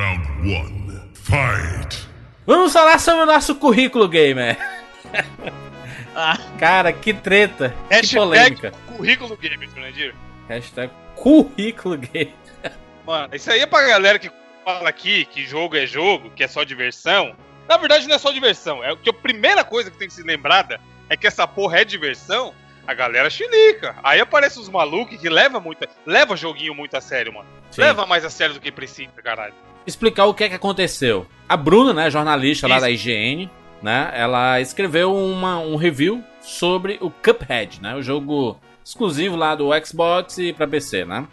Round 1. Fight! Vamos falar sobre o nosso currículo gamer. ah. Cara, que treta. Hashtag que polêmica. Currículo gamer, Jurandir. Hashtag currículo gamer. Mano, isso aí é pra galera que fala aqui que jogo é jogo, que é só diversão. Na verdade, não é só diversão. É que a primeira coisa que tem que ser lembrada é que essa porra é diversão. A galera chilica. Aí aparecem os malucos que leva muito, leva joguinho muito a sério, mano. Sim. Leva mais a sério do que precisa, caralho. Explicar o que é que aconteceu. A Bruna, né, jornalista Isso. lá da IGN, né, ela escreveu uma, um review sobre o Cuphead, né, o jogo exclusivo lá do Xbox e para PC, né?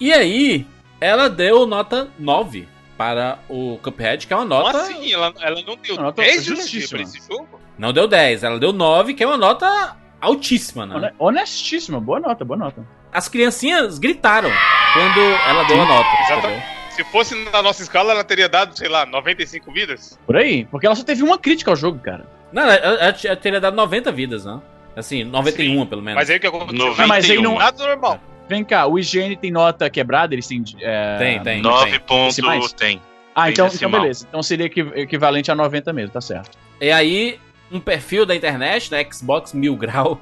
E aí, ela deu nota 9 para o Cuphead, que é uma nota. Como assim? Ela, ela não deu nota 10 para esse jogo? Não deu 10, ela deu 9, que é uma nota altíssima, né? Honestíssima, boa nota, boa nota. As criancinhas gritaram quando ela deu a nota. Exatamente. Se fosse na nossa escala, ela teria dado, sei lá, 95 vidas? Por aí, porque ela só teve uma crítica ao jogo, cara. Não, ela, ela, ela teria dado 90 vidas, né? Assim, 91 Sim, pelo menos. Mas aí o que aconteceu? 91. Mas aí não... Nada normal. Vem cá, o IGN tem nota quebrada? Eles têm. É... Tem, tem. 9 pontos tem. Ah, então, então beleza. Então seria equivalente a 90 mesmo, tá certo. E aí, um perfil da internet, da Xbox Mil Grau.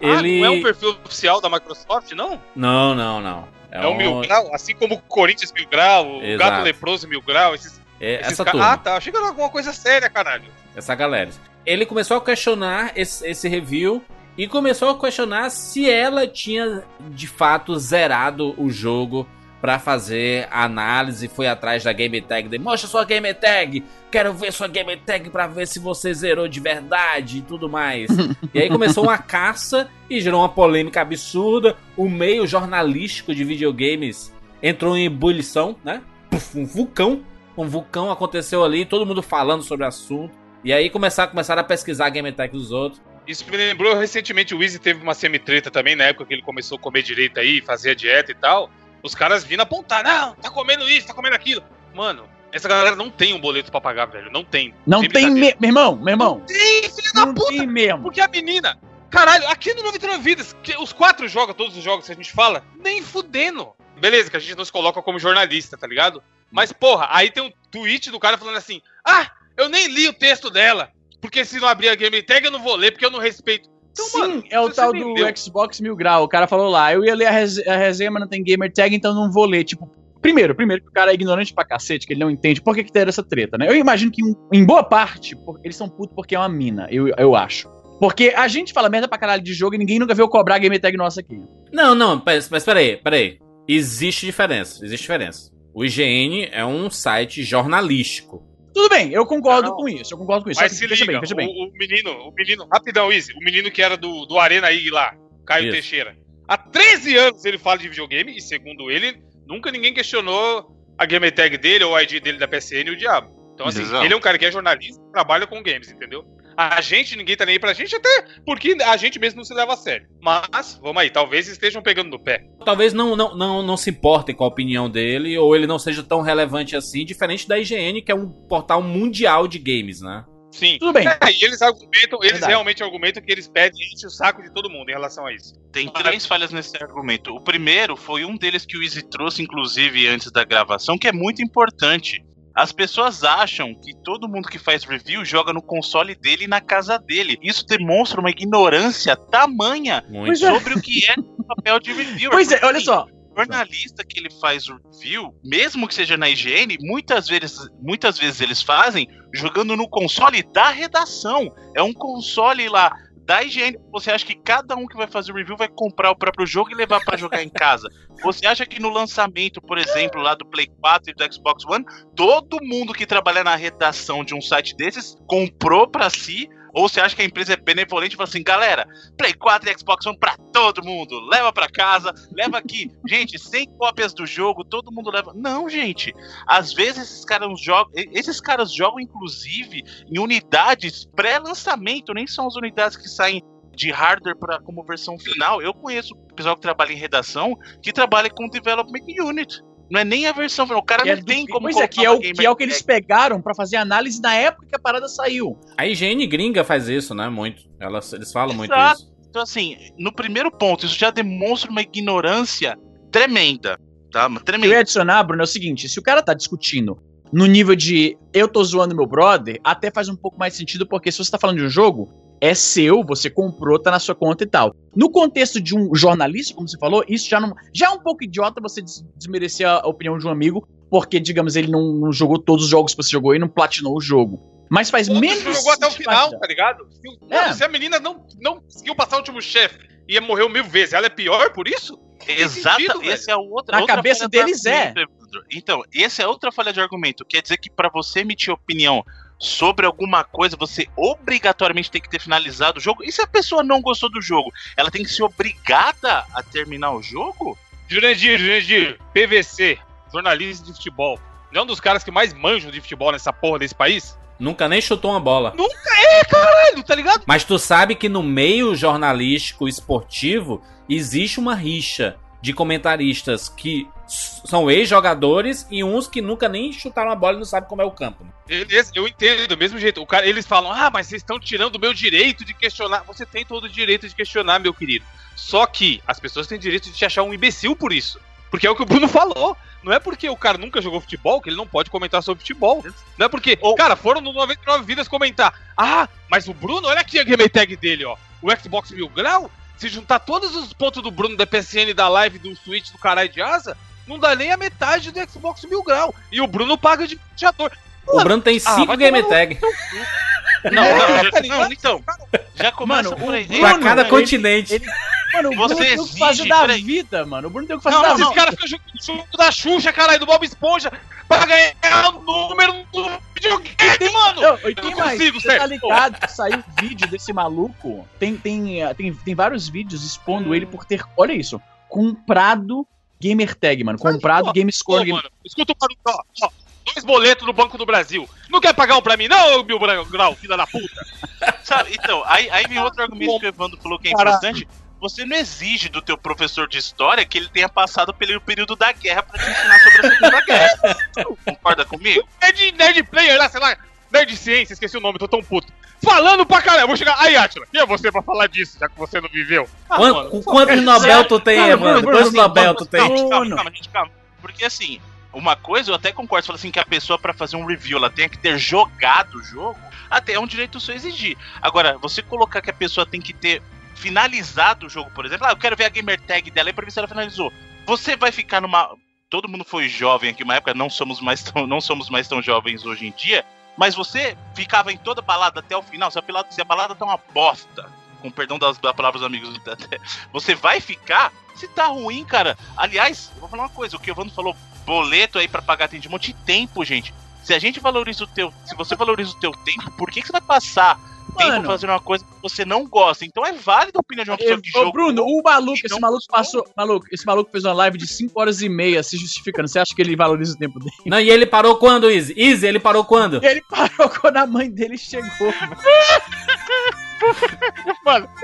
ele... Ah, não é um perfil oficial da Microsoft, não? Não, não, não. É, é um Mil Grau, assim como o Corinthians Mil Grau, o Exato. Gato Leproso Mil Grau, esses. É, esses essa ca... turma. Ah, tá. Achei que era alguma coisa séria, caralho. Essa galera. Ele começou a questionar esse, esse review e começou a questionar se ela tinha de fato zerado o jogo para fazer a análise, foi atrás da game tag, de, mostra sua game tag, quero ver sua game tag para ver se você zerou de verdade e tudo mais. e aí começou uma caça e gerou uma polêmica absurda. O meio jornalístico de videogames entrou em ebulição, né? Puf, um vulcão, um vulcão aconteceu ali, todo mundo falando sobre o assunto. E aí começaram, começaram a pesquisar a game tag dos outros. Isso me lembrou recentemente o Easy teve uma semi-treta também, na época que ele começou a comer direito aí, fazia dieta e tal. Os caras vindo apontar, não, tá comendo isso, tá comendo aquilo. Mano, essa galera não tem um boleto pra pagar, velho. Não tem. Não tem, me... meu irmão, meu irmão. Não tem, filho da puta. Tem mesmo. Porque a menina, caralho, aqui no 99 Vidas, os quatro jogos, todos os jogos que a gente fala, nem fudendo. Beleza, que a gente não se coloca como jornalista, tá ligado? Mas, porra, aí tem um tweet do cara falando assim: ah, eu nem li o texto dela. Porque se não abrir a game tag, eu não vou ler, porque eu não respeito. Então, Sim, mano, é o tal do Xbox Mil Grau. O cara falou lá, eu ia ler a, a resenha, mas não tem gamer tag, então não vou ler. Tipo, primeiro, primeiro que o cara é ignorante pra cacete, que ele não entende por que, que tem essa treta, né? Eu imagino que, em boa parte, eles são putos porque é uma mina, eu, eu acho. Porque a gente fala merda pra caralho de jogo e ninguém nunca viu cobrar game tag nossa aqui. Não, não, mas, mas peraí, peraí. Existe diferença, existe diferença. O IGN é um site jornalístico. Tudo bem, eu concordo não, com isso, eu concordo com isso. Mas se liga, bem, bem. O, o, menino, o menino, rapidão, Easy, o menino que era do, do Arena IG lá, Caio isso. Teixeira. Há 13 anos ele fala de videogame e, segundo ele, nunca ninguém questionou a game tag dele ou o ID dele da PSN e o diabo. Então, assim, Exato. ele é um cara que é jornalista trabalha com games, entendeu? A gente, ninguém tá nem aí pra gente, até porque a gente mesmo não se leva a sério. Mas, vamos aí, talvez estejam pegando no pé. Talvez não, não, não, não se importem com a opinião dele, ou ele não seja tão relevante assim, diferente da IGN, que é um portal mundial de games, né? Sim. Tudo bem. É, e eles argumentam, eles Verdade. realmente argumentam que eles pedem enche o saco de todo mundo em relação a isso. Tem três falhas nesse argumento. O primeiro foi um deles que o Easy trouxe, inclusive, antes da gravação, que é muito importante. As pessoas acham que todo mundo que faz review joga no console dele e na casa dele. Isso demonstra uma ignorância tamanha Muito. sobre o que é o papel de reviewer. Pois é, olha só jornalista que ele faz o review, mesmo que seja na IGN, muitas vezes, muitas vezes eles fazem jogando no console da redação. É um console lá da higiene, você acha que cada um que vai fazer o review vai comprar o próprio jogo e levar para jogar em casa? Você acha que no lançamento, por exemplo, lá do Play 4 e do Xbox One, todo mundo que trabalha na redação de um site desses comprou para si ou você acha que a empresa é benevolente e fala assim, galera, Play 4 e Xbox One pra todo mundo, leva pra casa, leva aqui, gente, 100 cópias do jogo, todo mundo leva. Não, gente. Às vezes esses caras jogam, esses caras jogam inclusive em unidades pré-lançamento, nem são as unidades que saem de hardware para como versão final. Eu conheço pessoal que trabalha em redação que trabalha com development unit. Não é nem a versão final. O cara que não é tem como. Pois é, que é, o, que é o que eles pegaram para fazer análise na época que a parada saiu. A higiene gringa faz isso, né? Muito. Elas, eles falam Exato. muito isso. Então, assim, no primeiro ponto, isso já demonstra uma ignorância tremenda. Tá, tremendo. Eu ia adicionar, Bruno, é o seguinte: se o cara tá discutindo no nível de eu tô zoando meu brother, até faz um pouco mais sentido, porque se você tá falando de um jogo, é seu, você comprou, tá na sua conta e tal. No contexto de um jornalista, como você falou, isso já não. Já é um pouco idiota você desmerecer a opinião de um amigo, porque, digamos, ele não, não jogou todos os jogos que você jogou e não platinou o jogo. Mas faz Outro menos. jogou até o final, tá ligado? Se, é. se a menina não, não conseguiu passar o último chefe e morreu mil vezes, ela é pior por isso? Exato, esse é o outro. Na cabeça deles é. Então, esse é outra falha de argumento. Quer dizer que para você emitir opinião sobre alguma coisa, você obrigatoriamente tem que ter finalizado o jogo. E se a pessoa não gostou do jogo, ela tem que ser obrigada a terminar o jogo? Jurandir, Jurandir, PVC, jornalista de futebol. Não é um dos caras que mais manjam de futebol nessa porra desse país? Nunca nem chutou uma bola. Nunca é, caralho, tá ligado? Mas tu sabe que no meio jornalístico esportivo existe uma rixa de comentaristas que são ex-jogadores e uns que nunca nem chutaram a bola e não sabem como é o campo. Né? Beleza, eu entendo, do mesmo jeito. O cara, eles falam, ah, mas vocês estão tirando o meu direito de questionar. Você tem todo o direito de questionar, meu querido. Só que as pessoas têm direito de te achar um imbecil por isso. Porque é o que o Bruno falou. Não é porque o cara nunca jogou futebol que ele não pode comentar sobre futebol. Não é porque, Ou... cara, foram no 99 Vidas comentar. Ah, mas o Bruno, olha aqui a game tag dele, ó. O Xbox Mil Grau, se juntar todos os pontos do Bruno da PSN, da live, do Switch, do caralho de asa, não dá nem a metade do Xbox Mil Grau. E o Bruno paga de chateador. O Bruno tem 5 ah, game tag. Não, não, é, tá não, então. Já começa mano, por aí. Pra cada ele, continente. Ele, Mano, o Bruno Você tem o que fazer da vida, mano. O Bruno tem o que fazer não, da não, vida. Esses caras ficam junto da Xuxa, caralho, do Bob Esponja, pra ganhar o número do videogame, mano. Não, eu não mais, consigo, você tá ligado que saiu vídeo desse maluco? Tem, tem, tem, tem vários vídeos expondo hum. ele por ter, olha isso, comprado gamer tag, mano. Comprado game score. Game... Escuta o barulho, ó, ó. Dois boletos no Banco do Brasil. Não quer pagar um pra mim, não, Mil Grau, filha da puta? Sabe, então, aí, aí vem outro argumento que o Evandro falou que é importante você não exige do teu professor de história que ele tenha passado pelo período da guerra para te ensinar sobre a Segunda Guerra. Concorda comigo? Nerd, nerd player lá, sei lá, nerd ciência, esqueci o nome, tô tão puto. Falando pra caralho, vou chegar. Aí, Atila, quem é você pra falar disso, já que você não viveu? Ah, Quanto, quantos Nobel tu tem, mano? Quantos Nobel tu tem? Calma, calma, calma, gente, calma. Porque assim, uma coisa eu até concordo, fala assim que a pessoa para fazer um review, ela tem que ter jogado o jogo, até é um direito seu exigir. Agora, você colocar que a pessoa tem que ter finalizado o jogo, por exemplo, ah, eu quero ver a gamer tag dela pra ver se ela finalizou. Você vai ficar numa. Todo mundo foi jovem aqui uma época, não somos mais tão, não somos mais tão jovens hoje em dia. Mas você ficava em toda balada até o final. Se a balada, se a balada tá uma bosta, com perdão das, das palavras amigos, você vai ficar se tá ruim, cara. Aliás, eu vou falar uma coisa: o que o Evandro falou, boleto aí para pagar tem de um monte de tempo, gente. Se a gente valoriza o teu. Se você valoriza o teu tempo, por que, que você vai passar tempo fazendo uma coisa que você não gosta. Então é válido a opinião de uma pessoa que joga. Bruno, o maluco, esse maluco gostou. passou. Maluco, esse maluco fez uma live de 5 horas e meia se justificando. Você acha que ele valoriza o tempo dele? Não, e ele parou quando, Izzy? Izzy, ele parou quando? Ele parou quando a mãe dele chegou. mano.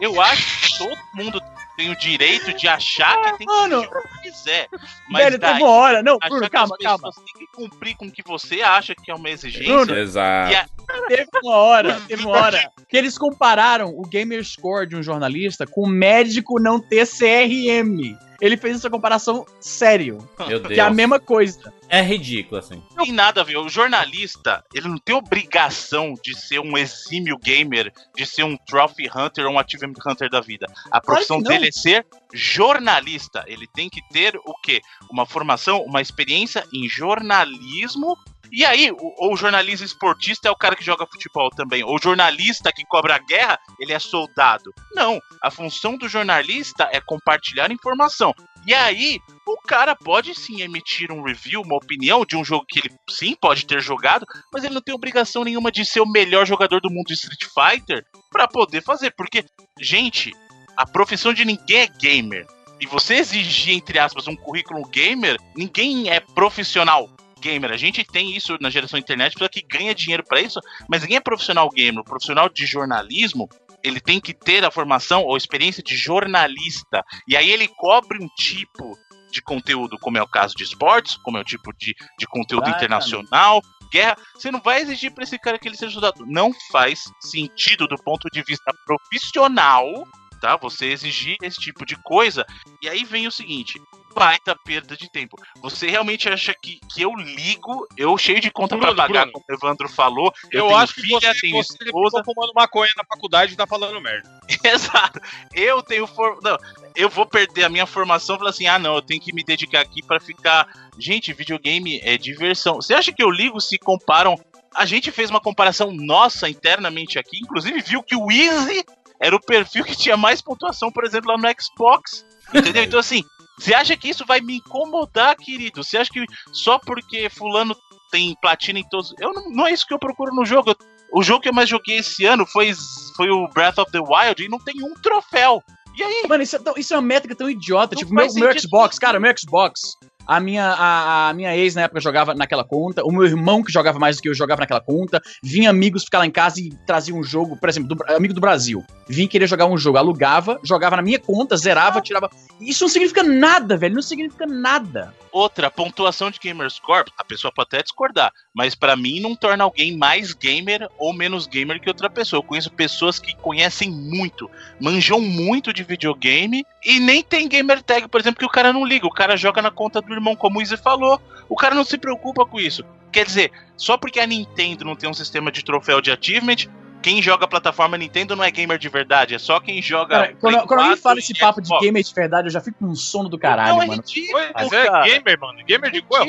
Eu acho que todo mundo tem o direito de achar que tem que Mano, o que quiser. Mas velho, daí, uma hora. Não, Bruno, calma, calma. Você tem que cumprir com o que você acha que é uma exigência. Bruno, exato. A... Teve uma hora, teve uma hora que eles compararam o gamer score de um jornalista com o médico não ter CRM. Ele fez essa comparação sério. Meu Deus. Que é a mesma coisa. É ridículo, assim. Não tem nada a ver. O jornalista, ele não tem obrigação de ser um exímio gamer, de ser um trophy hunter ou um achievement hunter da vida. A profissão claro dele é ser jornalista. Ele tem que ter o quê? Uma formação, uma experiência em jornalismo e aí, o, o, jornalista esportista é o cara que joga futebol também. O jornalista que cobra a guerra, ele é soldado. Não, a função do jornalista é compartilhar informação. E aí, o cara pode sim emitir um review, uma opinião de um jogo que ele sim pode ter jogado, mas ele não tem obrigação nenhuma de ser o melhor jogador do mundo de Street Fighter para poder fazer. Porque, gente, a profissão de ninguém é gamer. E você exigir, entre aspas, um currículo gamer, ninguém é profissional gamer. A gente tem isso na geração internet, pessoa que ganha dinheiro para isso, mas ninguém é profissional gamer. O profissional de jornalismo, ele tem que ter a formação ou experiência de jornalista. E aí ele cobre um tipo de conteúdo, como é o caso de esportes, como é o tipo de, de conteúdo internacional, guerra. Você não vai exigir para esse cara que ele seja soldado. Não faz sentido do ponto de vista profissional, tá? Você exigir esse tipo de coisa. E aí vem o seguinte: baita perda de tempo. Você realmente acha que, que eu ligo, eu cheio de conta Bruno, pra pagar, Bruno. como o Evandro falou. Eu, eu acho filha, que você, tenho você esposa. fumando maconha na faculdade e tá falando merda. Exato. Eu tenho. For... Não, eu vou perder a minha formação e falar assim: ah, não, eu tenho que me dedicar aqui para ficar. Gente, videogame é diversão. Você acha que eu ligo se comparam? A gente fez uma comparação nossa internamente aqui, inclusive viu que o Easy era o perfil que tinha mais pontuação, por exemplo, lá no Xbox. Entendeu? Então, assim, você acha que isso vai me incomodar, querido? Você acha que só porque fulano tem platina em todos... Eu não, não é isso que eu procuro no jogo. o jogo que eu mais joguei esse ano foi, foi o Breath of the Wild e não tem um troféu. E aí? Mano, isso é, tão, isso é uma métrica tão idiota. Não tipo, meu, meu Xbox, cara, meu Xbox a minha, a, a, minha ex na época jogava naquela conta, o meu irmão que jogava mais do que eu jogava naquela conta, vinha amigos ficar lá em casa e trazia um jogo, por exemplo, do, amigo do Brasil, vinha querer jogar um jogo, alugava, jogava na minha conta, zerava, tirava. Isso não significa nada, velho, não significa nada. Outra, pontuação de Gamerscore, a pessoa pode até discordar, mas para mim não torna alguém mais gamer ou menos gamer que outra pessoa. Eu conheço pessoas que conhecem muito, manjam muito de videogame e nem tem gamer tag, por exemplo, que o cara não liga, o cara joga na conta do irmão, como o Izzy falou. O cara não se preocupa com isso. Quer dizer, só porque a Nintendo não tem um sistema de troféu de achievement, quem joga a plataforma Nintendo não é gamer de verdade, é só quem joga. Cara, quando, quando alguém fala esse papo de gamer de verdade, eu já fico com um sono do caralho, não, é mano. Ridículo, Mas é cara. gamer, mano. Gamer de cor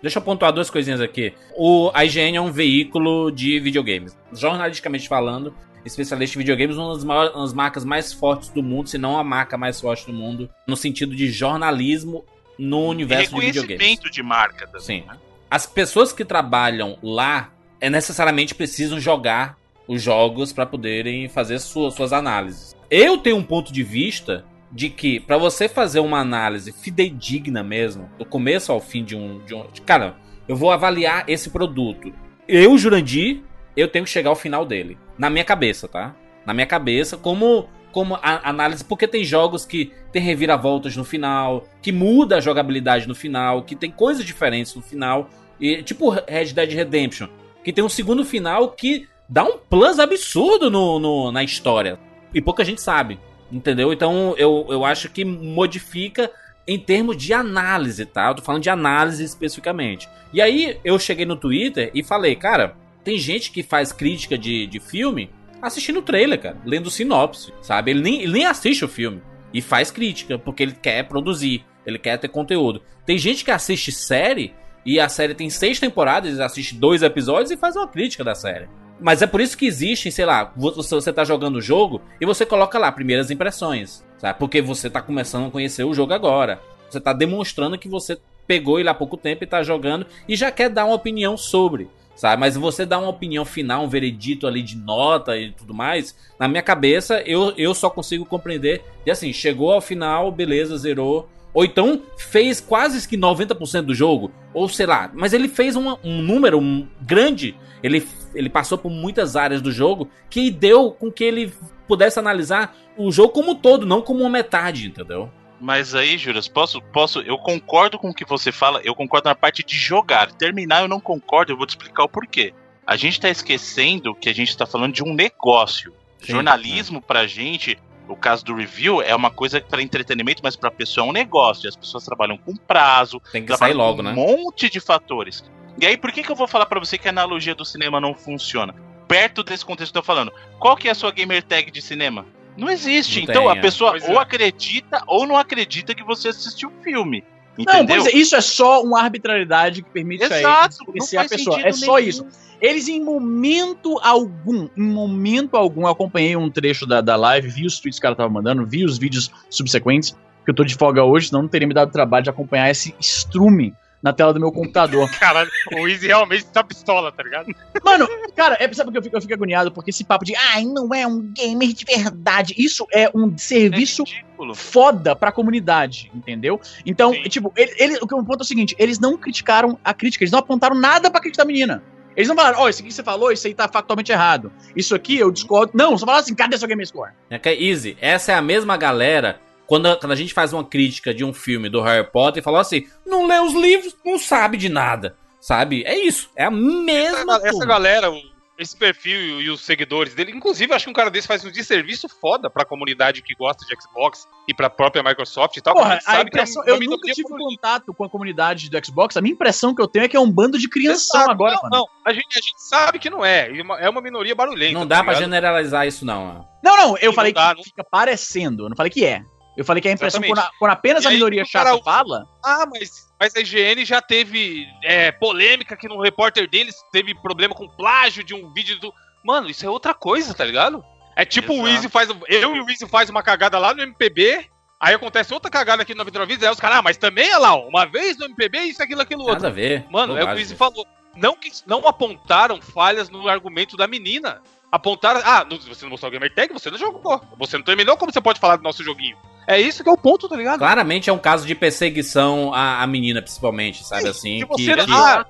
Deixa eu pontuar duas coisinhas aqui. O, a IGN é um veículo de videogames. Jornalisticamente falando, especialista em videogames, uma das, maiores, uma das marcas mais fortes do mundo, se não a marca mais forte do mundo, no sentido de jornalismo no universo de videogames. Reconhecimento de marca também. Sim. Né? As pessoas que trabalham lá é necessariamente precisam jogar os jogos para poderem fazer suas, suas análises. Eu tenho um ponto de vista de que para você fazer uma análise fidedigna mesmo, do começo ao fim de um, de um, cara, eu vou avaliar esse produto. Eu, Jurandir, eu tenho que chegar ao final dele, na minha cabeça, tá? Na minha cabeça, como como a análise, porque tem jogos que tem reviravoltas no final, que muda a jogabilidade no final, que tem coisas diferentes no final, e tipo Red Dead Redemption, que tem um segundo final que dá um plus absurdo no, no na história. E pouca gente sabe, entendeu? Então eu, eu acho que modifica em termos de análise, tá? Eu tô falando de análise especificamente. E aí eu cheguei no Twitter e falei, cara, tem gente que faz crítica de, de filme assistindo o trailer, cara, lendo sinopse, sabe? Ele nem, ele nem assiste o filme e faz crítica, porque ele quer produzir, ele quer ter conteúdo. Tem gente que assiste série e a série tem seis temporadas, assiste dois episódios e faz uma crítica da série. Mas é por isso que existem, sei lá, você, você tá jogando o jogo e você coloca lá primeiras impressões, sabe? Porque você tá começando a conhecer o jogo agora. Você tá demonstrando que você pegou ele há pouco tempo e tá jogando e já quer dar uma opinião sobre sabe? Mas você dá uma opinião final, um veredito ali de nota e tudo mais, na minha cabeça eu, eu só consigo compreender e assim, chegou ao final, beleza, zerou. Ou então fez quase que 90% do jogo, ou sei lá, mas ele fez uma, um número um, grande, ele, ele passou por muitas áreas do jogo que deu com que ele pudesse analisar o jogo como um todo, não como uma metade, entendeu? Mas aí, Juras, posso, posso. Eu concordo com o que você fala, eu concordo na parte de jogar. Terminar, eu não concordo, eu vou te explicar o porquê. A gente tá esquecendo que a gente tá falando de um negócio. Sim, Jornalismo é. pra gente, o caso do review, é uma coisa para entretenimento, mas pra pessoa é um negócio. As pessoas trabalham com prazo, tem que sair logo, com né? um monte de fatores. E aí, por que, que eu vou falar para você que a analogia do cinema não funciona? Perto desse contexto que eu tô falando, qual que é a sua gamer tag de cinema? Não existe. Não então tem, a é. pessoa ou é. acredita ou não acredita que você assistiu o filme. Entendeu? Não, pois é, isso é só uma arbitrariedade que permite Exato, a eles a pessoa. É só nenhum. isso. Eles, em momento algum, em momento algum, eu acompanhei um trecho da, da live, vi os tweets que o cara tava mandando, vi os vídeos subsequentes, que eu tô de folga hoje, senão não teria me dado trabalho de acompanhar esse estrume na tela do meu computador. Caralho, o Easy realmente tá pistola, tá ligado? Mano, cara, é, sabe que eu fico, eu fico agoniado? Porque esse papo de, ai, não é um gamer de verdade. Isso é um serviço é foda pra comunidade, entendeu? Então, Sim. tipo, ele, ele, o que eu ponto é o seguinte: eles não criticaram a crítica, eles não apontaram nada pra crítica da menina. Eles não falaram, ó, oh, isso aqui que você falou, isso aí tá factualmente errado. Isso aqui eu discordo. Não, só falaram assim, cadê seu game score? É que é easy. Essa é a mesma galera quando, quando a gente faz uma crítica de um filme do Harry Potter e falou assim, não lê os livros, não sabe de nada. Sabe? É isso. É a mesma Essa, essa galera, esse perfil e os seguidores dele. Inclusive, acho que um cara desse faz um desserviço foda pra comunidade que gosta de Xbox e pra própria Microsoft e tal. Porra, a, a impressão, é eu nunca tive contato com a comunidade do Xbox. A minha impressão que eu tenho é que é um bando de crianção agora, não, mano. Não, a gente, a gente sabe que não é. É uma minoria barulhenta. Não dá tá pra generalizar isso, não. Não, não, eu Sim, falei dá, que não... fica parecendo. Eu não falei que é. Eu falei que a impressão quando, a, quando, apenas a minoria chata cara, fala. Ah, mas, mas a IGN já teve é, polêmica que no repórter deles teve problema com plágio de um vídeo do. Mano, isso é outra coisa, tá ligado? É tipo Exato. o Easy faz. Eu e o Easy faz uma cagada lá no MPB. Aí acontece outra cagada aqui no 99 Vidas, aí os caras, ah, mas também é lá, uma vez no MPB, isso, aquilo, aquilo outro. Nada a ver. Mano, é o que o Easy falou. Não, não apontaram falhas no argumento da menina. Apontaram. Ah, você não mostrou o gamer tag, você não jogou. Você não terminou, como você pode falar do nosso joguinho? É isso que é o ponto, tá ligado? Claramente é um caso de perseguição à, à menina, principalmente, sabe assim? Que você, que, ah,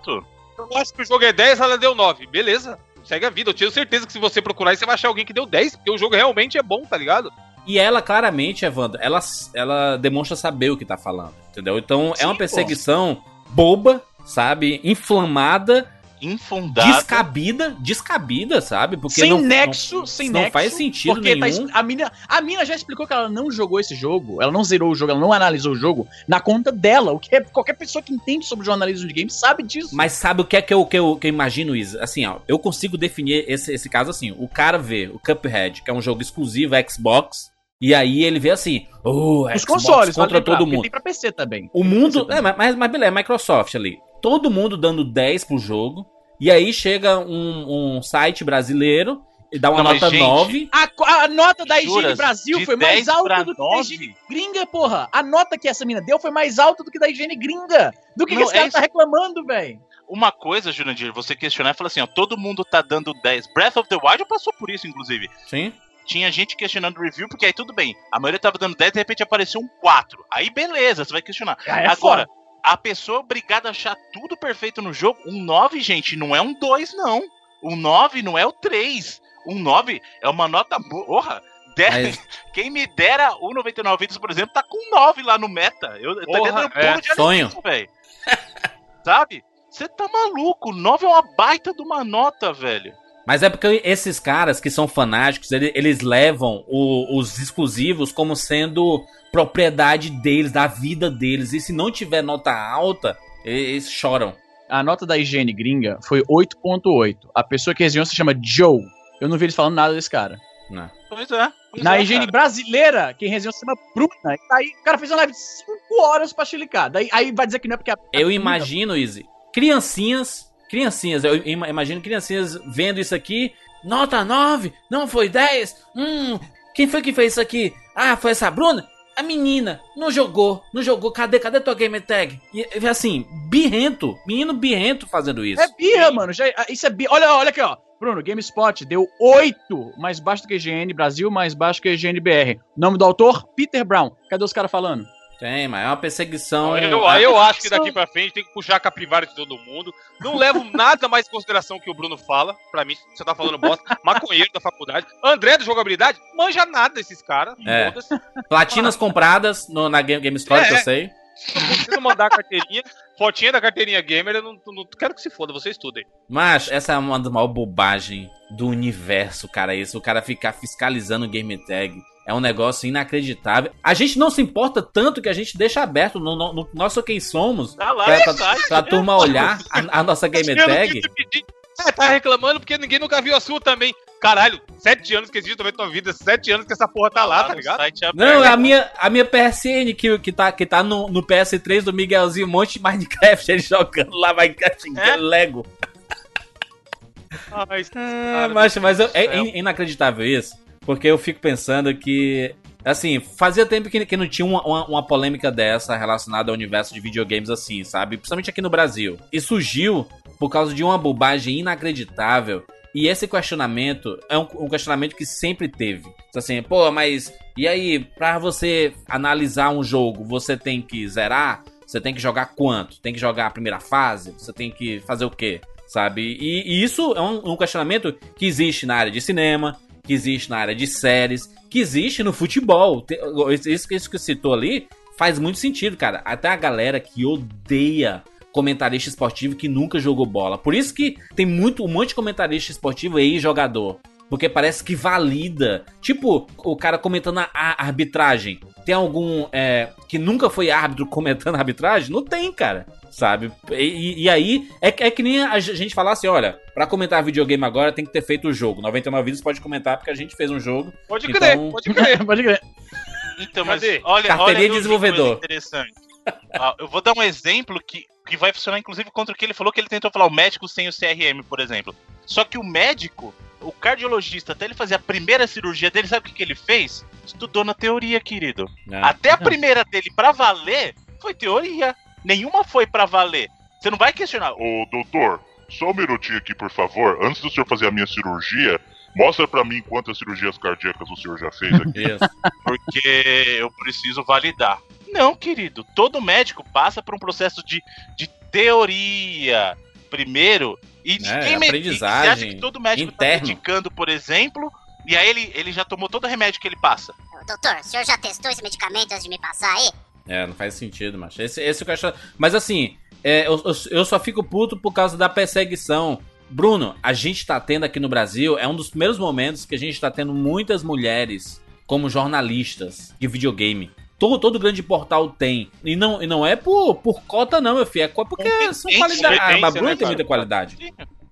eu acho que o jogo é 10, ela deu 9. Beleza, segue a vida. Eu tenho certeza que se você procurar você vai achar alguém que deu 10, porque o jogo realmente é bom, tá ligado? E ela, claramente, Evandro, ela, ela demonstra saber o que tá falando, entendeu? Então Sim, é uma perseguição pô. boba, sabe? Inflamada infundada. Descabida, descabida, sabe? Porque sem não, nexo, não, sem não nexo. faz sentido porque tá nenhum. Tá, a, mina, a mina já explicou que ela não jogou esse jogo, ela não zerou o jogo, ela não analisou o jogo na conta dela. O que é, qualquer pessoa que entende sobre jornalismo de games sabe disso. Mas sabe o que é que eu, que eu, que eu imagino, Isa? Assim, ó, eu consigo definir esse, esse caso assim. O cara vê o Cuphead, que é um jogo exclusivo Xbox, e aí ele vê assim, oh, os Xbox consoles contra todo mundo. Tem pra PC também. O mundo, é, mas, mas beleza, é Microsoft ali. Todo mundo dando 10 pro jogo. E aí chega um, um site brasileiro e dá uma não, nota gente, 9. A, a, nota da IGN Brasil foi mais alta do que 9? da IGN gringa, porra. A nota que essa mina deu foi mais alta do que da IGN gringa. Do que, não, que esse cara é tá reclamando, velho. Uma coisa, Jurandir, você questionar e falar assim, ó, todo mundo tá dando 10. Breath of the Wild passou por isso, inclusive. Sim. Tinha gente questionando o review, porque aí tudo bem. A maioria tava dando 10, de repente apareceu um 4. Aí beleza, você vai questionar. É Agora, foda a pessoa obrigada a achar tudo perfeito no jogo. Um 9, gente, não é um 2, não. Um 9 não é o 3. Um 9 é uma nota. Porra! Mas... Quem me dera o 99 vidas, por exemplo, tá com 9 lá no meta. Eu tô dando um é, de sonho. velho. Sabe? Você tá maluco. 9 é uma baita de uma nota, velho. Mas é porque esses caras que são fanáticos, eles, eles levam o, os exclusivos como sendo propriedade deles, da vida deles. E se não tiver nota alta, eles choram. A nota da higiene gringa foi 8.8. A pessoa que resenhou se chama Joe. Eu não vi eles falando nada desse cara. Não. Pois é. Pois Na é, higiene cara. brasileira, quem resenhou se chama Bruna. E aí o cara fez uma live de 5 horas pra chilicar. Daí, aí vai dizer que não é porque a. Eu imagino, Izzy, criancinhas criancinhas, eu imagino criancinhas vendo isso aqui. Nota 9, não foi 10. Hum, quem foi que fez isso aqui? Ah, foi essa Bruna? A menina não jogou, não jogou. Cadê, cadê tua game tag? E assim, birrento, menino birrento fazendo isso. É birra, mano. Já, ah, isso é birra. Olha, olha aqui, ó. Bruno, GameSpot deu 8, mais baixo do que GN Brasil, mais baixo que GN BR. Nome do autor? Peter Brown. Cadê os caras falando? Tem, mas é uma perseguição. Eu, eu, eu acho que daqui pra frente tem que puxar a capivara de todo mundo. Não levo nada mais em consideração que o Bruno fala. Pra mim, você tá falando bosta. Maconheiro da faculdade. André da jogabilidade, manja nada desses caras. É. Platinas compradas no, na Game, GameStop, é, que eu sei. Não preciso mandar a carteirinha. Fotinha da carteirinha gamer, eu não, não, quero que se foda, você estudem. Mas essa é uma das maiores bobagens do universo, cara. Isso, o cara ficar fiscalizando o game tag. É um negócio inacreditável. A gente não se importa tanto que a gente deixa aberto no, no, no nosso quem somos. Tá lá, pra, é pra, pra turma olhar a, a nossa game tag. É, tá reclamando porque ninguém nunca viu a sua também. Caralho, sete anos que existe também tua vida, sete anos que essa porra tá, lá, tá ligado? Não, é a minha, a minha PSN que, que tá, que tá no, no PS3 do Miguelzinho, um monte de Minecraft, ele jogando lá Minecraft é? Lego. Ai, ah, mas mas eu, é, é inacreditável isso. Porque eu fico pensando que. Assim, fazia tempo que, que não tinha uma, uma, uma, polêmica dessa relacionada ao universo de videogames assim, sabe? Principalmente aqui no Brasil. E surgiu por causa de uma bobagem inacreditável. E esse questionamento é um, um questionamento que sempre teve. Assim, pô, mas e aí, pra você analisar um jogo, você tem que zerar? Você tem que jogar quanto? Tem que jogar a primeira fase? Você tem que fazer o quê? Sabe? E, e isso é um, um questionamento que existe na área de cinema, que existe na área de séries, que existe no futebol. Isso, isso que citou ali faz muito sentido, cara. Até a galera que odeia comentarista esportivo que nunca jogou bola. Por isso que tem muito um monte de comentarista esportivo aí jogador. Porque parece que valida. Tipo, o cara comentando a, a arbitragem. Tem algum é, que nunca foi árbitro comentando a arbitragem? Não tem, cara. Sabe? E, e aí, é, é, que nem a gente falar assim: olha, pra comentar videogame agora tem que ter feito o jogo. 99 vídeos pode comentar porque a gente fez um jogo. Pode então... crer, pode crer, pode crer. Então, mas olha, Carteirinha olha desenvolvedor. Interessante. ah, eu vou dar um exemplo que, que vai funcionar inclusive contra o que ele falou que ele tentou falar o médico sem o CRM, por exemplo. Só que o médico, o cardiologista, até ele fazer a primeira cirurgia dele, sabe o que, que ele fez? Estudou na teoria, querido. É. Até a primeira dele para valer foi teoria. Nenhuma foi para valer. Você não vai questionar. Ô, doutor, só um minutinho aqui, por favor. Antes do senhor fazer a minha cirurgia, Mostra para mim quantas cirurgias cardíacas o senhor já fez aqui. Porque eu preciso validar. Não, querido. Todo médico passa por um processo de, de teoria primeiro. E é, ninguém aprendizagem acha que todo médico tá interno. tá medicando, por exemplo, e aí ele, ele já tomou todo o remédio que ele passa. Doutor, o senhor já testou esse medicamento antes de me passar aí? É, não faz sentido, mas esse, esse é o que eu acho... Mas assim, é, eu, eu só fico puto por causa da perseguição Bruno, a gente tá tendo aqui no Brasil, é um dos primeiros momentos que a gente tá tendo muitas mulheres como jornalistas de videogame. Todo, todo grande portal tem. E não, e não é por, por cota, não, meu filho. É porque são qualidade. A Bruna né, tem muita qualidade.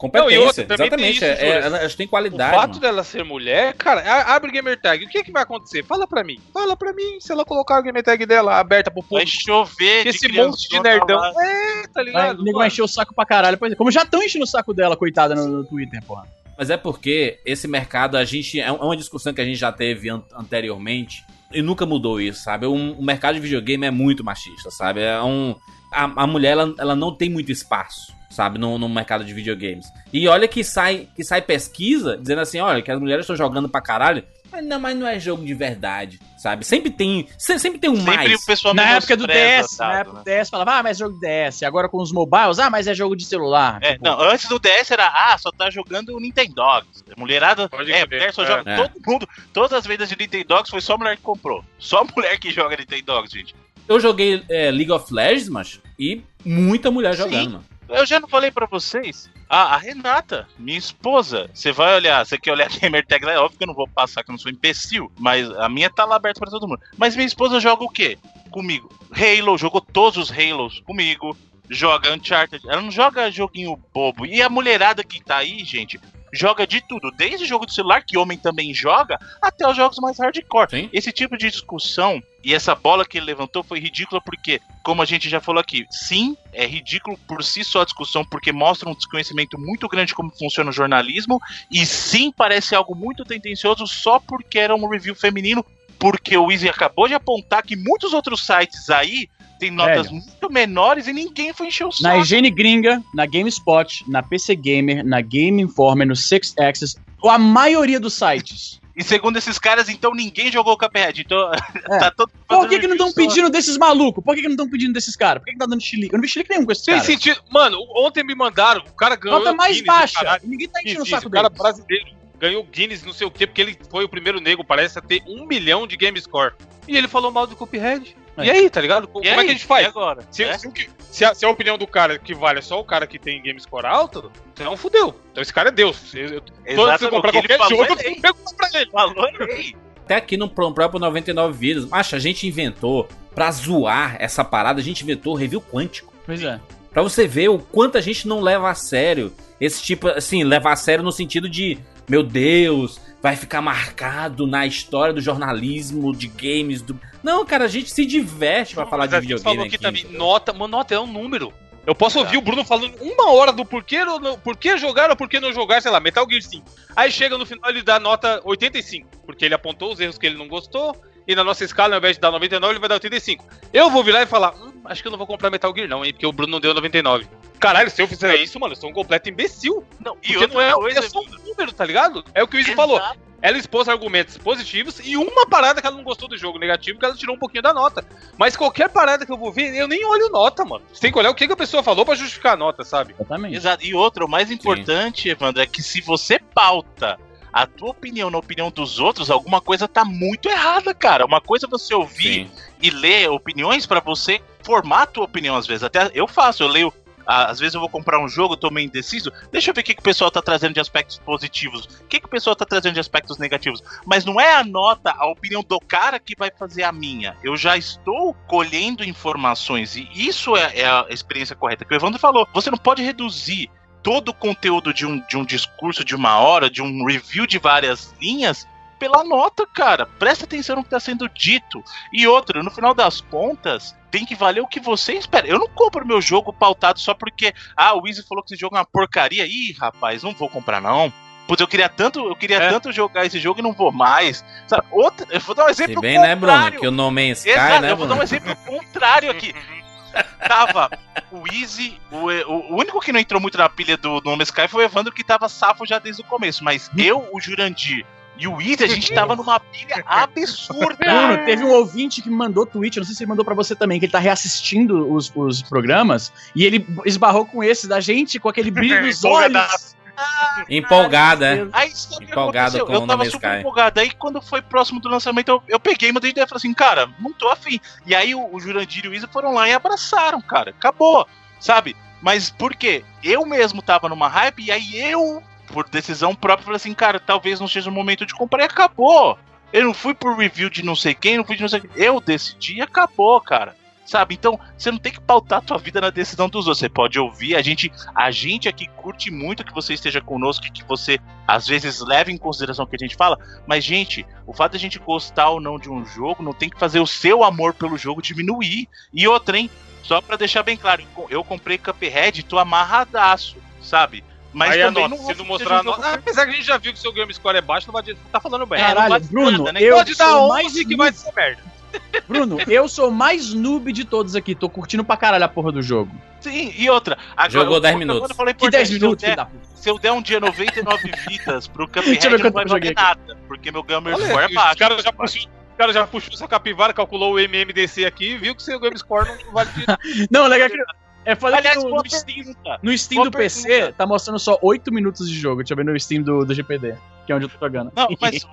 Competência, não, outra, exatamente. Isso, é, elas têm qualidade. O fato mano. dela ser mulher, cara, abre o gamer tag. O que, é que vai acontecer? Fala pra mim. Fala pra mim se ela colocar o gamer tag dela aberta pro público. Vai chover, Esse monte de nerdão. É, tá ligado? O nego vai encher o saco pra caralho. Pois é, como já estão enchendo o saco dela, coitada, no, no Twitter, porra. Mas é porque esse mercado, a gente. É, é uma discussão que a gente já teve an anteriormente. E nunca mudou isso, sabe? Um, o mercado de videogame é muito machista, sabe? É um. A, a mulher, ela, ela não tem muito espaço sabe, no, no mercado de videogames. E olha que sai, que sai pesquisa dizendo assim, olha, que as mulheres estão jogando pra caralho. Mas não, mas não é jogo de verdade, sabe? Sempre tem, sempre tem um sempre mais. O pessoal na época do DS, na época do DS falava, ah, mas é jogo de DS. Agora com os mobiles, ah, mas é jogo de celular. É, tipo... não, antes do DS era, ah, só tá jogando o Nintendogs. Mulherada, Pode é, mulher só é. joga, é. todo mundo, todas as vendas de Nintendogs foi só mulher que comprou. Só mulher que joga Nintendogs, gente. Eu joguei é, League of Legends, mas, e muita mulher Sim. jogando, mano. Eu já não falei para vocês. Ah, a Renata, minha esposa. Você vai olhar, você quer olhar a gamer tag? É óbvio que eu não vou passar, que eu não sou imbecil. Mas a minha tá lá aberta para todo mundo. Mas minha esposa joga o quê? Comigo. Halo, jogou todos os Halos comigo. Joga Uncharted. Ela não joga joguinho bobo. E a mulherada que tá aí, gente, joga de tudo, desde jogo de celular, que homem também joga, até os jogos mais hardcore. Sim. Esse tipo de discussão e essa bola que ele levantou foi ridícula porque, como a gente já falou aqui, sim, é ridículo por si só a discussão, porque mostra um desconhecimento muito grande como funciona o jornalismo, e sim, parece algo muito tendencioso só porque era um review feminino, porque o Easy acabou de apontar que muitos outros sites aí tem notas Velho. muito menores e ninguém foi encher o saco. Na Higiene Gringa, na GameSpot, na PC Gamer, na Game Informer, no Six Access, a maioria dos sites. E segundo esses caras, então ninguém jogou o Cuphead. Então é. tá todo Por que, que não estão pedindo desses malucos? Por que, que não estão pedindo desses caras? Por que, que tá dando chilique? Eu não vi chilique nenhum com esses caras. Tem sentido. Mano, ontem me mandaram, o cara ganhou. Nota mais Guinness, baixa. Ninguém tá enchendo o saco dele. O cara brasileiro ganhou Guinness, não sei o quê, porque ele foi o primeiro nego, parece, a ter um milhão de game score. E ele falou mal do Cuphead. É. E aí, tá ligado? Como aí? é que a gente faz? E agora? Se, é? se, se, a, se, a, opinião do cara que vale é só o cara que tem game score alto, então fudeu. Então esse cara é Deus. Eu, toda você comprar qualquer jogo, eu pergunto pra ele. Falou Até aqui no próprio 99 Vidas, acha, a gente inventou, pra zoar essa parada, a gente inventou review quântico. Pois é. Pra você ver o quanto a gente não leva a sério esse tipo, assim, levar a sério no sentido de, meu Deus, vai ficar marcado na história do jornalismo, de games. Do... Não, cara, a gente se diverte para falar de videogame. falou aqui, aqui também, nota, uma nota é um número. Eu posso ouvir o Bruno falando uma hora do porquê, porquê jogar ou porquê não jogar, sei lá, Metal Gear 5. Aí chega no final ele dá nota 85, porque ele apontou os erros que ele não gostou, e na nossa escala, ao invés de dar 99, ele vai dar 85. Eu vou virar e falar, hum, acho que eu não vou comprar Metal Gear não, hein, porque o Bruno não deu 99. Caralho, se eu fizer isso, mano, eu sou um completo imbecil. Não, e porque não é, coisa, é só um número, tá ligado? É o que o Izzy falou. Ela expôs argumentos positivos e uma parada que ela não gostou do jogo negativo, que ela tirou um pouquinho da nota. Mas qualquer parada que eu vou ver, eu nem olho nota, mano. Você tem que olhar o que, que a pessoa falou para justificar a nota, sabe? Exatamente. Exato. E outra, o mais importante, Sim. Evandro, é que se você pauta a tua opinião na opinião dos outros, alguma coisa tá muito errada, cara. Uma coisa é você ouvir Sim. e ler opiniões para você formar a tua opinião às vezes. Até eu faço, eu leio às vezes eu vou comprar um jogo, tô meio indeciso. Deixa eu ver o que, que o pessoal tá trazendo de aspectos positivos. O que, que o pessoal tá trazendo de aspectos negativos. Mas não é a nota, a opinião do cara que vai fazer a minha. Eu já estou colhendo informações. E isso é, é a experiência correta que o Evandro falou. Você não pode reduzir todo o conteúdo de um, de um discurso de uma hora, de um review de várias linhas, pela nota, cara. Presta atenção no que está sendo dito. E outra, no final das contas, tem que valer o que você espera. Eu não compro meu jogo pautado só porque, ah, o Easy falou que esse jogo é uma porcaria. Ih, rapaz, não vou comprar não. Putz, eu queria tanto, eu queria é. tanto jogar esse jogo e não vou mais. Sabe? Outra, eu vou dar um exemplo Se bem, né, Bruno? Que o No Man's Sky, Exato, né, Eu vou dar um exemplo contrário aqui. tava o Easy, o, o, único que não entrou muito na pilha do No Man's Sky foi o Evandro que tava safo já desde o começo, mas eu, o Jurandir e o Easy, a gente tava numa pilha absurda. Bruno, teve um ouvinte que me mandou tweet, não sei se ele mandou para você também, que ele tá reassistindo os, os programas e ele esbarrou com esse da gente com aquele brilho nos olhos. Ah, empolgada, é. Aí, empolgada com eu tava super empolgado. Aí quando foi próximo do lançamento, eu, eu peguei e mandei ideia e falei assim, cara, não tô afim. E aí o, o Jurandir e o Isa foram lá e abraçaram, cara. Acabou, sabe? Mas por quê? Eu mesmo tava numa hype e aí eu por decisão própria, falei assim, cara, talvez não seja o momento de comprar e acabou. Eu não fui por review de não sei quem, não fui de não sei quem. Eu decidi e acabou, cara. Sabe? Então, você não tem que pautar a tua vida na decisão dos outros. Você pode ouvir, a gente, a gente aqui curte muito que você esteja conosco, que você às vezes leve em consideração o que a gente fala, mas gente, o fato de a gente gostar ou não de um jogo não tem que fazer o seu amor pelo jogo diminuir. E outra, hein? Só para deixar bem claro, eu comprei Cuphead tô amarradaço, sabe? Mas Aí também não, se não mostrar a nota. Ah, apesar que a gente já viu que seu game score é baixo, não vai tá falando bem. Caralho, é, Bruno, nada, né? eu pode dar 11 que vai ser merda. Bruno, eu sou mais noob de todos aqui. Tô curtindo pra caralho a porra do jogo. Sim, e outra. Agora, Jogou 10 minutos. Eu falei, que 10 minutos? Se eu, der, se eu der um dia 99 vidas pro Cuphead, não vai valer nada. Porque meu gamer score é baixo. Os caras já puxou o cara já puxou sua capivara, calculou o MMDC aqui e viu que seu game score não vale de... Não, legal que é foda Aliás, que no, no Steam, no Steam do PC pergunta. tá mostrando só 8 minutos de jogo. Deixa eu ver no Steam do, do GPD, que é onde eu tô jogando. Não, mas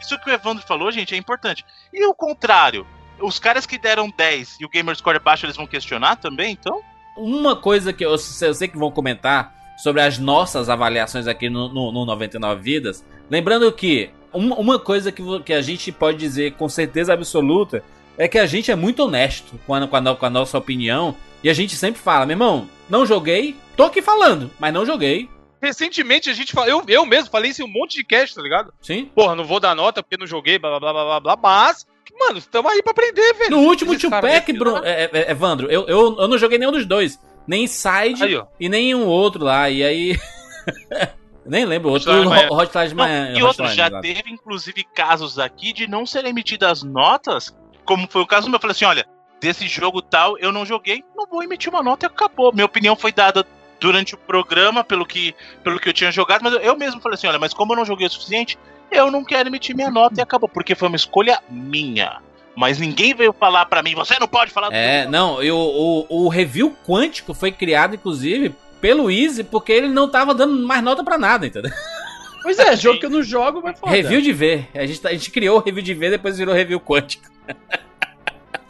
isso que o Evandro falou, gente, é importante. E o contrário? Os caras que deram 10 e o gamer score é baixo, eles vão questionar também, então? Uma coisa que eu, eu sei que vão comentar sobre as nossas avaliações aqui no, no, no 99 Vidas. Lembrando que uma, uma coisa que, que a gente pode dizer com certeza absoluta é que a gente é muito honesto com a, com a, com a nossa opinião e a gente sempre fala, meu irmão, não joguei, tô aqui falando, mas não joguei. Recentemente a gente falou, eu, eu mesmo falei isso em um monte de cast, tá ligado? Sim. Porra, não vou dar nota porque não joguei, blá blá blá blá blá, mas, mano, estamos aí pra aprender, velho. No último Tupac, Bruno, é, é, Evandro, eu, eu, eu não joguei nenhum dos dois. Nem Side aí, e nem um outro lá. E aí. Nem lembro, outro Hotline Miami. E outro, já teve inclusive casos aqui de não serem emitidas notas, como foi o caso meu. Eu falei assim: olha, desse jogo tal, eu não joguei, não vou emitir uma nota e acabou. Minha opinião foi dada durante o programa, pelo que, pelo que eu tinha jogado, mas eu mesmo falei assim: olha, mas como eu não joguei o suficiente, eu não quero emitir minha nota e acabou, porque foi uma escolha minha. Mas ninguém veio falar para mim, você não pode falar do É, não, eu, o, o review quântico foi criado, inclusive, pelo Easy, porque ele não tava dando mais nota para nada, entendeu? Pois é, jogo que eu não jogo, mas foda. Review de ver. A gente, a gente criou o review de ver, depois virou review quântico.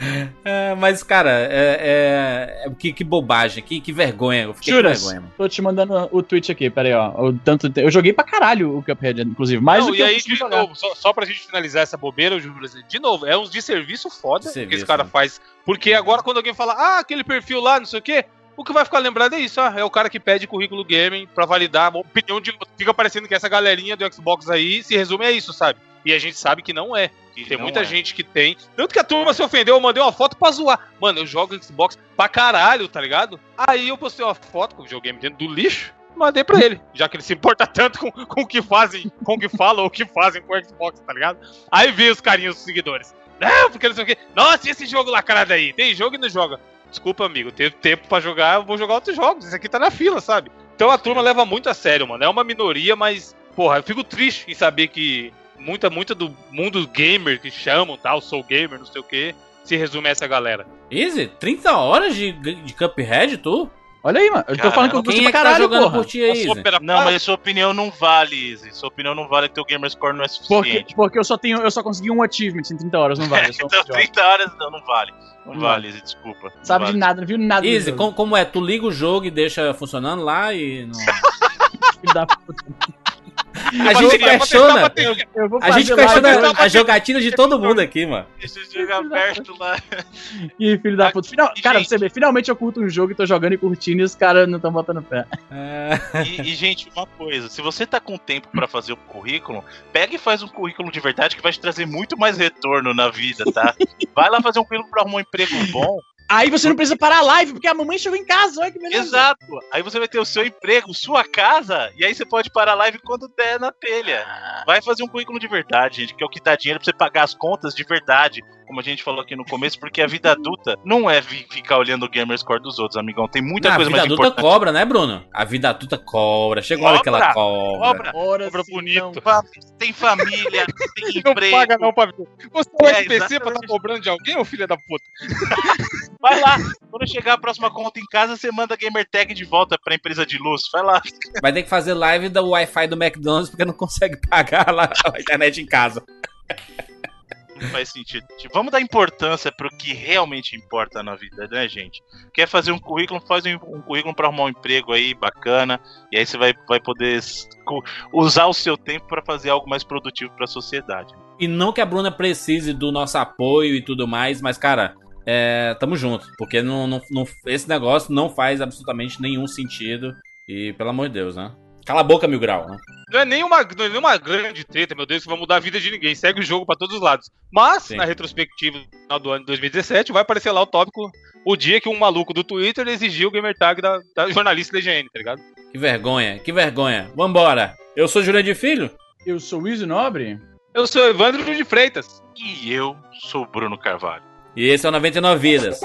É, mas, cara, é, é, que, que, bobagem, que, que vergonha. Eu fiquei Juras, com vergonha. Tô te mandando o tweet aqui, peraí, ó. O tanto, eu joguei pra caralho o Cuphead, inclusive. Mais Não, do que e aí, de novo, só, só pra gente finalizar essa bobeira, Juras, de novo, é uns de serviço foda serviço, que esse cara né? faz. Porque agora, quando alguém fala, ah, aquele perfil lá, não sei o quê, o que vai ficar lembrado é isso, ah, é o cara que pede currículo gaming pra validar a opinião de. Fica parecendo que essa galerinha do Xbox aí se resume a isso, sabe? E a gente sabe que não é. Que tem muita é. gente que tem. Tanto que a turma se ofendeu, eu mandei uma foto pra zoar. Mano, eu jogo Xbox pra caralho, tá ligado? Aí eu postei uma foto com o videogame dentro do lixo mandei pra ele, já que ele se importa tanto com, com o que fazem, com o que falam ou o que fazem com o Xbox, tá ligado? Aí veio os carinhos dos seguidores. Não, porque não sei o quê. Nossa, e esse jogo lacrado aí? Tem jogo e não joga. Desculpa, amigo, teve tempo para jogar, eu vou jogar outros jogos. Esse aqui tá na fila, sabe? Então a turma leva muito a sério, mano. É uma minoria, mas, porra, eu fico triste em saber que muita, muita do mundo gamer que chamam, tal, sou gamer, não sei o que, se resume a essa galera. Easy? 30 horas de, de Cuphead, tu? Olha aí, mano. Eu tô Cara, falando que eu curti Quem é pra que tá caralho, jogando porra. por ti aí, Não, mas sua opinião não vale, Izzy. Sua opinião não vale que teu gamerscore não é Porque, suficiente. porque eu só tenho, eu só consegui um achievement em 30 horas, não vale. Eu sou um Então, idiota. 30 horas não, não vale. Não Não vale, Izzy, desculpa. Não Sabe vale. de nada, não viu nada. Easy, como, como é? Tu liga o jogo e deixa funcionando lá e não. Filho da puta. A gente questiona. A gente questiona a jogatina de todo mundo aqui, mano. Deixa eu jogar aberto lá. Ih, filho da puta. Final- Cara, gente- pra você ver, finalmente eu curto um jogo e tô jogando e curtindo e os caras não estão botando pé. É, E, e, gente, uma coisa, se você tá com tempo pra fazer o currículo, pega e faz um currículo de verdade que vai te trazer muito mais retorno na vida, tá? Vai lá fazer um currículo pra arrumar um emprego bom. Aí você não precisa parar a live, porque a mamãe chegou em casa, olha que beleza. Exato. Aí você vai ter o seu emprego, sua casa, e aí você pode parar a live quando der na telha. Vai fazer um currículo de verdade, gente, que é o que dá dinheiro pra você pagar as contas de verdade, como a gente falou aqui no começo, porque a vida adulta não é ficar olhando o gamerscore dos outros, amigão. Tem muita a coisa vida mais adulta importante. cobra, né, Bruno? A vida adulta cobra. Chegou a hora que ela cobra. Cobra, Cobra bonito. não. tem família, tem Não emprego. paga não pra ver. Você é o É, SPC pra tá exatamente. cobrando de alguém, ô filho da puta? Vai lá. Quando chegar a próxima conta em casa, você manda a gamer tag de volta pra empresa de luz. Vai lá. Vai ter que fazer live do Wi-Fi do McDonald's porque não consegue pagar lá a internet em casa. Faz sentido. Tipo, Vamos dar importância pro que realmente importa na vida, né, gente? Quer fazer um currículo, faz um, um currículo pra arrumar um emprego aí bacana. E aí você vai, vai poder usar o seu tempo pra fazer algo mais produtivo pra sociedade. E não que a Bruna precise do nosso apoio e tudo mais, mas, cara, é, tamo junto. Porque não, não, não- esse negócio não faz absolutamente nenhum sentido. E, pelo amor de Deus, né? Cala a boca, Mil Grau, né? Não é nenhuma, não é nenhuma grande treta, meu Deus, que vai mudar a vida de ninguém. Segue o jogo pra todos os lados. Mas, Sim. na retrospectiva do final do ano de 2017, vai aparecer lá o tópico o dia que um maluco do Twitter exigiu o gamer tag da, da jornalista da IGN, tá ligado? Que vergonha, que vergonha. Vambora. Eu sou de Filho. Eu sou o Izzy Nobre? Eu sou Evandro de Freitas. E eu sou o Bruno Carvalho. E esse é o 99 Vidas.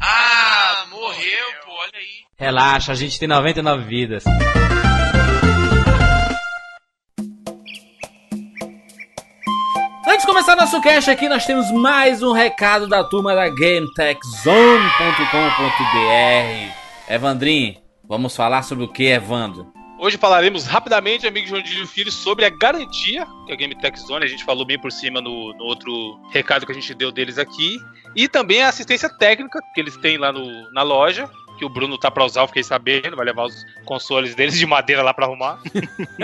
Ah, morreu, pô, olha aí. Relaxa, a gente tem 99 vidas. Começar nosso cast aqui, nós temos mais um recado da turma da GameTechZone.com.br. Evandrinho, vamos falar sobre o que, Evandro? Hoje falaremos rapidamente, amigo João Dílio Filho, sobre a garantia que a Game Tech Zone, a gente falou bem por cima no, no outro recado que a gente deu deles aqui, e também a assistência técnica que eles têm lá no, na loja, que o Bruno tá pra usar, eu fiquei sabendo, vai levar os consoles deles de madeira lá pra arrumar.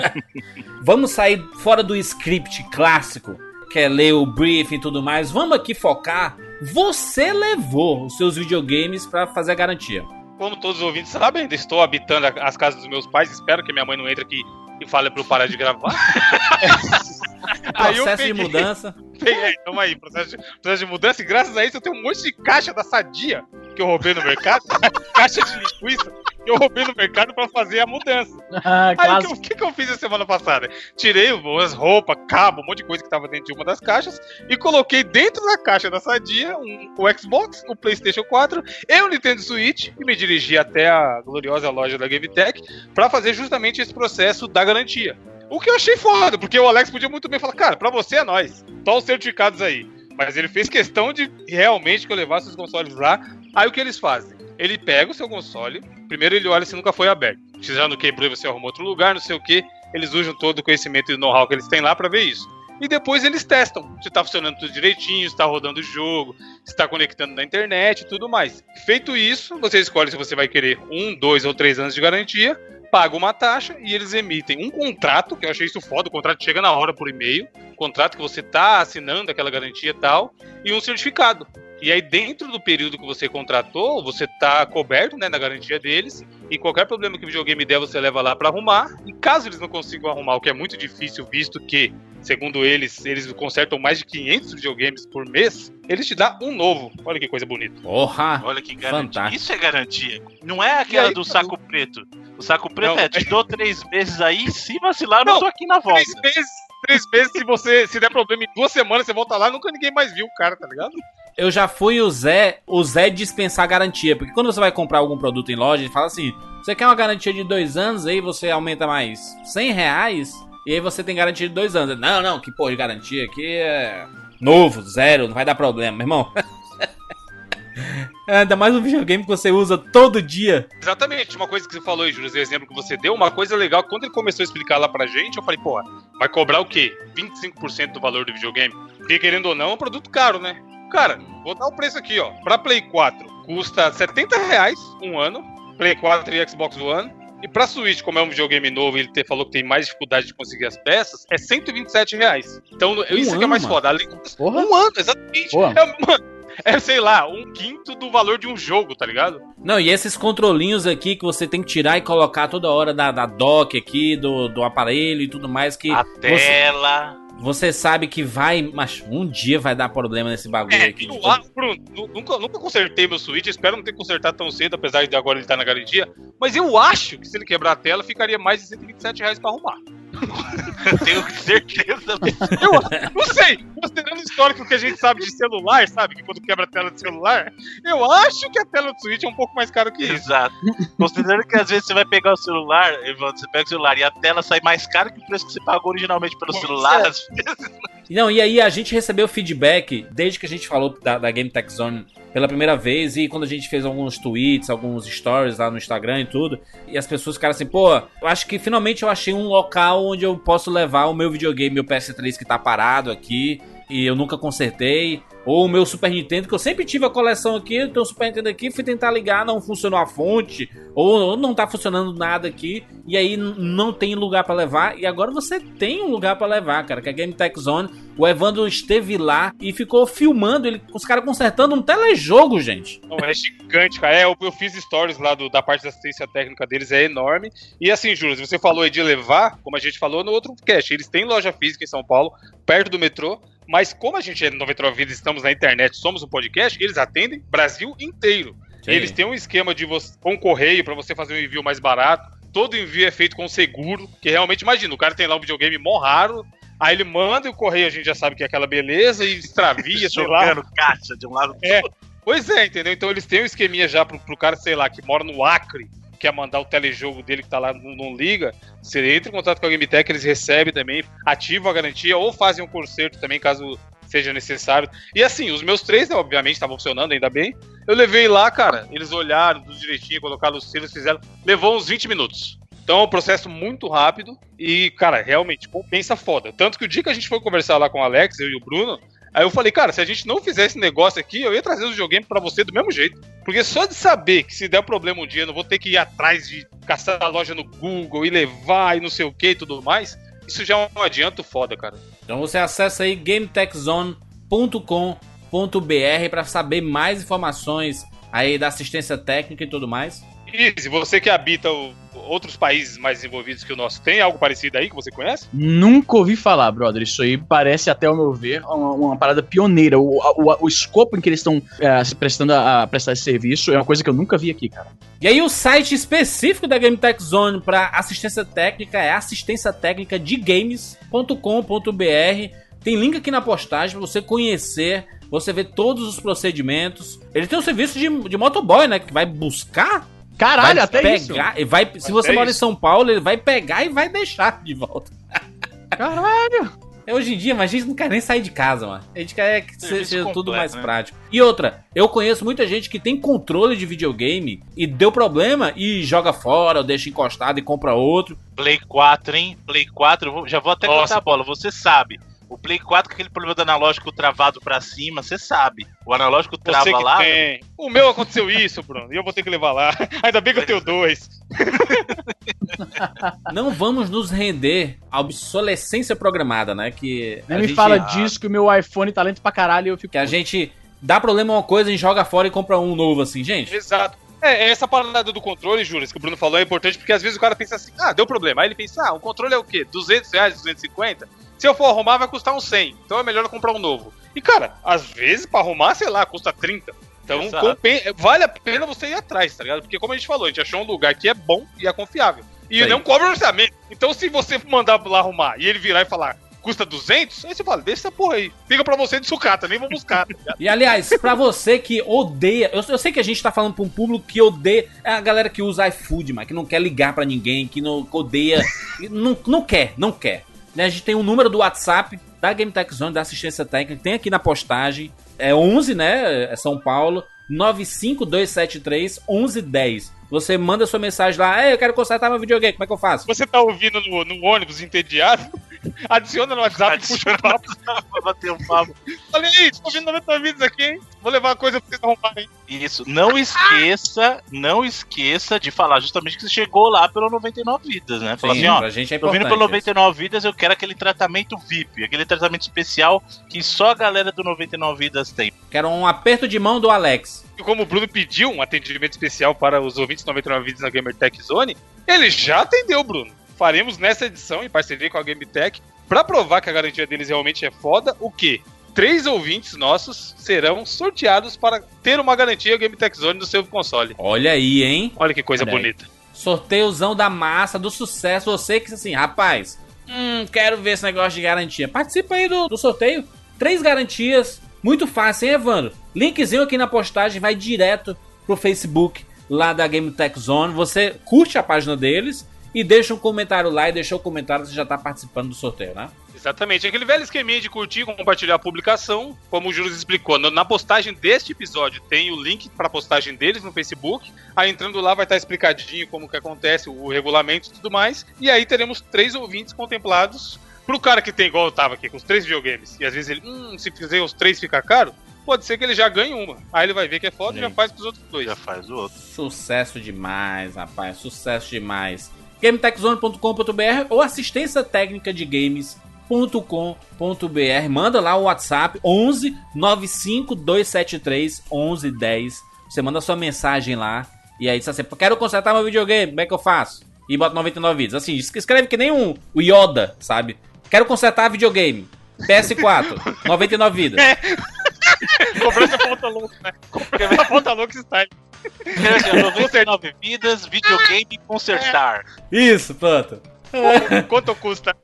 Vamos sair fora do script clássico, que é ler o briefing e tudo mais. Vamos aqui focar. Você levou os seus videogames pra fazer a garantia. Como todos os ouvintes sabem, ainda estou habitando as casas dos meus pais, espero que minha mãe não entre aqui e fale pra eu parar de gravar. Aí Processo de peguei- mudança. É, tamo aí, processo de, processo de mudança, e graças a isso eu tenho um monte de caixa da Sadia que eu roubei no mercado, caixa de linguiça que eu roubei no mercado pra fazer a mudança. Ah, Aí o que, que, eu fiz a semana passada? Tirei as roupas, cabo, um monte de coisa que tava dentro de uma das caixas e coloquei dentro da caixa da Sadia um, o Xbox, o PlayStation 4 e o Nintendo Switch e me dirigi até a gloriosa loja da GameTech pra fazer justamente esse processo da garantia. O que eu achei foda, porque o Alex podia muito bem falar, cara, pra você é nós, só os certificados aí. Mas ele fez questão de realmente que eu levasse os consoles lá. Aí o que eles fazem? Ele pega o seu console, primeiro ele olha se nunca foi aberto. Se já não quebrou e você arrumou outro lugar, não sei o que. Eles usam todo o conhecimento e know-how que eles têm lá pra ver isso. E depois eles testam se tá funcionando tudo direitinho, se tá rodando o jogo, se tá conectando na internet e tudo mais. Feito isso, você escolhe se você vai querer um, dois ou três anos de garantia, paga uma taxa e eles emitem um contrato, que eu achei isso foda, o contrato chega na hora por e-mail, contrato que você tá assinando aquela garantia e tal, e um certificado. E aí, dentro do período que você contratou, você tá coberto, né, na garantia deles, e qualquer problema que o videogame der, você leva lá pra arrumar. E caso eles não consigam arrumar, o que é muito difícil, visto que segundo eles, eles consertam mais de 500 videogames por mês, eles te dão um novo. Olha que coisa bonita. Porra! Olha que garantia. Fantástico. Isso é garantia. Não é aquela aí, do tá saco preto. O saco preto Não. é, te dou três meses aí, se vacilar, eu não Não, tô aqui na volta. Três meses, três meses, se você se der problema em duas semanas, você volta lá, nunca ninguém mais viu o cara, tá ligado? Eu já fui o Zé, o Zé dispensar garantia. Porque quando você vai comprar algum produto em loja, ele fala assim: você quer uma garantia de dois anos, aí você aumenta mais 100 reais, e aí você tem garantia de dois anos. Não, não, que porra de garantia aqui é novo, zero, não vai dar problema, meu irmão. Ainda mais um videogame que você usa todo dia. Exatamente, uma coisa que você falou aí, Júlio, o exemplo que você deu, uma coisa legal, quando ele começou a explicar lá pra gente, eu falei, porra, vai cobrar o quê? 25% do valor do videogame? Porque querendo ou não, é um produto caro, né? Cara, vou dar o preço aqui, ó. Pra Play 4, custa 70 reais um ano, Play 4 e Xbox One. E pra Switch, como é um videogame novo e ele te, falou que tem mais dificuldade de conseguir as peças, é 127 reais. Então, isso que é mais mano. foda. Além Porra. Um ano, exatamente. Porra. É, mano, é, sei lá, um quinto do valor de um jogo, tá ligado? Não, e esses controlinhos aqui que você tem que tirar e colocar toda hora da, da dock aqui, do, do aparelho e tudo mais, que A você, tela. Você sabe que vai, mas um dia vai dar problema nesse bagulho É, aqui. eu acho, Bruno, nu- nunca, nunca consertei meu Switch, espero não ter consertado tão cedo, apesar de agora ele estar na garantia. Mas eu acho que se ele quebrar a tela, ficaria mais de 127 reais pra arrumar. Eu tenho certeza. Eu não sei, considerando o histórico que a gente sabe de celular, sabe? Que quando quebra a tela de celular, eu acho que a tela do Switch é um pouco mais cara que isso. Exato. Considerando que às vezes você vai pegar o celular, Evandro, você pega o celular e a tela sai mais cara que o preço que você pagou originalmente pelo Pois celular. é. às vezes. Não, e aí a gente recebeu feedback desde que a gente falou da, da Game Tech Zone pela primeira vez e quando a gente fez alguns tweets, alguns stories lá no Instagram e tudo, e as pessoas ficaram assim, pô, eu acho que finalmente eu achei um local onde eu posso levar o meu videogame, meu PS3 que tá parado aqui e eu nunca consertei, ou o meu Super Nintendo, que eu sempre tive a coleção aqui, eu tenho Super Nintendo aqui, fui tentar ligar, não funcionou a fonte, ou, não tá funcionando nada aqui, e aí não tem lugar pra levar, e agora você tem um lugar pra levar, cara, que é a Game Tech Zone. O Evandro esteve lá e ficou filmando, ele, os caras consertando um telejogo, gente. Não, é gigante, cara. É, eu, eu fiz stories lá do- da parte da assistência técnica deles, é enorme. E assim, Júlio, você falou aí de levar, como a gente falou no outro cast, eles têm loja física em São Paulo, perto do metrô. Mas como a gente é 99 Vidas, estamos na internet, somos um podcast, eles atendem Brasil inteiro. Eles têm um esquema de você, com correio para você fazer um envio mais barato. Todo envio é feito com seguro, que realmente, imagina, o cara tem lá um videogame mó raro, aí ele manda e o correio a gente já sabe que é aquela beleza e extravia, sei lá. Jogando caixa de um lado pro É. outro. Pois é, entendeu? Então eles têm um esqueminha já pro, pro cara, sei lá, que mora no Acre, quer mandar o telejogo dele que tá lá, não, não liga. Você entra em contato com a GameTech, eles recebem também, ativam a garantia ou fazem um conserto também, caso seja necessário. E assim, os meus três, né, obviamente, estavam funcionando, ainda bem. Eu levei lá, cara, eles olharam tudo direitinho, colocaram os selos, fizeram. Levou uns 20 minutos. Então é um processo muito rápido e, cara, realmente compensa foda. Tanto que o dia que a gente foi conversar lá com o Alex, eu e o Bruno, aí eu falei, cara, se a gente não fizer esse negócio aqui, eu ia trazer o videogame pra você do mesmo jeito. Porque só de saber que se der problema um dia, eu não vou ter que ir atrás de caçar a loja no Google e levar e não sei o que e tudo mais, isso já é um adianto foda, cara. Então você acessa aí gametechzone.com.br para saber mais informações aí da assistência técnica e tudo mais. Easy, você que habita o- outros países mais desenvolvidos que o nosso, tem algo parecido aí que você conhece? Nunca ouvi falar, brother. Isso aí parece, até ao meu ver, uma, uma parada pioneira. O, o, o escopo em que eles estão é, se prestando a, a prestar esse serviço é uma coisa que eu nunca vi aqui, cara. E aí o site específico da Game Tech Zone para assistência técnica é assistência técnica de games.com.br. Tem link aqui na postagem para você conhecer, você ver todos os procedimentos. Ele tem um serviço de, de motoboy, né, que vai buscar, Caralho, vai até isso. pegar, e vai, se você mora em isso. São Paulo, ele vai pegar e vai deixar de volta. Caralho. É, Hoje em dia, mas a gente não quer nem sair de casa, mano. A gente quer que Serviço seja tudo completo, mais né? prático. E outra, eu conheço muita gente que tem controle de videogame e deu problema e joga fora, ou deixa encostado e compra outro. Play 4, hein? Play 4, eu vou- já vou até Nossa. contar a bola. Você sabe. O Play 4 com aquele problema do analógico travado pra cima, você sabe. O analógico trava Você que lá. tem. O meu aconteceu isso, Bruno, e eu vou ter que levar lá. Ainda bem que eu tenho dois. Não vamos nos render à obsolescência programada, né? Que Nem a me gente, fala disso que o meu iPhone tá lento pra caralho e eu fico. que a gente dá problema uma coisa e joga fora e compra um novo assim, gente. Exato. É, essa parada do controle, Júlio, que o Bruno falou é importante porque às vezes o cara pensa assim, ah, deu problema. Aí ele pensa, ah, o controle é o quê? 200 reais, 250? Se eu for arrumar, vai custar uns 100. Então é melhor eu comprar um novo. E, cara, às vezes, pra arrumar, sei lá, custa 30. Então, vale a pena você ir atrás, tá ligado? Porque, como a gente falou, a gente achou um lugar que é bom e é confiável. E Sim. não cobra orçamento. Então, se você mandar lá arrumar e ele virar e falar, custa 200, aí você fala, deixa essa porra aí. Fica pra você de sucata, nem vou buscar. tá? E aliás, pra você que odeia. Eu, eu sei que a gente tá falando pra um público que odeia. É a galera que usa iFood, mas que não quer ligar pra ninguém, que não que odeia. não, não quer, não quer. Né, A gente tem o número do WhatsApp da Game Tech Zone, da assistência técnica, tem aqui na postagem. É 11, né? É São Paulo. 95273 1110. Você manda sua mensagem lá, eu quero consertar meu videogame, como é que eu faço? Você tá ouvindo no, no ônibus entediado? Adiciona no WhatsApp e puxa o papo. Pra bater um papo. Olha aí, tô ouvindo 90 vídeos aqui, hein? Vou levar uma coisa pra vocês arrumarem. Isso. Não esqueça, não esqueça de falar justamente que você chegou lá pelo 99 Vidas, né? Fala Sim, assim, ó. pra gente é Tô vindo importante. pelo isso. 99 Vidas, eu quero aquele tratamento VIP, aquele tratamento especial que só a galera do 99 Vidas tem. Quero um aperto de mão do Alex. Como o Bruno pediu um atendimento especial para os ouvintes 99 vídeos na Gamer Tech Zone, ele já atendeu, Bruno. Faremos nessa edição, em parceria com a Game Tech, pra provar que a garantia deles realmente é foda, o quê? Três ouvintes nossos serão sorteados para ter uma garantia Game Tech Zone no seu console. Olha aí, hein? Olha que coisa Olha bonita. Sorteiozão da massa, do sucesso. Você que assim, rapaz, hum, quero ver esse negócio de garantia. Participa aí do, do sorteio. Três garantias, muito fácil, hein, Evandro? Linkzinho aqui na postagem, vai direto pro Facebook lá da Game Tech Zone. Você curte a página deles e deixa um comentário lá e deixou o comentário, você já tá participando do sorteio, né? Exatamente, aquele velho esqueminha de curtir, compartilhar a publicação, como o Júlio explicou, na postagem deste episódio tem o link para a postagem deles no Facebook. Aí entrando lá vai estar explicadinho como que acontece, o regulamento e tudo mais. E aí teremos três ouvintes contemplados. Pro cara que tem igual eu tava aqui, com os três videogames, e às vezes ele, hum, se fizer os três fica caro, pode ser que ele já ganhe uma. Aí ele vai ver que é foda e Sim. já faz pros outros dois. Já faz o outro. Sucesso demais, rapaz. Sucesso demais. GameTechZone.com.br ou assistência técnica de games.com.br. Manda lá o WhatsApp 11 95 273 1110. Você manda sua mensagem lá e aí diz assim: Quero consertar meu videogame, como é que eu faço? E bota 99 vídeos. Assim, escreve que nem um, o Yoda, sabe? Quero consertar videogame. PS4, 99 vidas. Cobrança ponta louca, né? Cobrança ponta louca style. 99 vidas, videogame consertar. Isso, pronto. Quanto custa?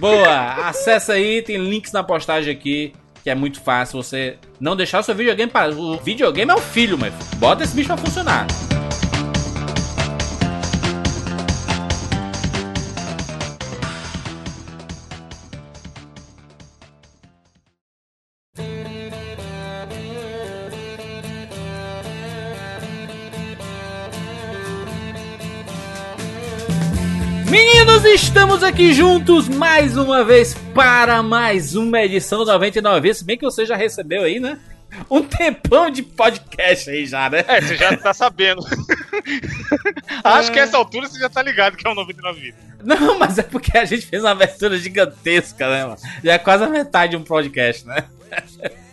Boa, acessa aí, tem links na postagem aqui, que é muito fácil você não deixar o seu videogame para. O videogame é um filho, mas bota esse bicho pra funcionar. Estamos aqui juntos mais uma vez para mais uma edição do 99 vezes. Se bem que você já recebeu aí, né? Um tempão de podcast aí já, né? É, você já tá sabendo. Acho que a essa altura você já tá ligado que é um 99 vidas. Não, mas é porque a gente fez uma abertura gigantesca, né, mano? Já é quase a metade de um podcast, né?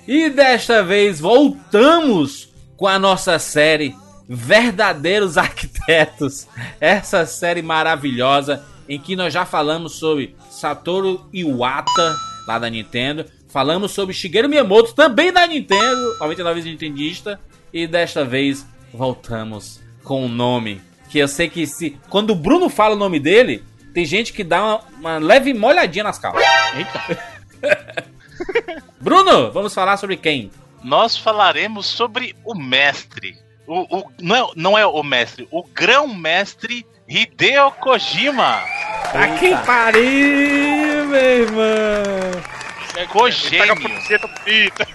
e desta vez voltamos com a nossa série Verdadeiros Arquitetos. Essa série maravilhosa em que nós já falamos sobre Satoru Iwata, lá da Nintendo. Falamos sobre Shigeru Miyamoto, também da Nintendo, 99 vezes Nintendista. E desta vez voltamos com um nome que eu sei que se quando o Bruno fala o nome dele, tem gente que dá uma, uma leve molhadinha nas calças. Eita. Bruno, vamos falar sobre quem? Nós falaremos sobre o mestre. O, o- não, é, não é o mestre, o grão-mestre Hideo Kojima. Tá que pariu, meu irmão. Cogênio. Puxeta bonita.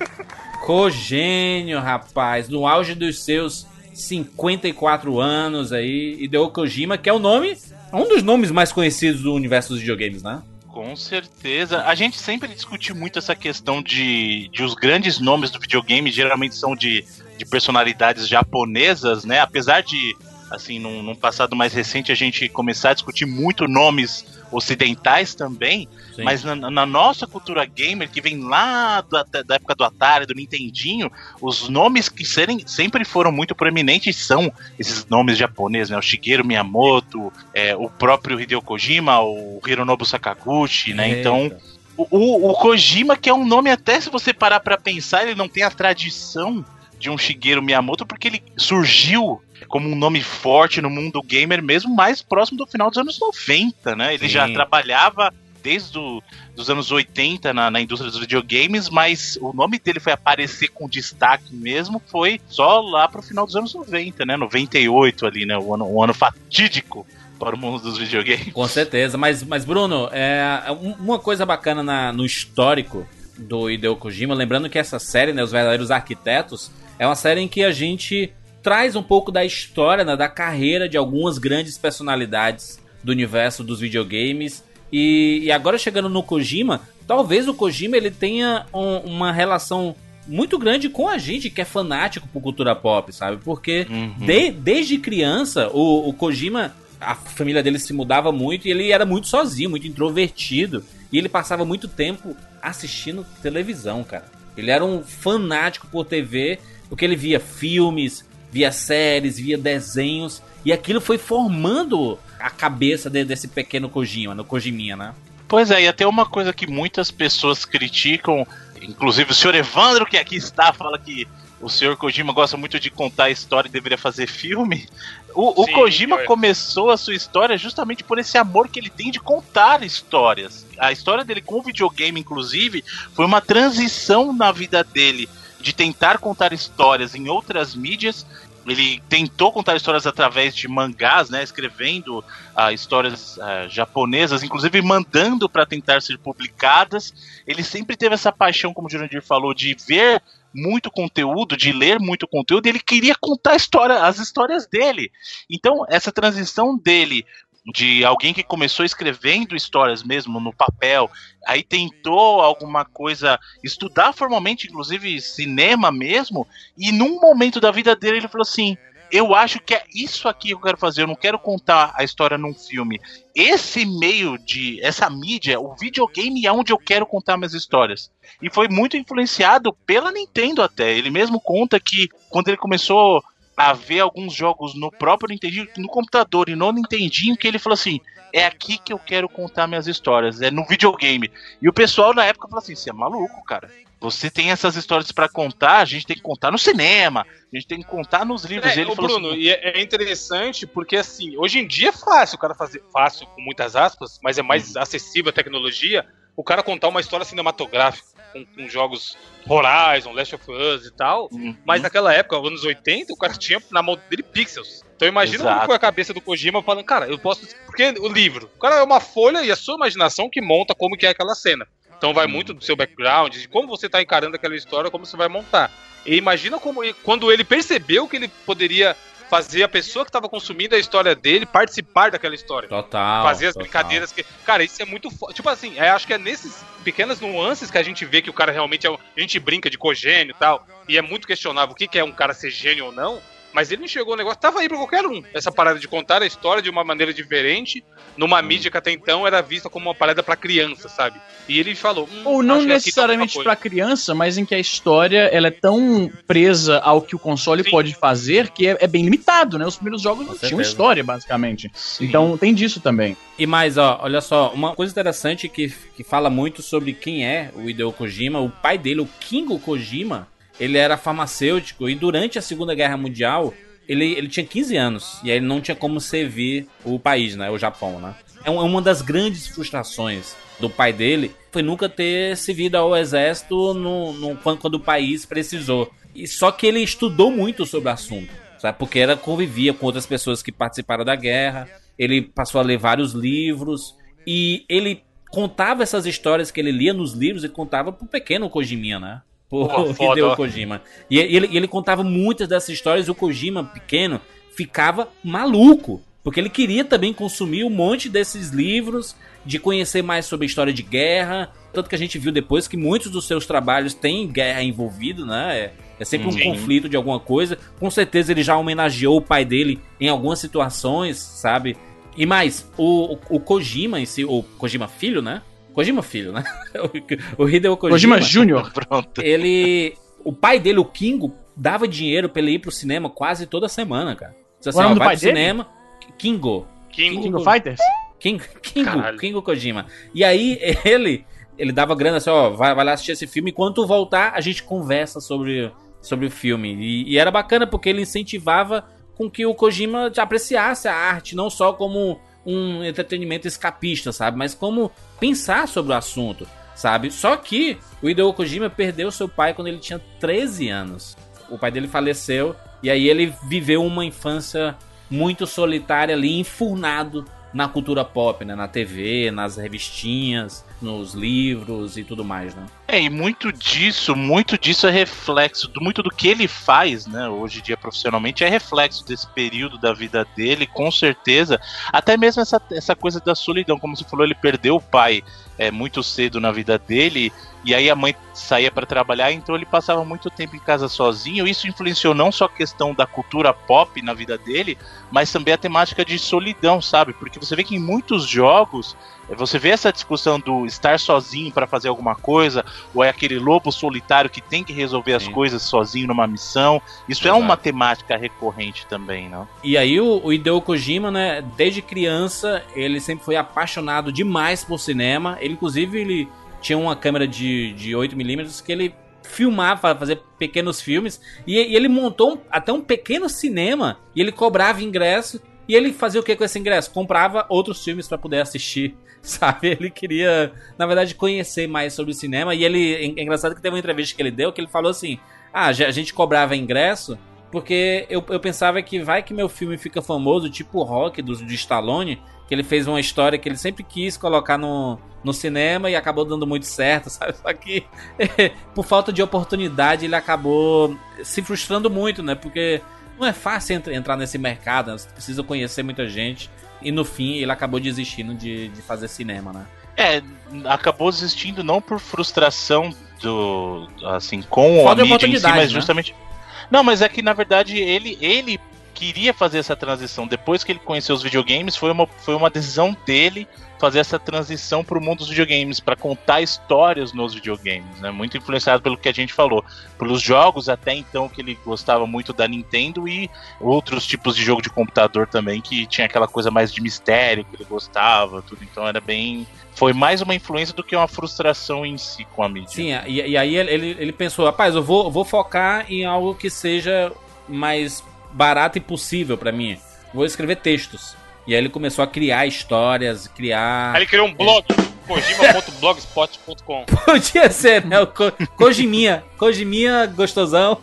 Cogênio, rapaz, no auge dos seus 54 anos aí, Hideo Kojima, que é o nome, um dos nomes mais conhecidos do universo dos videogames, né? Com certeza. A gente sempre discutiu muito essa questão de, de os grandes nomes do videogame geralmente são de, de personalidades japonesas, né? Apesar de, assim, num, num passado mais recente a gente começar a discutir muito nomes ocidentais também, Sim. mas na, na nossa cultura gamer, que vem lá da, da época do Atari, do Nintendinho, os nomes que serem, sempre foram muito proeminentes são esses nomes japoneses, né? O Shigeru Miyamoto, é, o próprio Hideo Kojima, o Hironobu Sakaguchi, né? Então, Eita. O, o Kojima, que é um nome, até se você parar pra pensar, ele não tem a tradição de um Shigeru Miyamoto, porque ele surgiu como um nome forte no mundo gamer mesmo mais próximo do final dos anos 90, né? Ele Sim. já trabalhava desde o, dos anos 80 na, na indústria dos videogames, mas o nome dele foi aparecer com destaque mesmo foi só lá pro final dos anos 90, né? 98 ali, né? O ano, o ano fatídico para o mundo dos videogames. Com certeza, mas, mas Bruno, é, um- uma coisa bacana na- no histórico do Hideo Kojima, lembrando que essa série, né, Os Verdadeiros Arquitetos, é uma série em que a gente traz um pouco da história, né, da carreira de algumas grandes personalidades do universo dos videogames. E, e agora chegando no Kojima, talvez o Kojima ele tenha um- uma relação muito grande com a gente que é fanático por cultura pop, sabe? Porque de- desde criança, o, o Kojima, a família dele se mudava muito e ele era muito sozinho, muito introvertido. E ele passava muito tempo assistindo televisão, cara. Ele era um fanático por TV, porque ele via filmes, via séries, via desenhos. E aquilo foi formando a cabeça de- desse pequeno Kojima, no Kojiminha, né? Pois é, e até uma coisa que muitas pessoas criticam, inclusive o senhor Evandro, que aqui está, fala que o senhor Kojima gosta muito de contar história e deveria fazer filme. O, o Sim, Kojima eu- começou a sua história justamente por esse amor que ele tem de contar histórias. A história dele com o videogame, inclusive, foi uma transição na vida dele de tentar contar histórias em outras mídias. Ele tentou contar histórias através de mangás, né, escrevendo ah, histórias ah, japonesas, inclusive mandando para tentar ser publicadas. Ele sempre teve essa paixão, como o Jurandir falou, de ver muito conteúdo, de ler muito conteúdo, e ele queria contar história, as histórias dele. Então, essa transição dele de alguém que começou escrevendo histórias mesmo no papel, aí tentou alguma coisa, estudar formalmente, inclusive cinema mesmo, e num momento da vida dele ele falou assim: eu acho que é isso aqui que eu quero fazer, eu não quero contar a história num filme. Esse meio de, essa mídia, o videogame é onde eu quero contar minhas histórias. E foi muito influenciado pela Nintendo até. Ele mesmo conta que quando ele começou a ver alguns jogos no próprio Nintendo, no computador e no Nintendinho, que ele falou assim: é aqui que eu quero contar minhas histórias, é no videogame. E o pessoal na época falou assim: você é maluco, cara. Você tem essas histórias pra contar, a gente tem que contar no cinema, a gente tem que contar nos livros. É, ele ô, falou Bruno, assim, e é, é interessante porque, assim, hoje em dia é fácil o cara fazer, fácil com muitas aspas, mas é mais Uhum. acessível a tecnologia, o cara contar uma história cinematográfica com, com jogos Horizon, Last of Us e tal. Uhum. Mas naquela época, anos 80, o cara tinha na mão dele pixels. Então imagina Exato. como foi a cabeça do Kojima falando, cara, eu posso. Porque o livro, o cara é uma folha e a sua imaginação que monta como que é aquela cena. Então vai muito do seu background, de como você tá encarando aquela história, como você vai montar. E imagina como quando ele percebeu que ele poderia fazer a pessoa que estava consumindo a história dele participar daquela história. Total. fazer as total. brincadeiras que. Cara, isso é muito. fo- Tipo assim, é, acho que é nesses pequenas nuances que a gente vê que o cara realmente é. A gente brinca de cogênio e tal. E é muito questionável o que, que é um cara ser gênio ou não. Mas ele enxergou o negócio, tava aí pra qualquer um. Essa parada de contar a história de uma maneira diferente, numa mídia que até então era vista como uma parada pra criança, sabe? E ele falou. hum, Ou não tá necessariamente alguma pra criança, mas em que a história ela é tão presa ao que o console Sim. pode fazer que é, é bem limitado, né? Os primeiros jogos não tinham história, basicamente. Então tem disso também. E mais, ó, olha só, uma coisa interessante que, que fala muito sobre quem é o Hideo Kojima, o pai dele, o Kingo Kojima, ele era farmacêutico e durante a Segunda Guerra Mundial, ele, ele tinha 15 anos e aí ele não tinha como servir o país, né, o Japão, né. É é uma das grandes frustrações do pai dele, foi nunca ter servido ao exército no, no- quando, quando o país precisou. E só que ele estudou muito sobre o assunto, sabe? Porque era convivia com outras pessoas que participaram da guerra. Ele passou a ler vários livros e ele contava essas histórias que ele lia nos livros e contava pro pequeno Kojiminha, né? Por Pô, foda, Hideo ó. Kojima. E ele, ele contava muitas dessas histórias e o Kojima, pequeno, ficava maluco. Porque ele queria também consumir um monte desses livros, de conhecer mais sobre a história de guerra. Tanto que a gente viu depois que muitos dos seus trabalhos têm guerra envolvido, né? É, é sempre um conflito de alguma coisa. Com certeza ele já homenageou o pai dele em algumas situações, sabe? E mais, o, o, o Kojima em si, o Kojima filho, né? Kojima filho, né? o Hideo Kojima, Kojima Jr. pronto. ele. O pai dele, o Kingo, dava dinheiro pra ele ir pro cinema quase toda semana, cara. Diz assim, é o ó, nome do vai pai dele? cinema. Kingo. King, King of Fighters? Kingo, Kingo, Caralho. Kingo Kojima. E aí ele ele dava grana assim, ó, vai, vai lá assistir esse filme, enquanto voltar, a gente conversa sobre, sobre o filme. E, e era bacana porque ele incentivava com que o Kojima apreciasse a arte, não só como um entretenimento escapista, sabe? Mas como pensar sobre o assunto, sabe? Só que o Hideo Kojima perdeu seu pai quando ele tinha 13 anos. O pai dele faleceu e aí ele viveu uma infância muito solitária ali, enfurnado na cultura pop, né? Na TV, nas revistinhas, nos livros e tudo mais, né? É, e muito disso, muito disso é reflexo, muito do que ele faz, né, hoje em dia profissionalmente, é reflexo desse período da vida dele, com certeza. Até mesmo essa, essa coisa da solidão, como você falou, ele perdeu o pai é, muito cedo na vida dele, e aí a mãe saía para trabalhar, então ele passava muito tempo em casa sozinho. Isso influenciou não só a questão da cultura pop na vida dele, mas também a temática de solidão, sabe? Porque você vê que em muitos jogos você vê essa discussão do estar sozinho para fazer alguma coisa, ou é aquele lobo solitário que tem que resolver Sim. as coisas sozinho numa missão. Isso Exato. é uma temática recorrente também, não? E aí o, o Hideo Kojima, né, desde criança, ele sempre foi apaixonado demais por cinema. Ele, inclusive, ele tinha uma câmera de, de 8mm que ele filmava, fazer pequenos filmes. E, e ele montou um, até um pequeno cinema e ele cobrava ingresso. E ele fazia o que com esse ingresso? Comprava outros filmes para poder assistir, sabe? Ele queria, na verdade, conhecer mais sobre o cinema. E ele, é engraçado que teve uma entrevista que ele deu que ele falou assim: Ah, a gente cobrava ingresso porque eu, eu pensava que vai que meu filme fica famoso, tipo o Rock do, do Stallone, que ele fez uma história que ele sempre quis colocar no, no cinema e acabou dando muito certo, sabe? Só que por falta de oportunidade ele acabou se frustrando muito, né? Porque não é fácil entrar nesse mercado, né? você precisa conhecer muita gente. E no fim ele acabou desistindo de, de fazer cinema, né? É, acabou desistindo não por frustração do. assim, com Falta a mídia em si, mas né? justamente. Não, mas é que na verdade ele, ele queria fazer essa transição. Depois que ele conheceu os videogames, foi uma, foi uma decisão dele fazer essa transição para o mundo dos videogames, para contar histórias nos videogames, né? Muito influenciado pelo que a gente falou, pelos jogos até então que ele gostava muito da Nintendo e outros tipos de jogo de computador também que tinha aquela coisa mais de mistério que ele gostava, tudo. Então era bem foi mais uma influência do que uma frustração em si com a mídia. Sim, e, e aí ele, ele pensou, rapaz, eu vou, vou focar em algo que seja mais barato e possível para mim. Vou escrever textos. E aí ele começou a criar histórias, criar. Aí ele criou um blog, é. kojima.blogspot.com. Podia ser, né? O Ko Kojiminha. Kojiminha gostosão.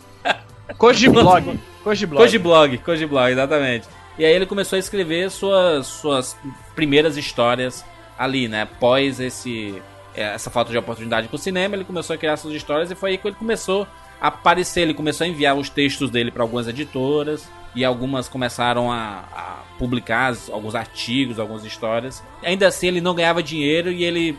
Kojiblog. Kojiblog. Kojiblog, Kojiblog, exatamente. E aí ele começou a escrever suas, suas primeiras histórias ali, né? Após esse, essa falta de oportunidade pro cinema, ele começou a criar suas histórias e foi aí que ele começou aparecer, ele começou a enviar os textos dele para algumas editoras e algumas começaram a, a, publicar alguns artigos, algumas histórias. Ainda assim, ele não ganhava dinheiro e ele.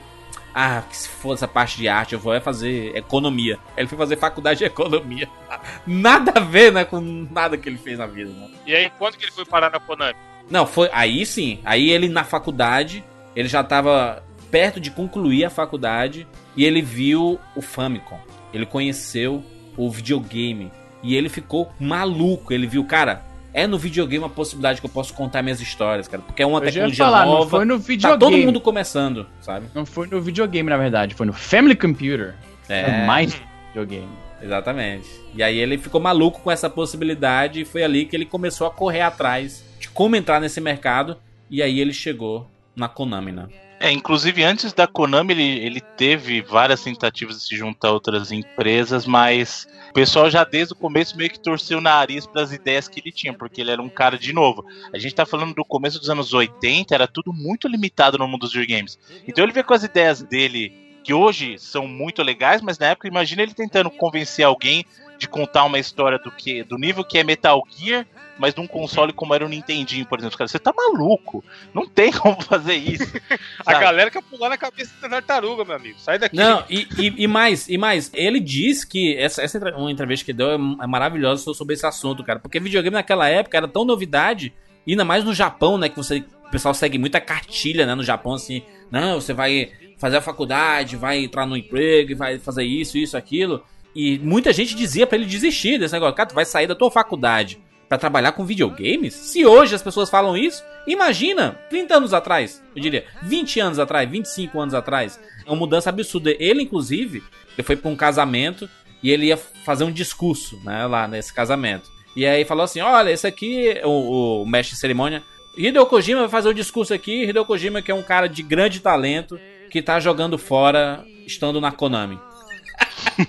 Ah, que se for essa parte de arte, eu vou é fazer economia. Ele foi fazer faculdade de economia. Nada a ver, né, com nada que ele fez na vida, né? E aí, quando que ele foi parar na Konami? Não, foi. Aí sim. Aí ele na faculdade, ele já tava perto de concluir a faculdade e ele viu o Famicom. Ele conheceu o videogame. E ele ficou maluco. Ele viu, cara, é no videogame uma possibilidade que eu posso contar minhas histórias, cara. Porque é uma eu tecnologia falar, nova. Não foi no videogame. Tá todo mundo começando, sabe? Não foi no videogame, na verdade. Foi no Family Computer. É. é mais videogame. Exatamente. E aí ele ficou maluco com essa possibilidade e foi ali que ele começou a correr atrás de como entrar nesse mercado. E aí ele chegou na Konami, né? É, inclusive antes da Konami ele, ele teve várias tentativas de se juntar a outras empresas, mas o pessoal já desde o começo meio que torceu o nariz para as ideias que ele tinha, porque ele era um cara de novo. A gente tá falando do começo dos anos 80, era tudo muito limitado no mundo dos videogames. Então ele veio com as ideias dele que hoje são muito legais, mas na época imagina ele tentando convencer alguém de contar uma história do que do nível que é Metal Gear mas num console como era o Nintendinho, por exemplo. Cara, você tá maluco. Não tem como fazer isso. a galera quer pular na cabeça da tartaruga, meu amigo. Sai daqui. Não, e, e, e mais, e mais, ele diz que essa, essa uma entrevista que deu é, é maravilhosa sobre esse assunto, cara. Porque videogame naquela época era tão novidade, ainda mais no Japão, né? Que você, o pessoal segue muita cartilha, né? No Japão, assim, não, você vai fazer a faculdade, vai entrar no emprego, vai fazer isso, isso, aquilo. E muita gente dizia para ele desistir desse negócio. Cara, tu vai sair da tua faculdade para trabalhar com videogames? Se hoje as pessoas falam isso, imagina 30 anos atrás, eu diria, 20 anos atrás, 25 anos atrás. É uma mudança absurda. Ele, inclusive, ele foi para um casamento e ele ia fazer um discurso, né, lá nesse casamento. E aí falou assim: olha, esse aqui, o, o mestre de cerimônia, Hideo Kojima vai fazer um discurso aqui. Hideo Kojima, que é um cara de grande talento, que tá jogando fora, estando na Konami.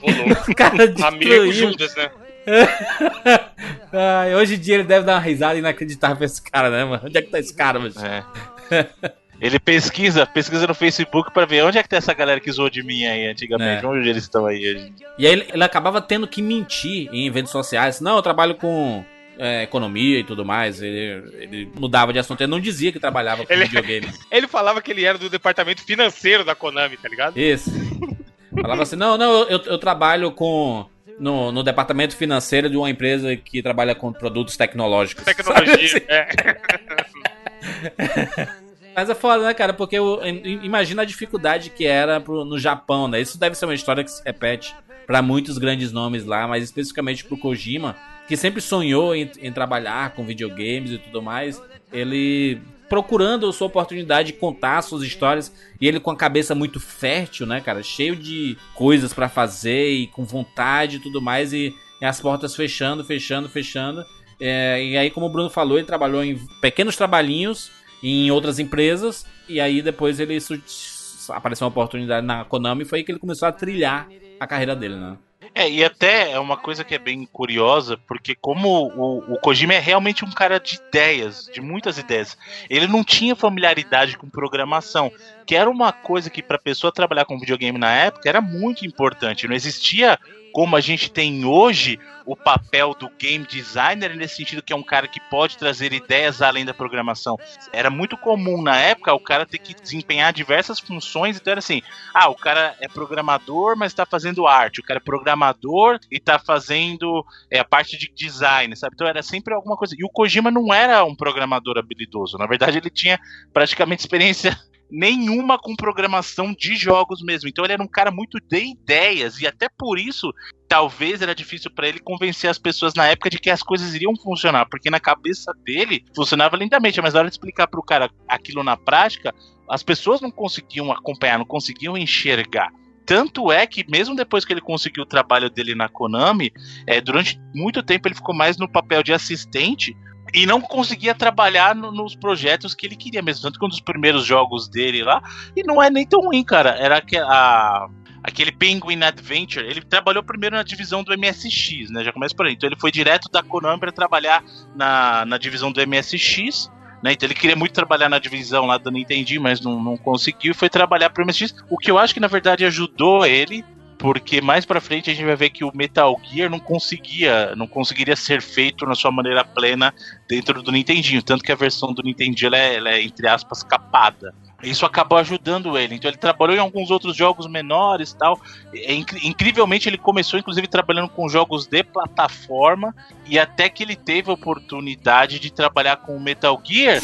Ô, louco. O cara Amigo. Judas, né? Ai, hoje em dia ele deve dar uma risada inacreditável pra esse cara, né, mano? Onde é que tá esse cara, mano? É. Ele pesquisa, pesquisa no Facebook pra ver onde é que tá essa galera que zoou de mim aí antigamente. É. Onde eles estão aí hoje. E aí ele, ele acabava tendo que mentir em eventos sociais. Não, eu trabalho com é, economia e tudo mais. Ele, ele mudava de assunto. Ele não dizia que trabalhava com Ele- videogame. Ele falava que ele era do departamento financeiro da Konami, tá ligado? Isso. Falava assim, não, não, eu, eu trabalho com... No, no departamento financeiro de uma empresa que trabalha com produtos tecnológicos. Tecnologia. assim? é. Mas é foda, né, cara? Porque o- im- imagina a dificuldade que era pro- no Japão, né? Isso deve ser uma história que se repete pra muitos grandes nomes lá, mas especificamente pro Kojima, que sempre sonhou em, em trabalhar com videogames e tudo mais. Ele procurando sua oportunidade de contar suas histórias e ele com a cabeça muito fértil, né, cara? Cheio de coisas pra fazer e com vontade e tudo mais e, e as portas fechando, fechando, fechando. É, e aí, como o Bruno falou, ele trabalhou em pequenos trabalhinhos em outras empresas e aí depois ele apareceu uma oportunidade na Konami e foi aí que ele começou a trilhar a carreira dele, né? É, e até é uma coisa que é bem curiosa, porque como o, o Kojima é realmente um cara de ideias, de muitas ideias, ele não tinha familiaridade com programação, que era uma coisa que para pessoa trabalhar com videogame na época era muito importante. Não existia como a gente tem hoje o papel do game designer nesse sentido que é um cara que pode trazer ideias além da programação. Era muito comum na época o cara ter que desempenhar diversas funções, então era assim, ah, o cara é programador, mas está fazendo arte. O cara é programador e está fazendo é, a parte de design, sabe? Então era sempre alguma coisa. E o Kojima não era um programador habilidoso. Na verdade, ele tinha praticamente experiência nenhuma com programação de jogos mesmo. Então ele era um cara muito de ideias e até por isso talvez era difícil para ele convencer as pessoas na época de que as coisas iriam funcionar, porque na cabeça dele funcionava lindamente, mas na hora de explicar pro cara aquilo na prática, as pessoas não conseguiam acompanhar, não conseguiam enxergar. Tanto é que, mesmo depois que ele conseguiu o trabalho dele na Konami, é, durante muito tempo ele ficou mais no papel de assistente e não conseguia trabalhar no- nos projetos que ele queria mesmo. Tanto que um dos primeiros jogos dele lá, e não é nem tão ruim, cara, era aque- a- aquele Penguin Adventure. Ele trabalhou primeiro na divisão do MSX, né? Já começa por aí. Então ele foi direto da Konami para trabalhar na, na divisão do MSX. Né, então ele queria muito trabalhar na divisão lá do Nintendo, mas não, não conseguiu foi trabalhar pro MSX. O que eu acho que na verdade ajudou ele, porque mais pra frente a gente vai ver que o Metal Gear não conseguia, não conseguiria ser feito na sua maneira plena dentro do Nintendinho, tanto que a versão do Nintendinho ela é, ela é, entre aspas capada. Isso acabou ajudando ele. Então ele trabalhou em alguns outros jogos menores, tal. É, incri- incrivelmente ele começou inclusive trabalhando com jogos de plataforma e até que ele teve a oportunidade de trabalhar com o Metal Gear.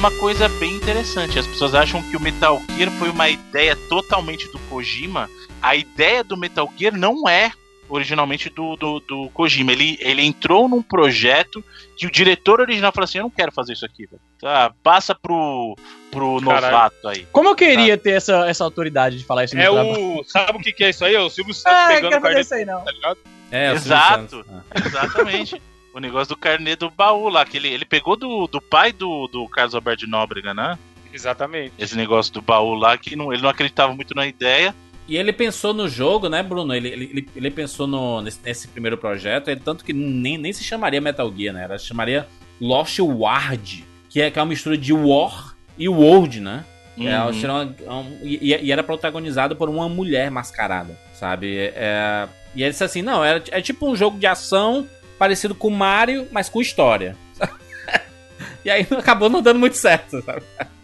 Uma coisa bem interessante. As pessoas acham que o Metal Gear foi uma ideia totalmente do Kojima. A ideia do Metal Gear não é originalmente do, do, do Kojima. Ele, ele entrou num projeto que o diretor original falou assim: Eu não quero fazer isso aqui, velho. Tá, passa pro, pro Caralho. novato aí. Como eu queria ter essa, essa autoridade de falar isso no É o. Sabe o que, que é isso aí? É o Silvio Santos Ah, eu pegando quero o isso aí, não. tá ligado? É, Exato. Ah. Exatamente. O negócio do carnê do baú lá, que ele, ele pegou do, do pai do, do Carlos Alberto de Nóbrega, né? Exatamente. Esse negócio do baú lá, que não, ele não acreditava muito na ideia. E ele pensou no jogo, né, Bruno? Ele, ele, ele- pensou no, nesse, nesse primeiro projeto, ele, tanto que nem, nem se chamaria Metal Gear, né? Era, se chamaria Lost Ward, que é, que é uma mistura de War e World, né? É, Uhum. será uma- um- e, e era protagonizado por uma mulher mascarada, sabe? É, e ele disse assim: não, é, é tipo um jogo de ação parecido com Mario, mas com história. e aí acabou não dando muito certo,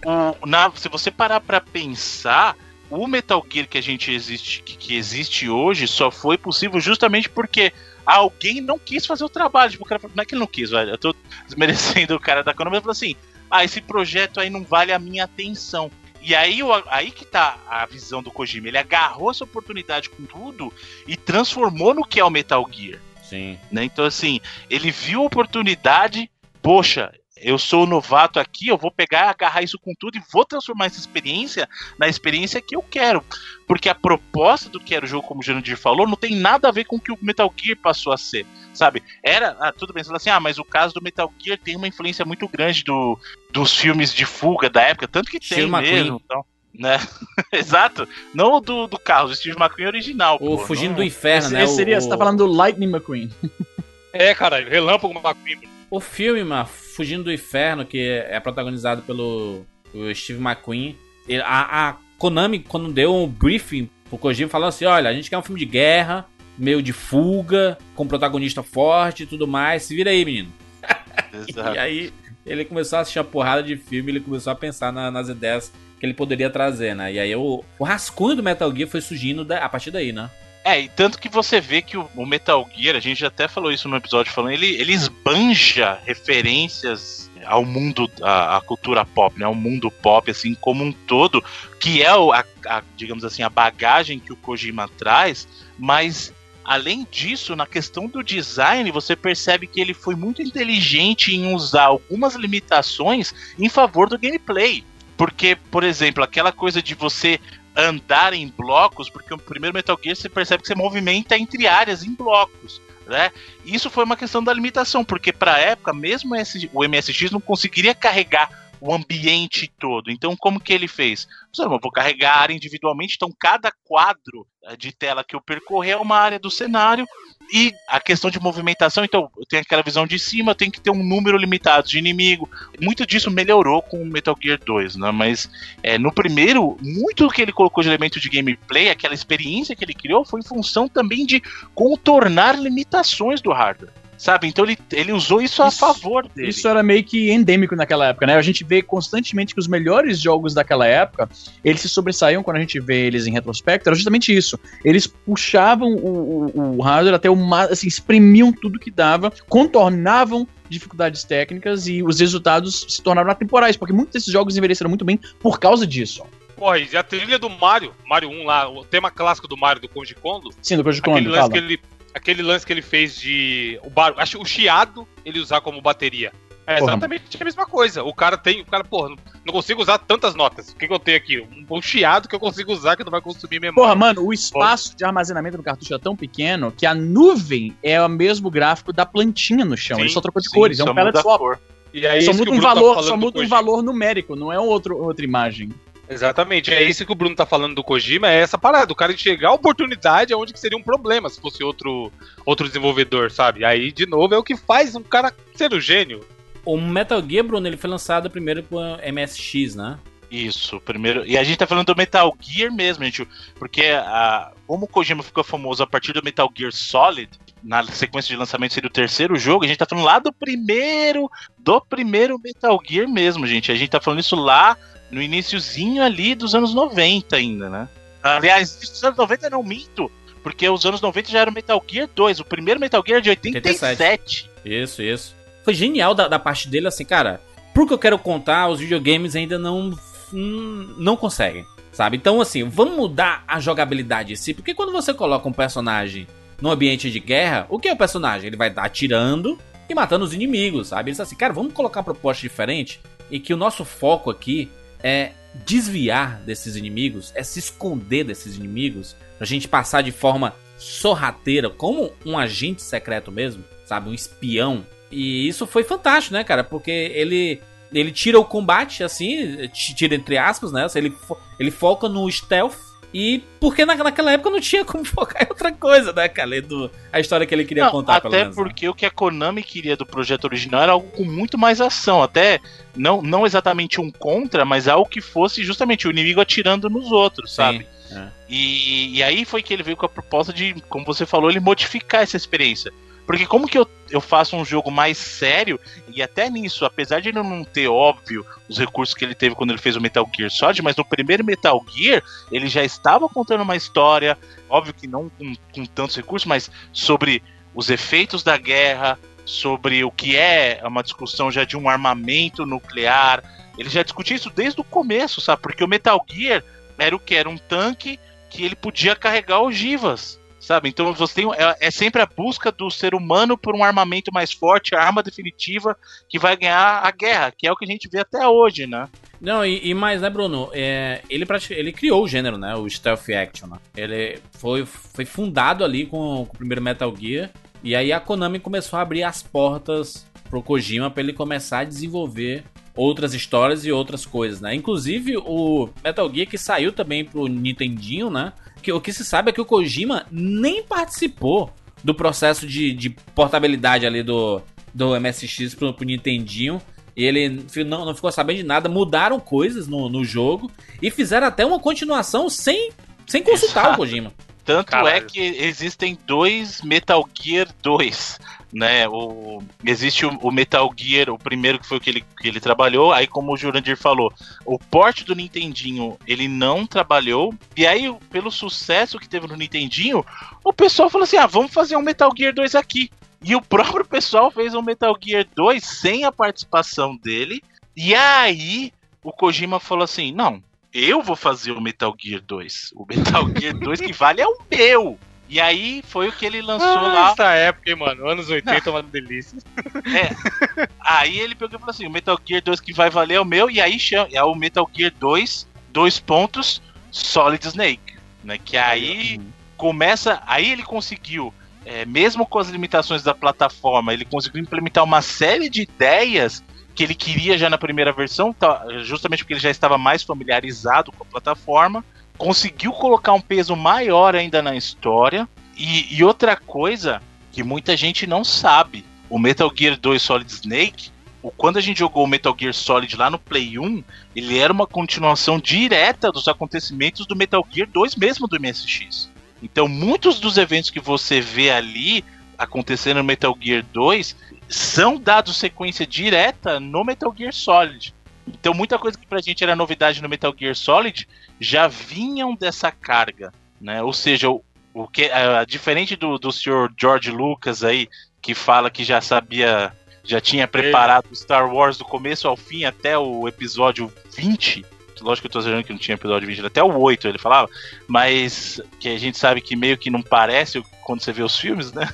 o- na- se você parar pra pensar, o Metal Gear que a gente existe, que, que existe hoje só foi possível justamente porque alguém não quis fazer o trabalho. Tipo, o cara não é que ele não quis, velho. Eu tô desmerecendo o cara da Konami, ele falou assim: ah, esse projeto aí não vale a minha atenção. E aí, aí que tá a visão do Kojima. Ele agarrou essa oportunidade com tudo e transformou no que é o Metal Gear. Sim. Né? Então, assim, ele viu a oportunidade, poxa, eu sou novato aqui, eu vou pegar, agarrar isso com tudo e vou transformar essa experiência na experiência que eu quero. Porque a proposta do que era o jogo, como o Jurandir falou, não tem nada a ver com o que o Metal Gear passou a ser. Sabe? Era. Ah, tudo bem, você fala assim, ah, mas o caso do Metal Gear tem uma influência muito grande do, dos filmes de fuga da época, tanto que tem mesmo. Então, né? Exato. Não do, do carro, do Steve McQueen original. O pô, Fugindo não... do Inferno, esse, né? Esse seria, o, você tá falando do Lightning McQueen. É, caralho, Relâmpago McQueen. O filme, mano, Fugindo do Inferno, que é protagonizado pelo Steve McQueen. A, a, Konami, quando deu um briefing pro Kojima, falou assim: olha, a gente quer um filme de guerra, meio de fuga, com protagonista forte e tudo mais. Se vira aí, menino. e aí ele começou a assistir a porrada de filme, ele começou a pensar na, nas ideias que ele poderia trazer, né? E aí o, o rascunho do Metal Gear foi surgindo da, a partir daí, né? É, e tanto que você vê que o, o, Metal Gear, a gente até falou isso no episódio falando, ele, ele esbanja referências ao mundo, à, cultura pop, né? Ao mundo pop, assim, como um todo, que é, a, a, digamos assim, a bagagem que o Kojima traz, mas além disso, na questão do design, você percebe que ele foi muito inteligente em usar algumas limitações em favor do gameplay. Porque, por exemplo, aquela coisa de você andar em blocos, porque o primeiro Metal Gear você percebe que você movimenta entre áreas em blocos. Né? Isso foi uma questão da limitação, porque para a época, mesmo o MSX não conseguiria carregar o ambiente todo. Então, como que ele fez? Eu vou carregar individualmente, então cada quadro eh, de tela que eu percorrer é uma área do cenário. E a questão de movimentação, então, eu tenho aquela visão de cima, tenho que ter um número limitado de inimigo. Muito disso melhorou com o Metal Gear 2, né? Mas é, no primeiro, muito do que ele colocou de elemento de gameplay, aquela experiência que ele criou, foi em função também de contornar limitações do hardware. Sabe? Então ele, ele usou isso, isso a favor dele. Isso era meio que endêmico naquela época, né? A gente vê constantemente que os melhores jogos daquela época, eles se sobressaíam quando a gente vê eles em retrospecto, era justamente isso. Eles puxavam o, o, o hardware até o mais, assim, exprimiam tudo que dava, contornavam dificuldades técnicas e os resultados se tornaram atemporais, porque muitos desses jogos envelheceram muito bem por causa disso. Porra, e a trilha do Mario, Mario 1 lá, o tema clássico do Mario do Koji Kondo. Sim, do Koji Kondo, Aquele lance que ele aquele lance que ele fez de. O bar, acho o chiado ele usar como bateria. É exatamente porra. a mesma coisa. O cara tem. O cara, porra, não consigo usar tantas notas. O que, que eu tenho aqui? Um, um, chiado que eu consigo usar que não vai consumir memória. Porra, mano, o espaço porra. de armazenamento do cartucho é tão pequeno que a nuvem é o mesmo gráfico da plantinha no chão. Sim, ele só trocou de sim, cores, é um palette swap. E aí, só muda um tá valor, tá só muda um valor numérico, não é outro, outra imagem. Exatamente, é isso que o Bruno tá falando do Kojima, é essa parada, o cara enxergar a oportunidade onde que seria um problema se fosse outro, outro desenvolvedor, sabe? Aí, de novo, é o que faz um cara ser o um gênio. O Metal Gear, Bruno, ele foi lançado primeiro com MSX, né? Isso, primeiro. E a gente tá falando do Metal Gear mesmo, gente. Porque a, como o Kojima ficou famoso a partir do Metal Gear Solid, na sequência de lançamento seria o terceiro jogo, a gente tá falando lá do primeiro, do primeiro Metal Gear mesmo, gente. A gente tá falando isso lá no iníciozinho ali dos anos 90 ainda, né? Aliás, dos anos 90 não minto, porque os anos 90 já era Metal Gear 2, o primeiro Metal Gear é de 87. 87. Isso, isso. Foi genial da, da parte dele, assim, cara, por que eu quero contar, os videogames ainda não, não conseguem, sabe? Então, assim, vamos mudar a jogabilidade em si, porque quando você coloca um personagem num ambiente de guerra, o que é o personagem? Ele vai atirando e matando os inimigos, sabe? Eles assim, cara, vamos colocar uma proposta diferente e que o nosso foco aqui é desviar desses inimigos, é se esconder desses inimigos, pra gente passar de forma sorrateira, como um agente secreto mesmo, sabe? Um espião. E isso foi fantástico, né, cara? Porque ele ele tira o combate, assim, tira entre aspas, né? Ele, ele foca no stealth e porque na, naquela época não tinha como focar em outra coisa, né, cara? Do, a história que ele queria não, contar, Até menos, né? porque né? o que a Konami queria do projeto original era algo com muito mais ação. Até não, não exatamente um contra, mas algo que fosse justamente o inimigo atirando nos outros, Sim, sabe? É. E, e aí foi que ele veio com a proposta de, como você falou, ele modificar essa experiência. Porque como que eu, eu faço um jogo mais sério, e até nisso, apesar de ele não ter, óbvio, os recursos que ele teve quando ele fez o Metal Gear Solid, mas no primeiro Metal Gear, ele já estava contando uma história, óbvio que não com, com tantos recursos, mas sobre os efeitos da guerra, sobre o que é uma discussão já de um armamento nuclear. Ele já discutia isso desde o começo, sabe? Porque o Metal Gear era o que? Era um tanque que ele podia carregar ogivas, sabe? Então você tem, é, é, sempre a busca do ser humano por um armamento mais forte, a arma definitiva que vai ganhar a guerra, que é o que a gente vê até hoje, né? Não, e, e mais, né, Bruno? É, ele, ele criou o gênero, né? O Stealth Action. Né? Ele foi, foi fundado ali com, com o primeiro Metal Gear. E aí a Konami começou a abrir as portas pro Kojima para ele começar a desenvolver outras histórias e outras coisas, né? Inclusive o Metal Gear que saiu também pro Nintendinho, né? Que o que se sabe é que o Kojima nem participou do processo de, de portabilidade ali do, do MSX pro, pro Nintendinho. Ele não, não ficou sabendo de nada, mudaram coisas no, no jogo e fizeram até uma continuação sem, sem consultar Exato. o Kojima. Tanto é Caralho. é que existem dois Metal Gear 2 né? O, existe o, o, Metal Gear, o primeiro que foi o que ele, que ele trabalhou. Aí, como o Jurandir falou, o porte do Nintendinho ele não trabalhou. E aí, pelo sucesso que teve no Nintendinho, o pessoal falou assim: ah, vamos fazer um Metal Gear 2 aqui. E o próprio pessoal fez um Metal Gear 2 sem a participação dele. E aí, o Kojima falou assim: não, eu vou fazer o Metal Gear 2. O Metal Gear 2 que vale é o meu. E aí foi o que ele lançou ah, lá. Essa época, hein, mano? Anos 80, uma delícia. É. Aí ele pegou e falou assim: o Metal Gear 2 que vai valer é o meu, e aí chama, é o Metal Gear 2, dois pontos, Solid Snake. Né? Que aí uhum. começa. Aí ele conseguiu. É, mesmo com as limitações da plataforma, ele conseguiu implementar uma série de ideias que ele queria já na primeira versão, tá, justamente porque ele já estava mais familiarizado com a plataforma conseguiu colocar um peso maior ainda na história. E, e, outra coisa que muita gente não sabe: o Metal Gear 2 Solid Snake, quando a gente jogou o Metal Gear Solid lá no Play 1, ele era uma continuação direta dos acontecimentos do Metal Gear 2 mesmo do MSX. Então, muitos dos eventos que você vê ali acontecendo no Metal Gear 2 são dados sequência direta no Metal Gear Solid. Então, muita coisa que pra gente era novidade no Metal Gear Solid já vinham dessa carga, né? Ou seja, o, o que uh, diferente do, do senhor George Lucas aí, que fala que já sabia, já tinha preparado Star Wars do começo ao fim até o episódio 20. Lógico que eu tô dizendo que não tinha episódio 20, até o 8 ele falava, mas que a gente sabe que meio que não parece quando você vê os filmes, né?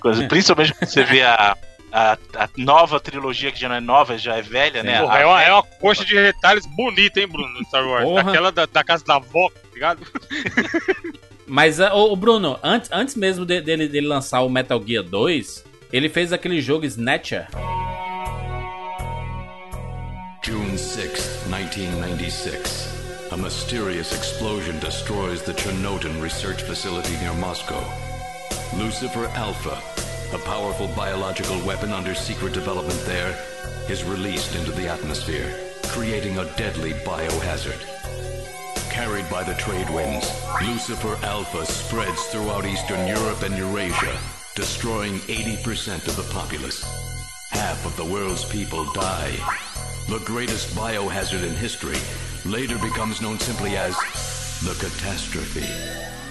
Principalmente quando você vê a, a, a, nova trilogia, que já não é nova, já é velha, né? Porra, é, uma, é uma coxa de retalhos bonita, hein, Bruno, no Star Wars. Porra. Aquela da, da, casa da avó, tá ligado? Mas, uh, o Bruno, antes, antes mesmo de, dele, dele lançar o Metal Gear 2, ele fez aquele jogo Snatcher. June 6, 1996. A mysterious explosion destroys the Chernobyl research facility near Moscow. Lucifer Alpha a powerful biological weapon under secret development there, is released into the atmosphere, creating a deadly biohazard. Carried by the trade winds, Lucifer Alpha spreads throughout Eastern Europe and Eurasia, destroying 80% of the populace. Half of the world's people die. The greatest biohazard in history later becomes known simply as the catastrophe.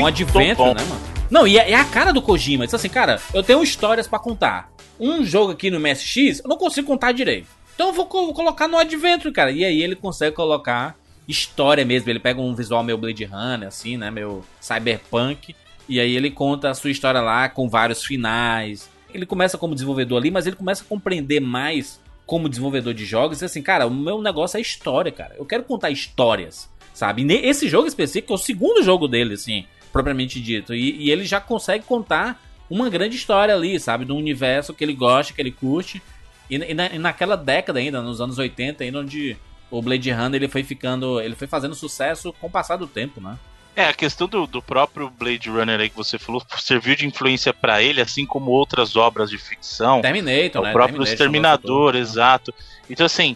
Um adventure, né, mano? Não, e é, é, a cara do Kojima. Diz assim, cara, eu tenho histórias para contar. Um jogo aqui no MSX, eu não consigo contar direito. Então eu vou, vou colocar no Adventure, cara. E aí ele consegue colocar história mesmo. Ele pega um visual meio Blade Runner, assim, né? Meio cyberpunk. E aí ele conta a sua história lá com vários finais. Ele começa como desenvolvedor ali, mas ele começa a compreender mais como desenvolvedor de jogos. E assim, cara, o meu negócio é história, cara. Eu quero contar histórias, sabe? E esse jogo específico é o segundo jogo dele, assim propriamente dito. E, e, ele já consegue contar uma grande história ali, sabe? Do universo que ele gosta, que ele curte. E, e, na, e, naquela década ainda, nos anos 80, ainda onde o Blade Runner ele foi ficando. Ele foi fazendo sucesso com o passar do tempo, né? É, a questão do, do próprio Blade Runner aí que você falou serviu de influência para ele, assim como outras obras de ficção. Terminator, o né? próprio Terminator, Exterminador, exato. Então, assim,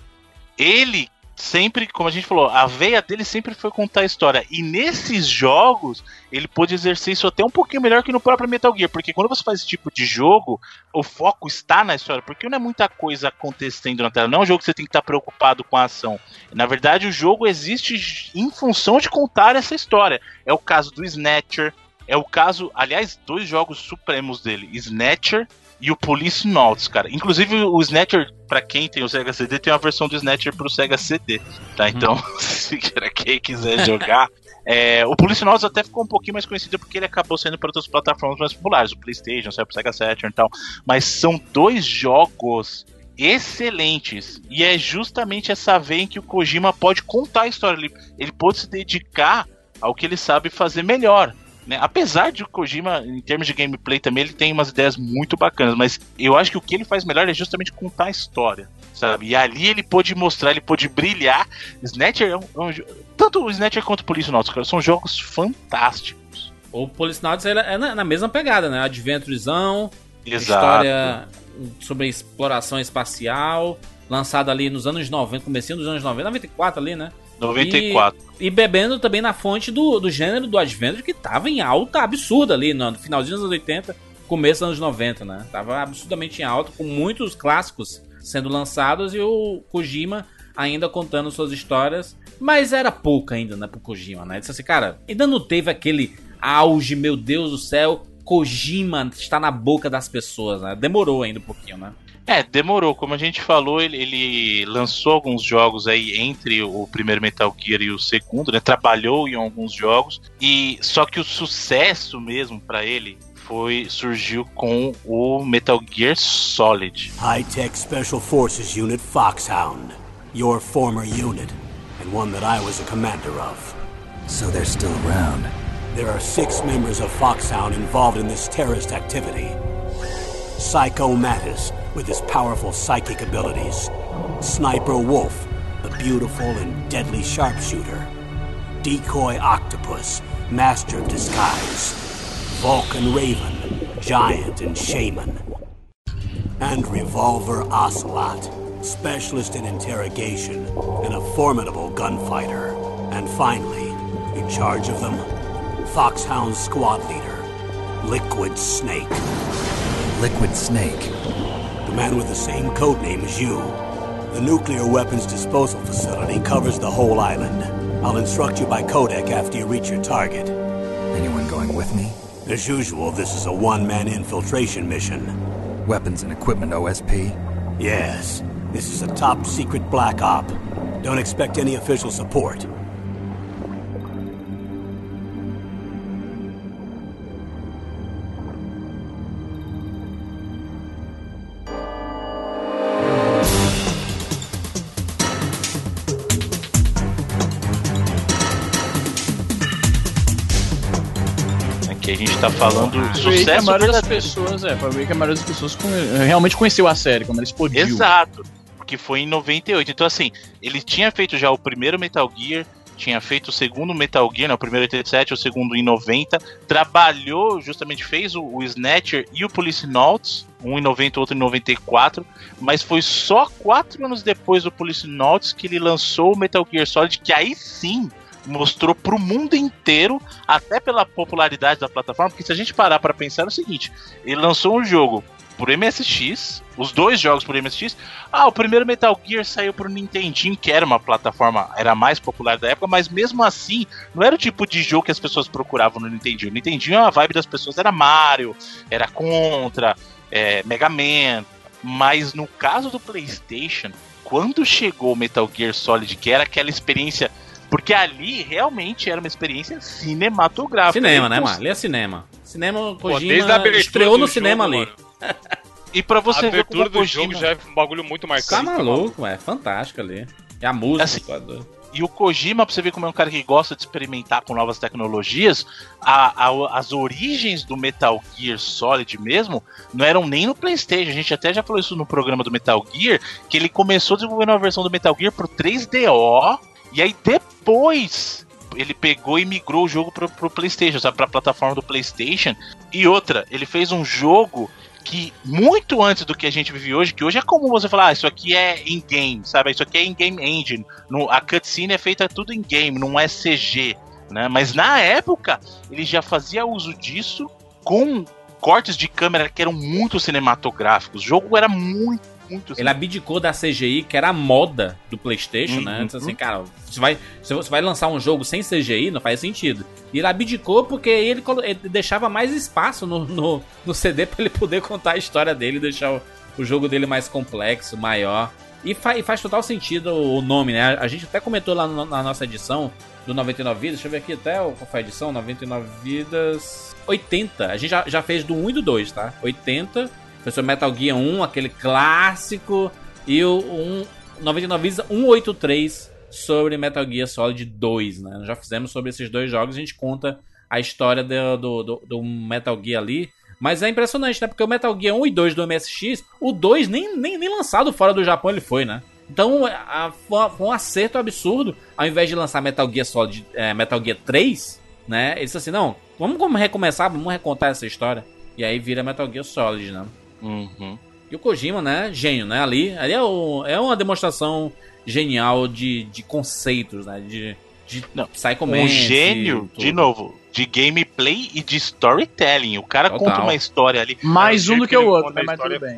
ele sempre, como a gente falou, a veia dele sempre foi contar a história. E nesses jogos, ele pôde exercer isso até um pouquinho melhor que no próprio Metal Gear. Porque quando você faz esse tipo de jogo, o foco está na história. Porque não é muita coisa acontecendo na tela. Não é um jogo que você tem que estar preocupado com a ação. Na verdade, o jogo existe em função de contar essa história. É o caso do Snatcher. É o caso, aliás, dois jogos supremos dele: Snatcher e o Police Notes, cara. Inclusive o Snatcher, pra quem tem o Sega CD, tem uma versão do Snatcher pro Sega CD, tá? Então, se quem quiser jogar. É, o Police Notes até ficou um pouquinho mais conhecido porque ele acabou saindo para outras plataformas mais populares, o PlayStation, saiu pro Sega Saturn e tal. Mas são dois jogos excelentes. E é justamente essa veia em que o Kojima pode contar a história. Ele, ele pode se dedicar ao que ele sabe fazer melhor. Né? Apesar de o Kojima, em termos de gameplay também, ele tem umas ideias muito bacanas, mas eu acho que o que ele faz melhor é justamente contar a história, sabe? E ali ele pôde mostrar, ele pôde brilhar. Snatcher é um, é um tanto o Snatcher quanto o Police Notes, cara, são jogos fantásticos. O Policenauts ele é na, na mesma pegada, né? Adventurezão, história sobre exploração espacial, lançada ali nos anos 90, comecinho dos anos 90, 94 ali, né? 94. E bebendo também na fonte do, do gênero do Adventure, que tava em alta absurda ali, no finalzinho dos anos 80, começo dos anos 90, né? Tava absurdamente em alta, com muitos clássicos sendo lançados e o Kojima ainda contando suas histórias. Mas era pouco ainda, né, pro Kojima, né? Disse assim, cara, ainda não teve aquele auge, meu Deus do céu, Kojima está na boca das pessoas, né? Demorou ainda um pouquinho, né? É, demorou. Como a gente falou, ele, ele lançou alguns jogos aí entre o primeiro Metal Gear e o segundo, né? Trabalhou em alguns jogos e só que o sucesso mesmo pra ele foi surgiu com o Metal Gear Solid. High-tech Special Forces Unit Foxhound. Your former unit, and one that I was a commander of. So they're still around. There are six members of Foxhound involved in this terrorist activity. Psycho Mattis, with his powerful psychic abilities. Sniper Wolf, the beautiful and deadly sharpshooter. Decoy Octopus, master of disguise. Vulcan Raven, giant and shaman. And Revolver Ocelot, specialist in interrogation and a formidable gunfighter. And finally, in charge of them, Foxhound squad leader, Liquid Snake. Liquid Snake. The man with the same code name as you. The nuclear weapons disposal facility covers the whole island. I'll instruct you by codec after you reach your target. Anyone going with me? As usual, this is a one-man infiltration mission. Weapons and equipment OSP? Yes, this is a top secret black op. Don't expect any official support. Tá falando Foi aí que a sucesso maioria das pessoas, é, foi que a maioria das pessoas realmente conheceu a série, como ela explodiu. Exato. Porque foi em 98. Então, assim, ele tinha feito já o primeiro Metal Gear, tinha feito o segundo Metal Gear, né, o primeiro em 87, o segundo em 90. Trabalhou, justamente fez o, o Snatcher e o Police Notes, um em 90, outro em 94. Mas foi só quatro anos depois do Police Notes que ele lançou o Metal Gear Solid, que aí sim mostrou pro mundo inteiro, até pela popularidade da plataforma, porque se a gente parar para pensar é o seguinte, ele lançou um jogo por MSX, os dois jogos por MSX. Ah, o primeiro Metal Gear saiu pro Nintendinho, que era uma plataforma, era mais popular da época, mas mesmo assim, não era o tipo de jogo que as pessoas procuravam no Nintendinho. O Nintendinho, a vibe das pessoas era Mario, era Contra, é, Mega Man. Mas no caso do PlayStation, quando chegou o Metal Gear Solid, que era aquela experiência. Porque ali realmente era uma experiência cinematográfica. Cinema, né, mano? Ali é cinema. Cinema, Pô, Kojima desde a abertura estreou no cinema jogo, ali. E pra você a ver como abertura o do Kojima... jogo já é um bagulho muito marcante. Tá maluco, é fantástico ali. E a música, Assim, tá doido. E o Kojima, pra você ver como é um cara que gosta de experimentar com novas tecnologias, a- a- as origens do Metal Gear Solid mesmo não eram nem no PlayStation. A gente até já falou isso no programa do Metal Gear, que ele começou desenvolvendo uma versão do Metal Gear pro 3DO, e aí depois ele pegou e migrou o jogo pro, pro PlayStation, sabe? Pra plataforma do PlayStation. E outra, ele fez um jogo que muito antes do que a gente vive hoje, que hoje é comum você falar, ah, isso aqui é in-game, sabe? Isso aqui é in-game engine. No, a cutscene é feita tudo in-game, não é CG. Né? Mas na época, ele já fazia uso disso com cortes de câmera que eram muito cinematográficos. O jogo era muito muito. Ele abdicou da CGI, que era a moda do PlayStation, né? uhum. né? Antes assim, cara, você vai, você vai lançar um jogo sem CGI, não faz sentido. E ele abdicou porque ele, ele deixava mais espaço no, no, no CD para ele poder contar a história dele, deixar o, o jogo dele mais complexo, maior. E, fa e, faz total sentido o nome, né? A gente até comentou lá no, na nossa edição do 99 Vidas. Deixa eu ver aqui até qual foi a edição: 99 Vidas 80. A gente já, já fez do 1 e do 2, tá? 80 sobre Metal Gear 1, aquele clássico, e o 1, 99 Vidas 183 sobre Metal Gear Solid 2, né? Já fizemos sobre esses dois jogos, a gente conta a história do, do, do, do Metal Gear ali. Mas é impressionante, né? Porque o Metal Gear 1 e 2 do MSX, o 2 nem, nem, nem lançado fora do Japão ele foi, né? Então a, foi um acerto absurdo. Ao invés de lançar Metal Gear Solid, é, Metal Gear 3, né? Ele disse assim: não, vamos recomeçar, vamos recontar essa história. E aí vira Metal Gear Solid, né? Uhum. E o Kojima, né? Gênio, né? Ali, ali é, o, é uma demonstração genial de, de conceitos, né? De, de Não, um gênio, de novo, de gameplay e de storytelling. O cara Total. conta uma história ali. Mais um do que o outro, né? Mas tudo bem.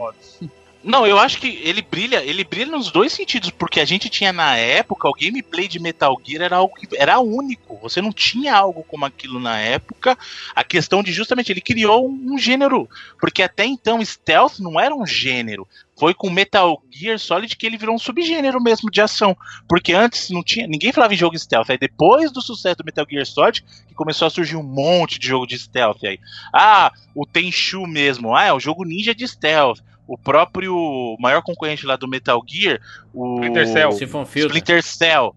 Não, eu acho que ele brilha, ele brilha nos dois sentidos, porque a gente tinha na época o gameplay de Metal Gear era algo que era único. Você não tinha algo como aquilo na época. A questão de justamente ele criou um, gênero, porque até então stealth não era um gênero. Foi com Metal Gear Solid que ele virou um subgênero mesmo de ação, porque antes não tinha, ninguém falava em jogo stealth. Aí depois do sucesso do Metal Gear Solid que começou a surgir um monte de jogo de stealth aí. Ah, o Tenchu mesmo, ah, é o jogo ninja de stealth o próprio maior concorrente lá do Metal Gear, o Splinter Cell. Siphon Filter. Splinter Cell.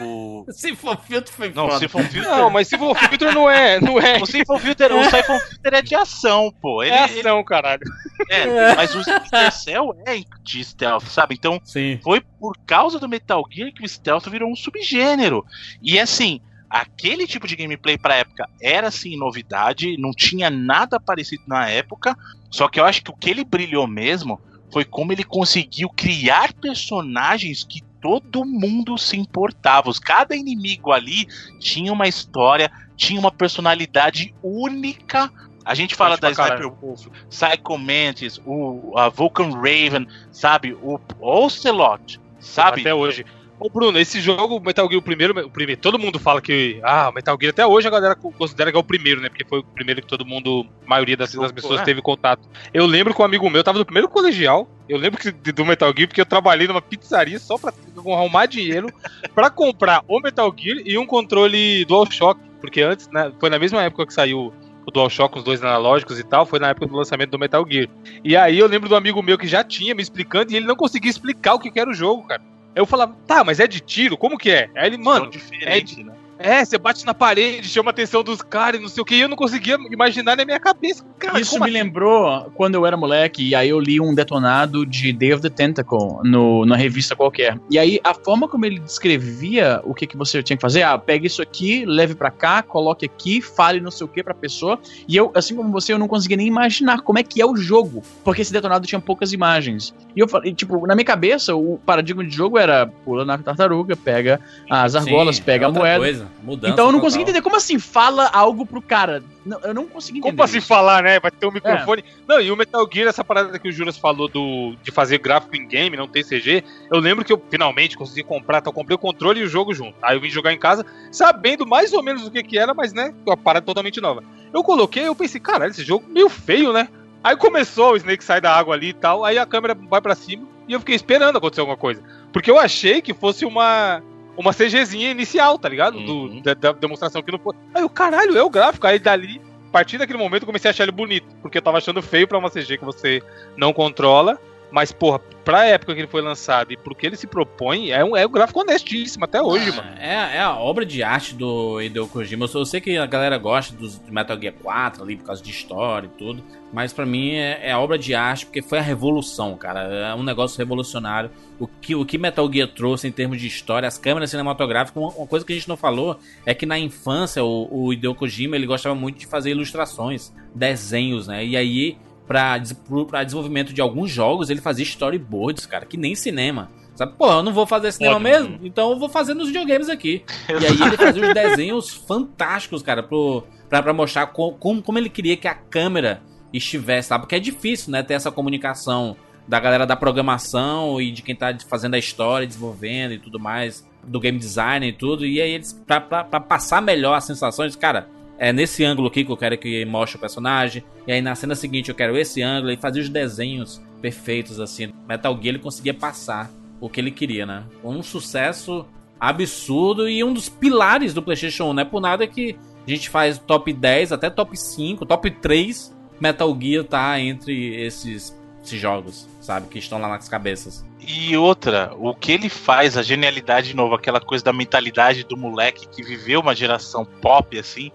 O... Siphon Filter foi Não, Siphon Filter... Não, mas Siphon Filter não é, não é. O Siphon Filter, o Siphon Filter é de ação, pô. Ele, é ação, ele... caralho. É, mas o Splinter Cell é de stealth, sabe? Então, Sim. foi por causa do Metal Gear que o stealth virou um subgênero. E assim, aquele tipo de gameplay pra época era assim novidade, não tinha nada parecido na época. Só que eu acho que o que ele brilhou mesmo foi como ele conseguiu criar personagens que todo mundo se importava. Cada inimigo ali tinha uma história, tinha uma personalidade única. A gente fala da Sniper Wolf, Psycho Mantis, o a Vulcan Raven, sabe? O Ocelot, sabe? Até hoje. Ô Bruno, esse jogo, Metal Gear, o primeiro, o primeiro, todo mundo fala que, ah, Metal Gear até hoje a galera considera que é o primeiro, né? Porque foi o primeiro que todo mundo, a maioria das, das pessoas é. teve contato. Eu lembro que um amigo meu tava no primeiro colegial, eu lembro que, do Metal Gear porque eu trabalhei numa pizzaria só pra arrumar dinheiro pra comprar o Metal Gear e um controle DualShock, porque antes, né, foi na mesma época que saiu o DualShock, os dois analógicos e tal, foi na época do lançamento do Metal Gear. E aí eu lembro do amigo meu que já tinha me explicando e ele não conseguia explicar o que era o jogo, cara. Eu falava, tá, mas é de tiro? Como que é? Aí ele, mano, é de, né? É, você bate na parede, chama a atenção dos caras e não sei o que, e eu não conseguia imaginar na minha cabeça. Cara, Isso me assim? lembrou quando eu era moleque, e aí eu li um detonado de Day of the Tentacle no, na revista qualquer. E aí a forma como ele descrevia o que, que você tinha que fazer, ah, pega isso aqui, leve para cá, coloque aqui, fale não sei o que pra pessoa. E eu, assim como você, eu não conseguia nem imaginar como é que é o jogo, porque esse detonado tinha poucas imagens. E eu falei, tipo, na minha cabeça, o paradigma de jogo era pula na tartaruga, pega as argolas, Sim, pega é a moeda. Coisa. Mudança então eu não consegui entender como assim fala algo pro cara. Não, eu não consegui entender. Como assim falar, né? Vai ter um microfone. É. Não, e o Metal Gear, essa parada que o Juras falou do, de fazer gráfico em game, não ter CG. Eu lembro que eu finalmente consegui comprar, então eu comprei o controle e o jogo junto. Aí eu vim jogar em casa, sabendo mais ou menos o que que era, mas né, uma parada totalmente nova. Eu coloquei, eu pensei, caralho, esse jogo meio feio, né? Aí começou o Snake sai da água ali e tal, aí a câmera vai para cima e eu fiquei esperando acontecer alguma coisa. Porque eu achei que fosse uma uma CGzinha inicial, tá ligado? Uhum. Do, da, da, demonstração que não foi. Aí o caralho, é o gráfico. Aí dali, a partir daquele momento, eu comecei a achar ele bonito. Porque eu tava achando feio pra uma CG que você não controla. Mas, porra, pra época que ele foi lançado e pro que ele se propõe, é um, é um gráfico honestíssimo até hoje, Ah, mano. É, é a obra de arte do Hideo Kojima. Eu, eu sei que a galera gosta dos do Metal Gear 4 ali por causa de história e tudo. Mas pra mim é, é a obra de arte porque foi a revolução, cara. É um negócio revolucionário. O que, o que Metal Gear trouxe em termos de história, as câmeras cinematográficas. Uma, uma coisa que a gente não falou é que na infância o, o Hideo Kojima ele gostava muito de fazer ilustrações, desenhos, né? E aí, pra desenvolvimento de alguns jogos, ele fazia storyboards, cara, que nem cinema. Sabe, pô, eu não vou fazer cinema Pode. mesmo, então eu vou fazer nos videogames aqui. E aí ele fazia os desenhos fantásticos, cara, pro, pra, pra mostrar co- como, como ele queria que a câmera estivesse lá. Porque é difícil, né, ter essa comunicação da galera da programação e de quem tá fazendo a história, desenvolvendo e tudo mais, do game design e tudo. E aí eles, pra, pra, pra passar melhor as sensações, cara, é nesse ângulo aqui que eu quero que mostre o personagem. E aí na cena seguinte eu quero esse ângulo. E fazia os desenhos perfeitos, assim. Metal Gear ele conseguia passar o que ele queria, né? Um sucesso absurdo e um dos pilares do PlayStation 1. Não é por nada que a gente faz top 10, até top 5, top 3. Metal Gear tá entre esses, esses jogos, sabe? Que estão lá nas cabeças. E outra, o que ele faz, a genialidade de novo, aquela coisa da mentalidade do moleque que viveu uma geração pop, assim,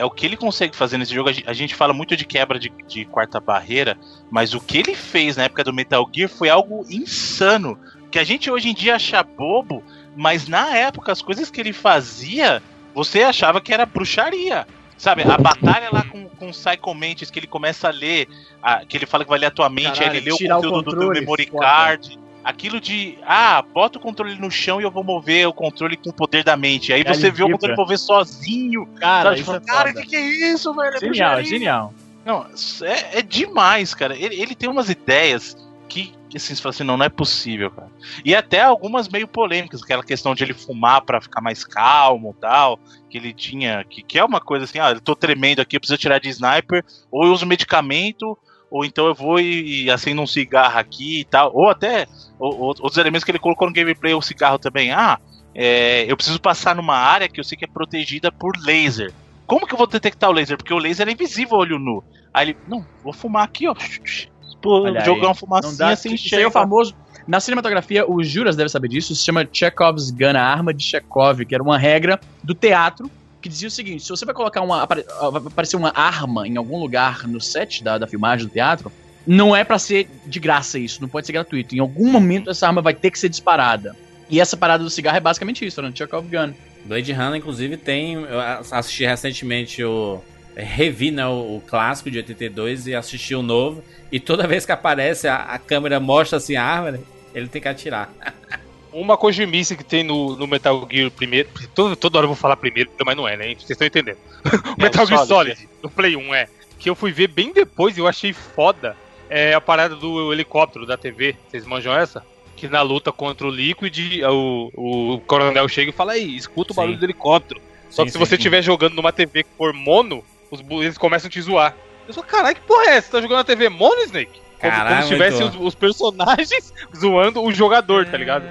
é o que ele consegue fazer nesse jogo. A gen- A gente fala muito de quebra de, de quarta barreira, mas o que ele fez na época do Metal Gear foi algo insano. Que a gente hoje em dia acha bobo, mas na época as coisas que ele fazia, você achava que era bruxaria. Sabe, a batalha lá com, com o Psycho Mantis, que ele começa a ler, a- que ele fala que vai ler a tua mente, Caralho, aí ele lê o tirar o conteúdo do teu controle, memory foda. Aquilo de, ah, bota o controle no chão e eu vou mover o controle com o poder da mente. Aí Cara, você vê o controle mover sozinho. Cara, Sabe? isso Fala, é cara, que, que é isso, velho? É Genial, bruxaria." genial. Não, é, é demais, cara. Ele, ele tem umas ideias que, assim, você fala assim, não, não é possível, cara. E até algumas meio polêmicas, aquela questão de ele fumar pra ficar mais calmo tal, que ele tinha, que, que é uma coisa assim, ah, eu tô tremendo aqui, eu preciso tirar de sniper, ou eu uso medicamento, ou então eu vou e, e acendo um cigarro aqui e tal, ou até o- o- outros elementos que ele colocou no gameplay, o cigarro também, ah, é, eu preciso passar numa área que eu sei que é protegida por laser. Como que eu vou detectar o laser? Porque o laser é invisível olho nu. Aí ele, não, vou fumar aqui, ó. Pô, Olha aí, jogar uma Não fumacinha dá, isso aí é o famoso. Na cinematografia, o Juras deve saber disso, se chama Chekhov's Gun, a arma de Chekhov, que era uma regra do teatro que dizia o seguinte: se você vai colocar uma. apare- vai aparecer uma arma em algum lugar no set da, da filmagem do teatro, não é pra ser de graça isso, não pode ser gratuito. Em algum momento essa arma vai ter que ser disparada. E essa parada do cigarro é basicamente isso, né? Chekhov Gun. Blade Runner, inclusive, tem. Eu assisti recentemente o. é, Revi, né? O, o clássico de 82 e assisti o novo. E toda vez que aparece, a, a câmera mostra assim a arma, né, ele tem que atirar. Uma cojimice que tem no, no Metal Gear primeiro. Todo, toda hora eu vou falar primeiro, mas não é, né? Vocês estão entendendo. o É, Metal o Gear Solid. Solid, no Play 1, é. Que eu fui ver bem depois e eu achei foda. É a parada do helicóptero da TV. Vocês manjam essa? Que na luta contra o Liquid, o, o coronel chega e fala: aí, escuta o barulho Sim. do helicóptero. Só Sim, que se sim, você estiver jogando numa TV que for mono, os, eles começam a te zoar. Eu sou, caralho, que porra é essa? Você tá jogando na TV mono, Snake? Como, Caralho, como se tivesse os, os personagens zoando o jogador, tá ligado?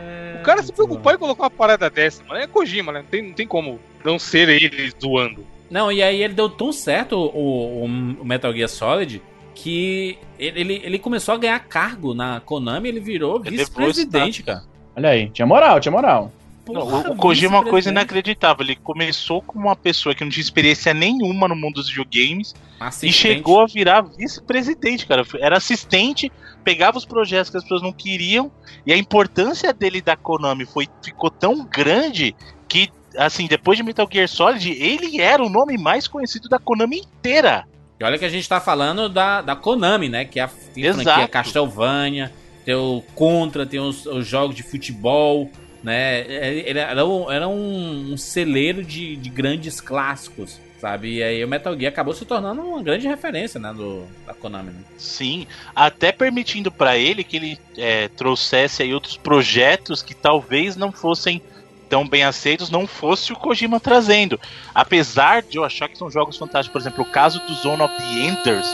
O cara se preocupou em colocar uma parada dessa, mano. É Kojima, né? Não tem, não tem como não ser ele zoando. Não, e aí ele deu tão certo o, o- o Metal Gear Solid que ele, ele, ele começou a ganhar cargo na Konami ele virou Ele vice-presidente, cara. Olha aí, tinha moral, tinha moral. Porra, o, o Kojima é uma coisa inacreditável. Ele começou como uma pessoa que não tinha experiência nenhuma no mundo dos videogames e Assistente. chegou a virar vice-presidente, cara. Era assistente, pegava os projetos que as pessoas não queriam e a importância dele da Konami foi, ficou tão grande que, assim, depois de Metal Gear Solid, ele era o nome mais conhecido da Konami inteira. E olha que a gente tá falando da, da Konami, né? Que é a franquia. Castlevania, tem o Contra, tem os, os jogos de futebol, né? Ele era um, era um, um celeiro de, de grandes clássicos, sabe? E aí o Metal Gear acabou se tornando uma grande referência, né? Do, da Konami. Né? Sim, até permitindo pra ele que ele é, trouxesse aí outros projetos que talvez não fossem tão bem aceitos, não fosse o Kojima trazendo. Apesar de eu achar que são jogos fantásticos, por exemplo, o caso do Zone of the Enders,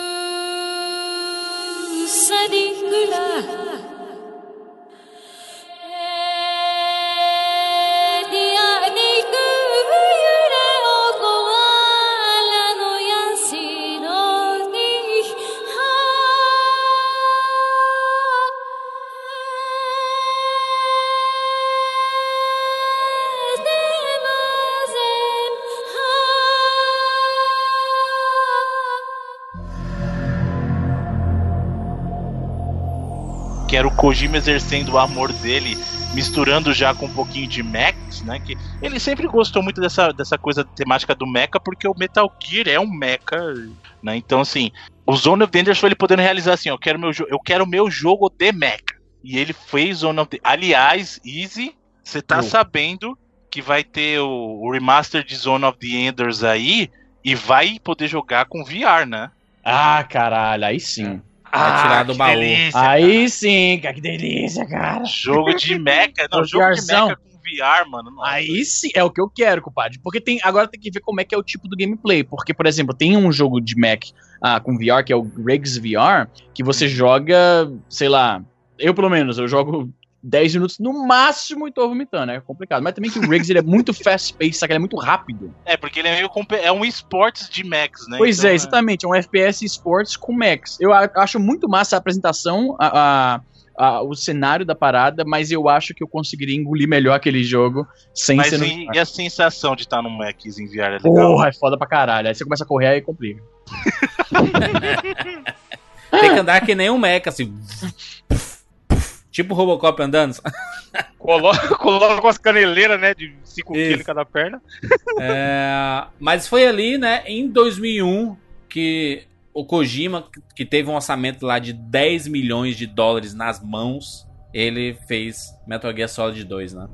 Kojima exercendo o amor dele, misturando já com um pouquinho de mechs, né? Que ele sempre gostou muito dessa, dessa coisa temática do mecha, porque o Metal Gear é um mecha, né? Então, assim, o Zone of the Enders foi ele podendo realizar assim, eu quero meu, eu quero meu jogo de mecha. E ele fez Zone of the... Aliás, Easy, você tá Oh. sabendo que vai ter o, o remaster de Zone of the Enders aí e vai poder jogar com VR, né? Ah, caralho, aí sim. Vai tirar do que baú. delícia, Aí sim, cara, que delícia, cara. Jogo de mecha, não, jogo de mecha com VR, mano. nossa. Aí sim, é o que eu quero, compadre. Porque tem, agora tem que ver como é que é o tipo do gameplay. Porque, por exemplo, tem um jogo de Mac ah, com VR, que é o Riggs VR, que você joga, sei lá, eu pelo menos, eu jogo 10 minutos no máximo e tô vomitando, é complicado. Mas também que o Riggs ele é muito fast-paced, sabe? Ele é muito rápido. É, porque ele é meio é um esportes de mechs, né? Pois Então, é, exatamente, é um FPS Sports com Max. Eu acho muito massa a apresentação, a, a- a- o cenário da parada, mas eu acho que eu conseguiria engolir melhor aquele jogo sem Mas ser no e, e a sensação de estar num mechs em VR é legal? Porra, é foda pra caralho. Aí você começa a correr aí complica. Tem que andar que nem um mecha, assim. Tipo o Robocop andando. Coloca, coloca umas caneleiras, né? De 5 Isso. quilos cada perna. É, mas foi ali, né, em 2001, que o Kojima, que teve um orçamento lá de 10 milhões de dólares nas mãos, ele fez Metal Gear Solid 2, né?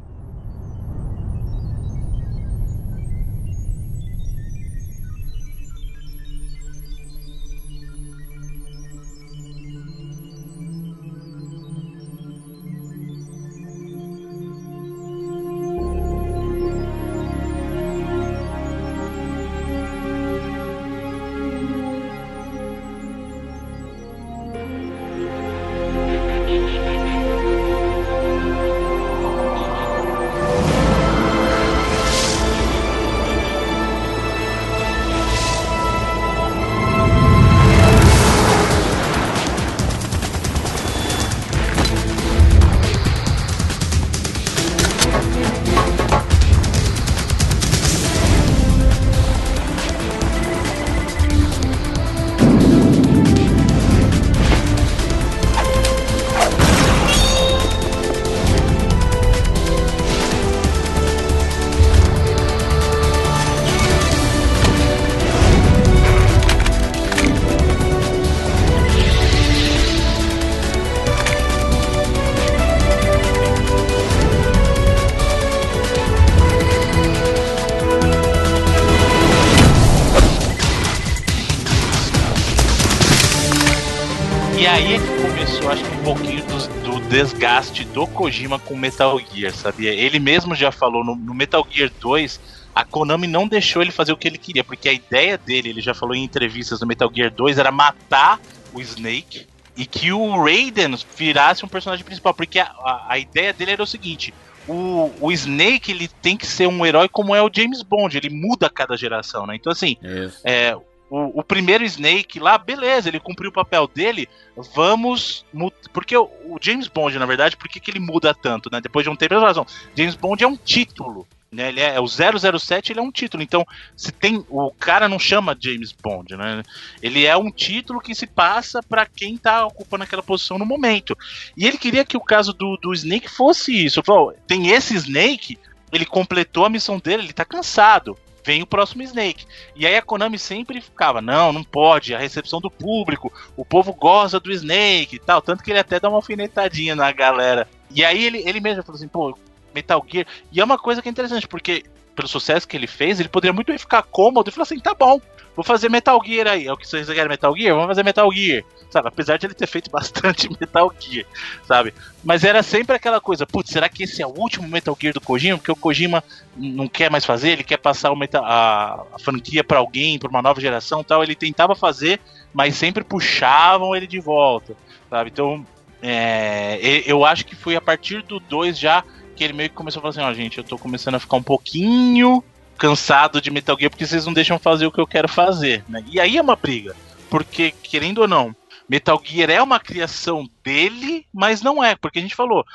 Do Kojima com Metal Gear, sabia? Ele mesmo já falou no, no Metal Gear 2, a Konami não deixou ele fazer o que ele queria, porque a ideia dele, ele já falou em entrevistas no Metal Gear 2, era matar o Snake e que o Raiden virasse um personagem principal, porque a, a, a ideia dele era o seguinte. O, o Snake ele tem que ser um herói como é o James Bond, ele muda a cada geração, né? Então assim, é, o, o primeiro Snake lá, beleza, ele cumpriu o papel dele. Vamos. Porque o, o James Bond, na verdade, por que, que ele muda tanto, né? Depois de um tempo, razão. James Bond é um título. Né, ele é, é o 007, ele é um título. Então, se tem. O cara não chama James Bond, né? Ele é um título que se passa pra quem tá ocupando aquela posição no momento. E ele queria que o caso do, do Snake fosse isso. Falou, tem esse Snake, ele completou a missão dele, ele tá cansado. Vem o próximo Snake. E aí a Konami sempre ficava, não, não pode, a recepção do público, o povo gosta do Snake e tal. Tanto que ele até dá uma alfinetadinha na galera. E aí ele, ele mesmo falou assim, pô, Metal Gear. E é uma coisa que é interessante, porque pelo sucesso que ele fez, ele poderia muito bem ficar cômodo e falar assim, tá bom, vou fazer Metal Gear aí. É o que vocês querem Metal Gear? Vamos fazer Metal Gear. Sabe? Apesar de ele ter feito bastante Metal Gear, sabe? Mas era sempre aquela coisa, putz, será que esse é o último Metal Gear do Kojima? Porque o Kojima não quer mais fazer, ele quer passar o meta- a, a franquia pra alguém, pra uma nova geração tal. Ele tentava fazer, mas sempre puxavam ele de volta, sabe? Então, é, eu acho que foi a partir do 2 já que ele meio que começou a falar assim: ó, gente, eu tô começando a ficar um pouquinho cansado de Metal Gear porque vocês não deixam fazer o que eu quero fazer, né? E aí é uma briga, porque, querendo ou não, Metal Gear é uma criação dele, mas não é, porque a gente falou,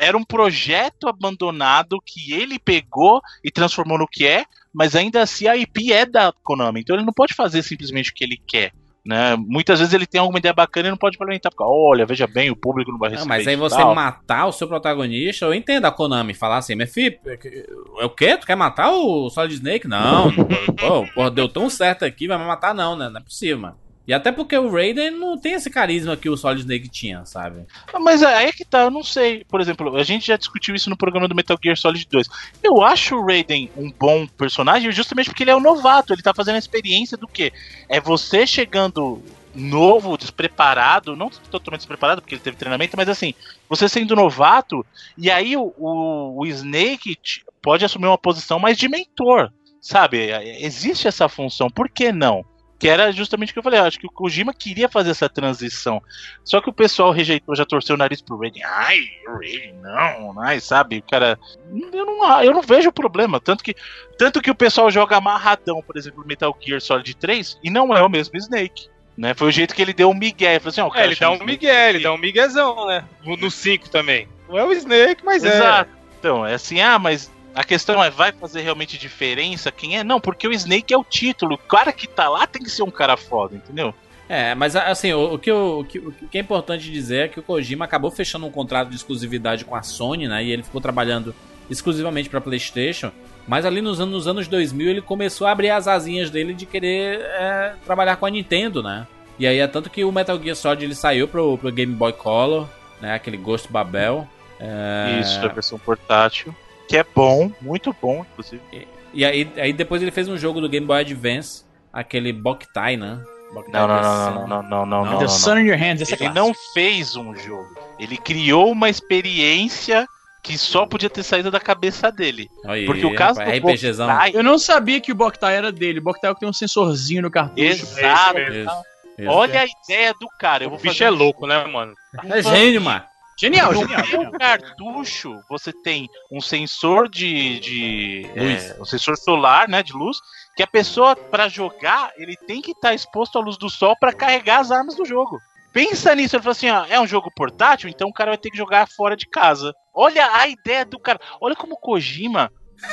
era um projeto abandonado que ele pegou e transformou no que é, mas ainda assim a IP é da Konami, então ele não pode fazer simplesmente o que ele quer. Né? Muitas vezes ele tem alguma ideia bacana e não pode implementar, porque, olha, veja bem, o público não vai Não, receber. mas aí você tal. matar o seu protagonista, eu entendo a Konami falar assim, meu filho, é o quê? Tu quer matar o Solid Snake? Não, pô, pô, deu tão certo aqui, vai me matar não, né? Não é possível, mano. E até porque o Raiden não tem esse carisma que o Solid Snake tinha, sabe? Ah, Mas aí é que tá, eu não sei. Por exemplo, a gente já discutiu isso no programa do Metal Gear Solid 2. Eu acho o Raiden um bom personagem justamente porque ele é um novato. Ele tá fazendo a experiência do quê? É você chegando novo, despreparado, não totalmente despreparado porque ele teve treinamento, mas assim, você sendo novato, e aí o, o, o Snake pode assumir uma posição mais de mentor, sabe? Existe essa função, por que não? Que era justamente o que eu falei, eu acho que o Kojima queria fazer essa transição. Só que o pessoal rejeitou, já torceu o nariz pro Raiden. Ai, o Raiden não, ai, sabe? O cara. Eu não, eu não vejo problema. Tanto que, tanto que o pessoal joga amarradão, por exemplo, Metal Gear Solid 3, e não é o mesmo Snake. Né? Foi o jeito que ele deu um migué. Ele falou assim, ó, o É, cara ele dá um Snake. migué, ele dá um miguezão, né? No 5 também. Não é o Snake, mas é. Exato. Então, é assim, ah, mas a questão é, vai fazer realmente diferença quem é? Não, porque o Snake é o título. O cara que tá lá tem que ser um cara foda, entendeu? É, mas assim, o, o que, eu- o, que, o que é importante dizer é que o Kojima acabou fechando um contrato de exclusividade com a Sony, né? E ele ficou trabalhando exclusivamente pra PlayStation. Mas ali nos anos, nos anos 2000 ele começou a abrir as asinhas dele de querer é, trabalhar com a Nintendo, né? E aí é tanto que o Metal Gear Solid ele saiu pro, pro Game Boy Color, né? Aquele Ghost Babel. É, Isso, a versão portátil. Que é bom, muito bom, inclusive. E aí, aí depois ele fez um jogo do Game Boy Advance, aquele Boktai, né? Boktai Não, não, não, não, não, não, não, Não. não, The Sun in Your Hands, esse é Ele não fez um jogo. Ele criou uma experiência que só podia ter saído da cabeça dele. Aí, Porque o caso rapaz, do RPGzão. Boktai- Eu não sabia que o Boktai era dele. O Boktai é o que tem um sensorzinho no cartucho. Exato. É isso Isso, isso. Olha a ideia do cara. Eu vou O bicho fazer é louco, né, mano? É gênio, mano. Genial, No genial. meu cartucho, você tem um sensor de, de Luz. é, um sensor solar, né, de luz, que a pessoa para jogar, ele tem que estar exposto à luz do sol para carregar as armas do jogo. Pensa nisso, ele falou assim, ó, é um jogo portátil, então o cara vai ter que jogar fora de casa. Olha a ideia do cara. Olha como o Kojima,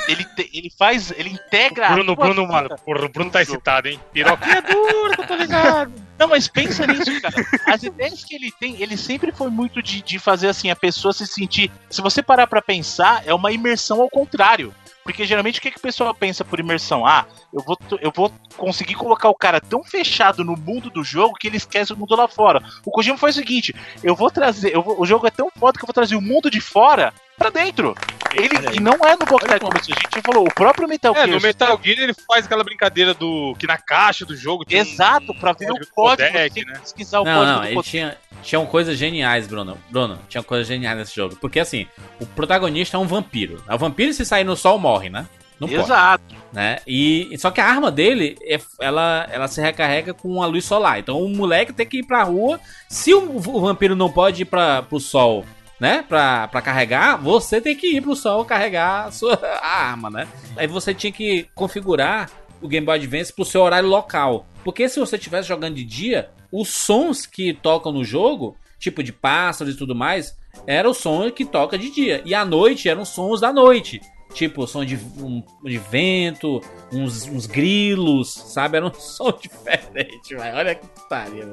ele, te- ele faz, ele integra a Bruno, Bruno, mano. Porra, o Bruno tá excitado, hein? Piroquinha dura, tô ligado. Não, mas pensa nisso, cara. As ideias que ele tem, ele sempre foi muito de, de fazer assim, a pessoa se sentir. Se você parar pra pensar, é uma imersão ao contrário. Porque geralmente o que, que o pessoal pensa por imersão? Ah, eu vou, eu vou conseguir colocar o cara tão fechado no mundo do jogo que ele esquece o mundo lá fora. O Kojima faz o seguinte: eu vou trazer. Eu vou- o jogo é tão foda que eu vou trazer o mundo de fora pra dentro. Ele, e não é no como isso, a gente já falou, o próprio Metal É, Gear no Metal Gear ele faz aquela brincadeira do. que na caixa do jogo tem um- Exato, pra ver código o código, codec, né? pesquisar o Não, código não, do ele codec. tinha, tinham coisas geniais, Bruno. Bruno, tinha coisas geniais nesse jogo. Porque assim, o protagonista é um vampiro. O vampiro, se sair no sol, morre, né? Não pode. Exato. né? E só que a arma dele é, ela, ela se recarrega com a luz solar. Então o moleque tem que ir pra rua. Se o, o vampiro não pode ir pra, pro sol, né? Pra, pra carregar, você tem que ir pro sol carregar a sua a arma, né? Aí você tinha que configurar o Game Boy Advance pro seu horário local. Porque se você estivesse jogando de dia, os sons que tocam no jogo, tipo de pássaros e tudo mais, era o som que toca de dia. E à noite eram sons da noite. Tipo, som de, um, de vento, uns, uns grilos, sabe? Era um som diferente, velho. Olha que putaria.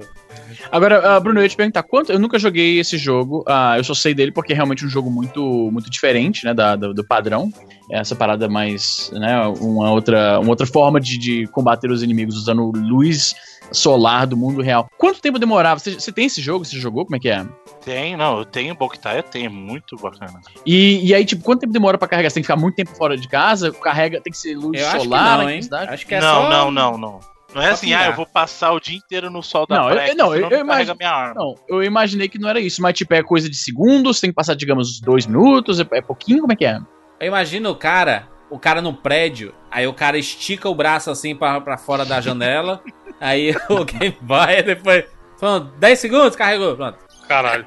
Agora, ah, Bruno, eu ia te perguntar, quanto, eu nunca joguei esse jogo, ah, eu só sei dele porque é realmente um jogo muito, muito diferente, né, da, do, do padrão. Essa parada mais, né, uma outra, uma outra forma de, de combater os inimigos usando luz solar do mundo real. Quanto tempo demorava? Você, você tem esse jogo? Você jogou? Como é que é? Tem, não, eu tenho Boktai, eu tenho, muito bacana. E, e aí, tipo, quanto tempo demora pra carregar? Você tem que ficar muito tempo fora de casa? Carrega, tem que ser luz Eu acho que solar não, hein? cidade? Acho que é não, só... não, não, não. Não é só assim, ah, pingar. eu vou passar o dia inteiro no sol da Não, eu- praia, eu- não eu carrega imagino- minha arma. Não, eu imaginei que não era isso, mas tipo, é coisa de segundos, tem que passar, digamos, dois minutos, é, é pouquinho, como é que é? Eu imagino o cara, o cara no prédio, aí o cara estica o braço assim pra, pra fora da janela, aí o Game Boy e depois. Pronto, 10 segundos, carregou, pronto. Caralho.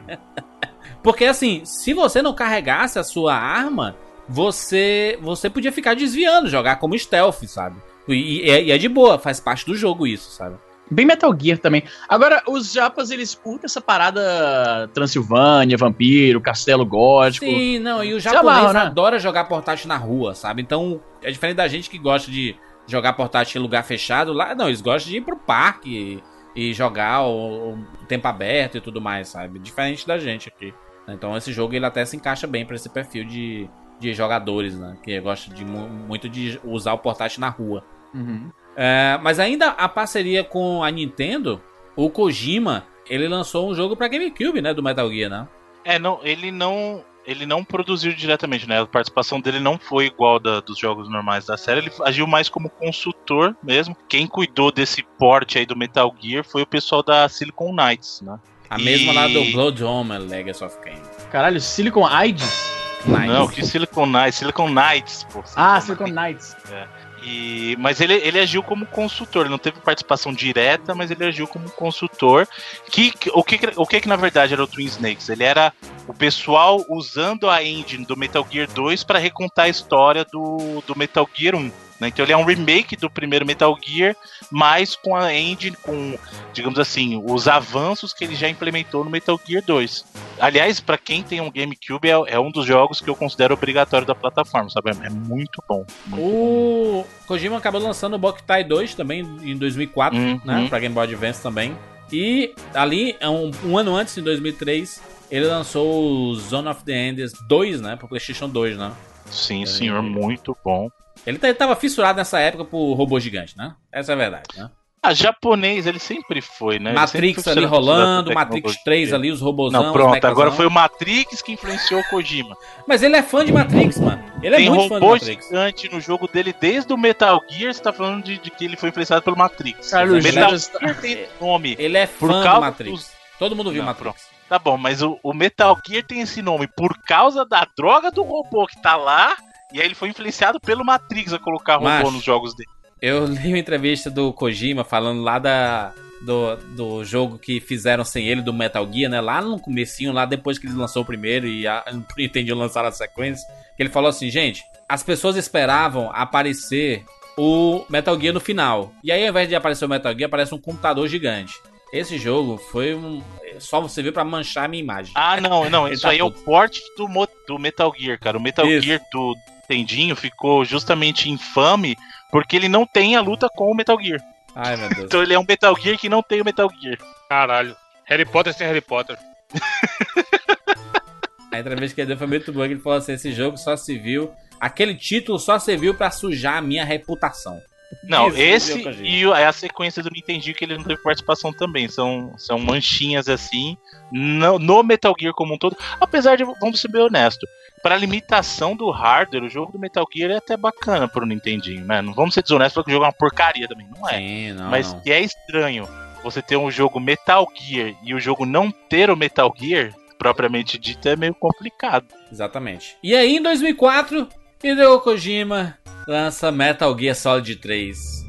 Porque assim, se você não carregasse a sua arma, você você podia ficar desviando, jogar como stealth, sabe? E, e é, e é de boa, faz parte do jogo isso, sabe? Bem Metal Gear também. Agora, os japas, eles curtem essa parada Transilvânia, vampiro, castelo gótico. Sim, não, e o japonês amarra, né? adora jogar portátil na rua, sabe? Então, é diferente da gente que gosta de jogar portátil em lugar fechado. Lá, não, eles gostam de ir pro parque, e jogar o, o tempo aberto e tudo mais, sabe? Diferente da gente aqui. Então esse jogo ele até se encaixa bem para esse perfil de, de jogadores, né? Que gosta de, muito de usar o portátil na rua. Uhum. É, mas ainda a parceria com a Nintendo, o Kojima, ele lançou um jogo para GameCube, né? Do Metal Gear, né? É, não, ele não. Ele não produziu diretamente, né? A participação dele não foi igual da, dos jogos normais da série. Ele agiu mais como consultor mesmo. Quem cuidou desse porte aí do Metal Gear foi o pessoal da Silicon Knights, né? A mesma lá do Blood Home Legacy of Kain. Caralho, Silicon AIDS? Não, que Silicon Knights, Silicon Knights, pô. ah, Silicon Knights. É. E, mas ele, ele agiu como consultor, ele não teve participação direta, mas ele agiu como consultor. Que, que, o, que, o que que na verdade era o Twin Snakes? Ele era o pessoal usando a engine do Metal Gear 2 para recontar a história do, do Metal Gear 1. Né? Então ele é um remake do primeiro Metal Gear, mas com a engine, com, digamos assim, os avanços que ele já implementou no Metal Gear 2. Aliás, para quem tem um GameCube, é, é, um dos jogos que eu considero obrigatório da plataforma, sabe? É muito bom. Muito o bom. Kojima acabou lançando o Boktai 2 também em 2004, uhum. né? Pra Game Boy Advance também. E ali, um, um ano antes, em 2003, ele lançou o Zone of the Enders 2, né? Pro PlayStation 2, né? Sim, senhor, muito bom. Ele tava fissurado nessa época por robô gigante, né? Essa é a verdade, né? Ah, japonês, ele sempre foi, né? Matrix ali rolando, Matrix 3 ali, os robôzão. Não, pronto, agora foi o Matrix que influenciou o Kojima. Mas ele é fã de Matrix, mano. Ele é Tem muito fã de Matrix. gigante no jogo dele desde o Metal Gear, você tá falando de, de que ele foi influenciado pelo Matrix. Cara, o Metal Gear tem nome. Ele é fã do Matrix. Dos... Todo mundo viu Não, Matrix. Pronto. Tá bom, mas o, o Metal Gear tem esse nome por causa da droga do robô que tá lá e aí ele foi influenciado pelo Matrix a colocar robô Macho, nos jogos dele. Eu li uma entrevista do Kojima falando lá da, do, do jogo que fizeram sem ele, do Metal Gear, né? Lá no comecinho, lá depois que ele lançou o primeiro e a Nintendo lançar a sequência. Que ele falou assim, gente, as pessoas esperavam aparecer o Metal Gear no final. E aí, ao invés de aparecer o Metal Gear, aparece um computador gigante. Esse jogo foi um. Só você viu para manchar a minha imagem. Ah, não, não. Isso tá aí é o porte do, do Metal Gear, cara. O Metal Isso. Gear do, Tendinho ficou justamente infame porque ele não tem a luta com o Metal Gear. Ai, meu Deus. então ele é um Metal Gear que não tem o Metal Gear. Caralho. Harry Potter sem Harry Potter. a entrevista que ele deu foi muito boa, que ele falou assim, esse jogo só se viu... Aquele título só serviu para sujar a minha reputação. Não, esse e é a sequência do Nintendo que ele não teve participação também. São, são manchinhas assim no, no Metal Gear como um todo. Apesar de, vamos ser bem honestos, para limitação do hardware, o jogo do Metal Gear é até bacana pro Nintendinho, né? Não vamos ser desonestos porque o jogo é uma porcaria também, não é? Sim, não, Mas não. que é estranho você ter um jogo Metal Gear e o jogo não ter o Metal Gear, propriamente dito, é meio complicado. Exatamente. E aí, em 2004, Hideo Kojima lança Metal Gear Solid 3.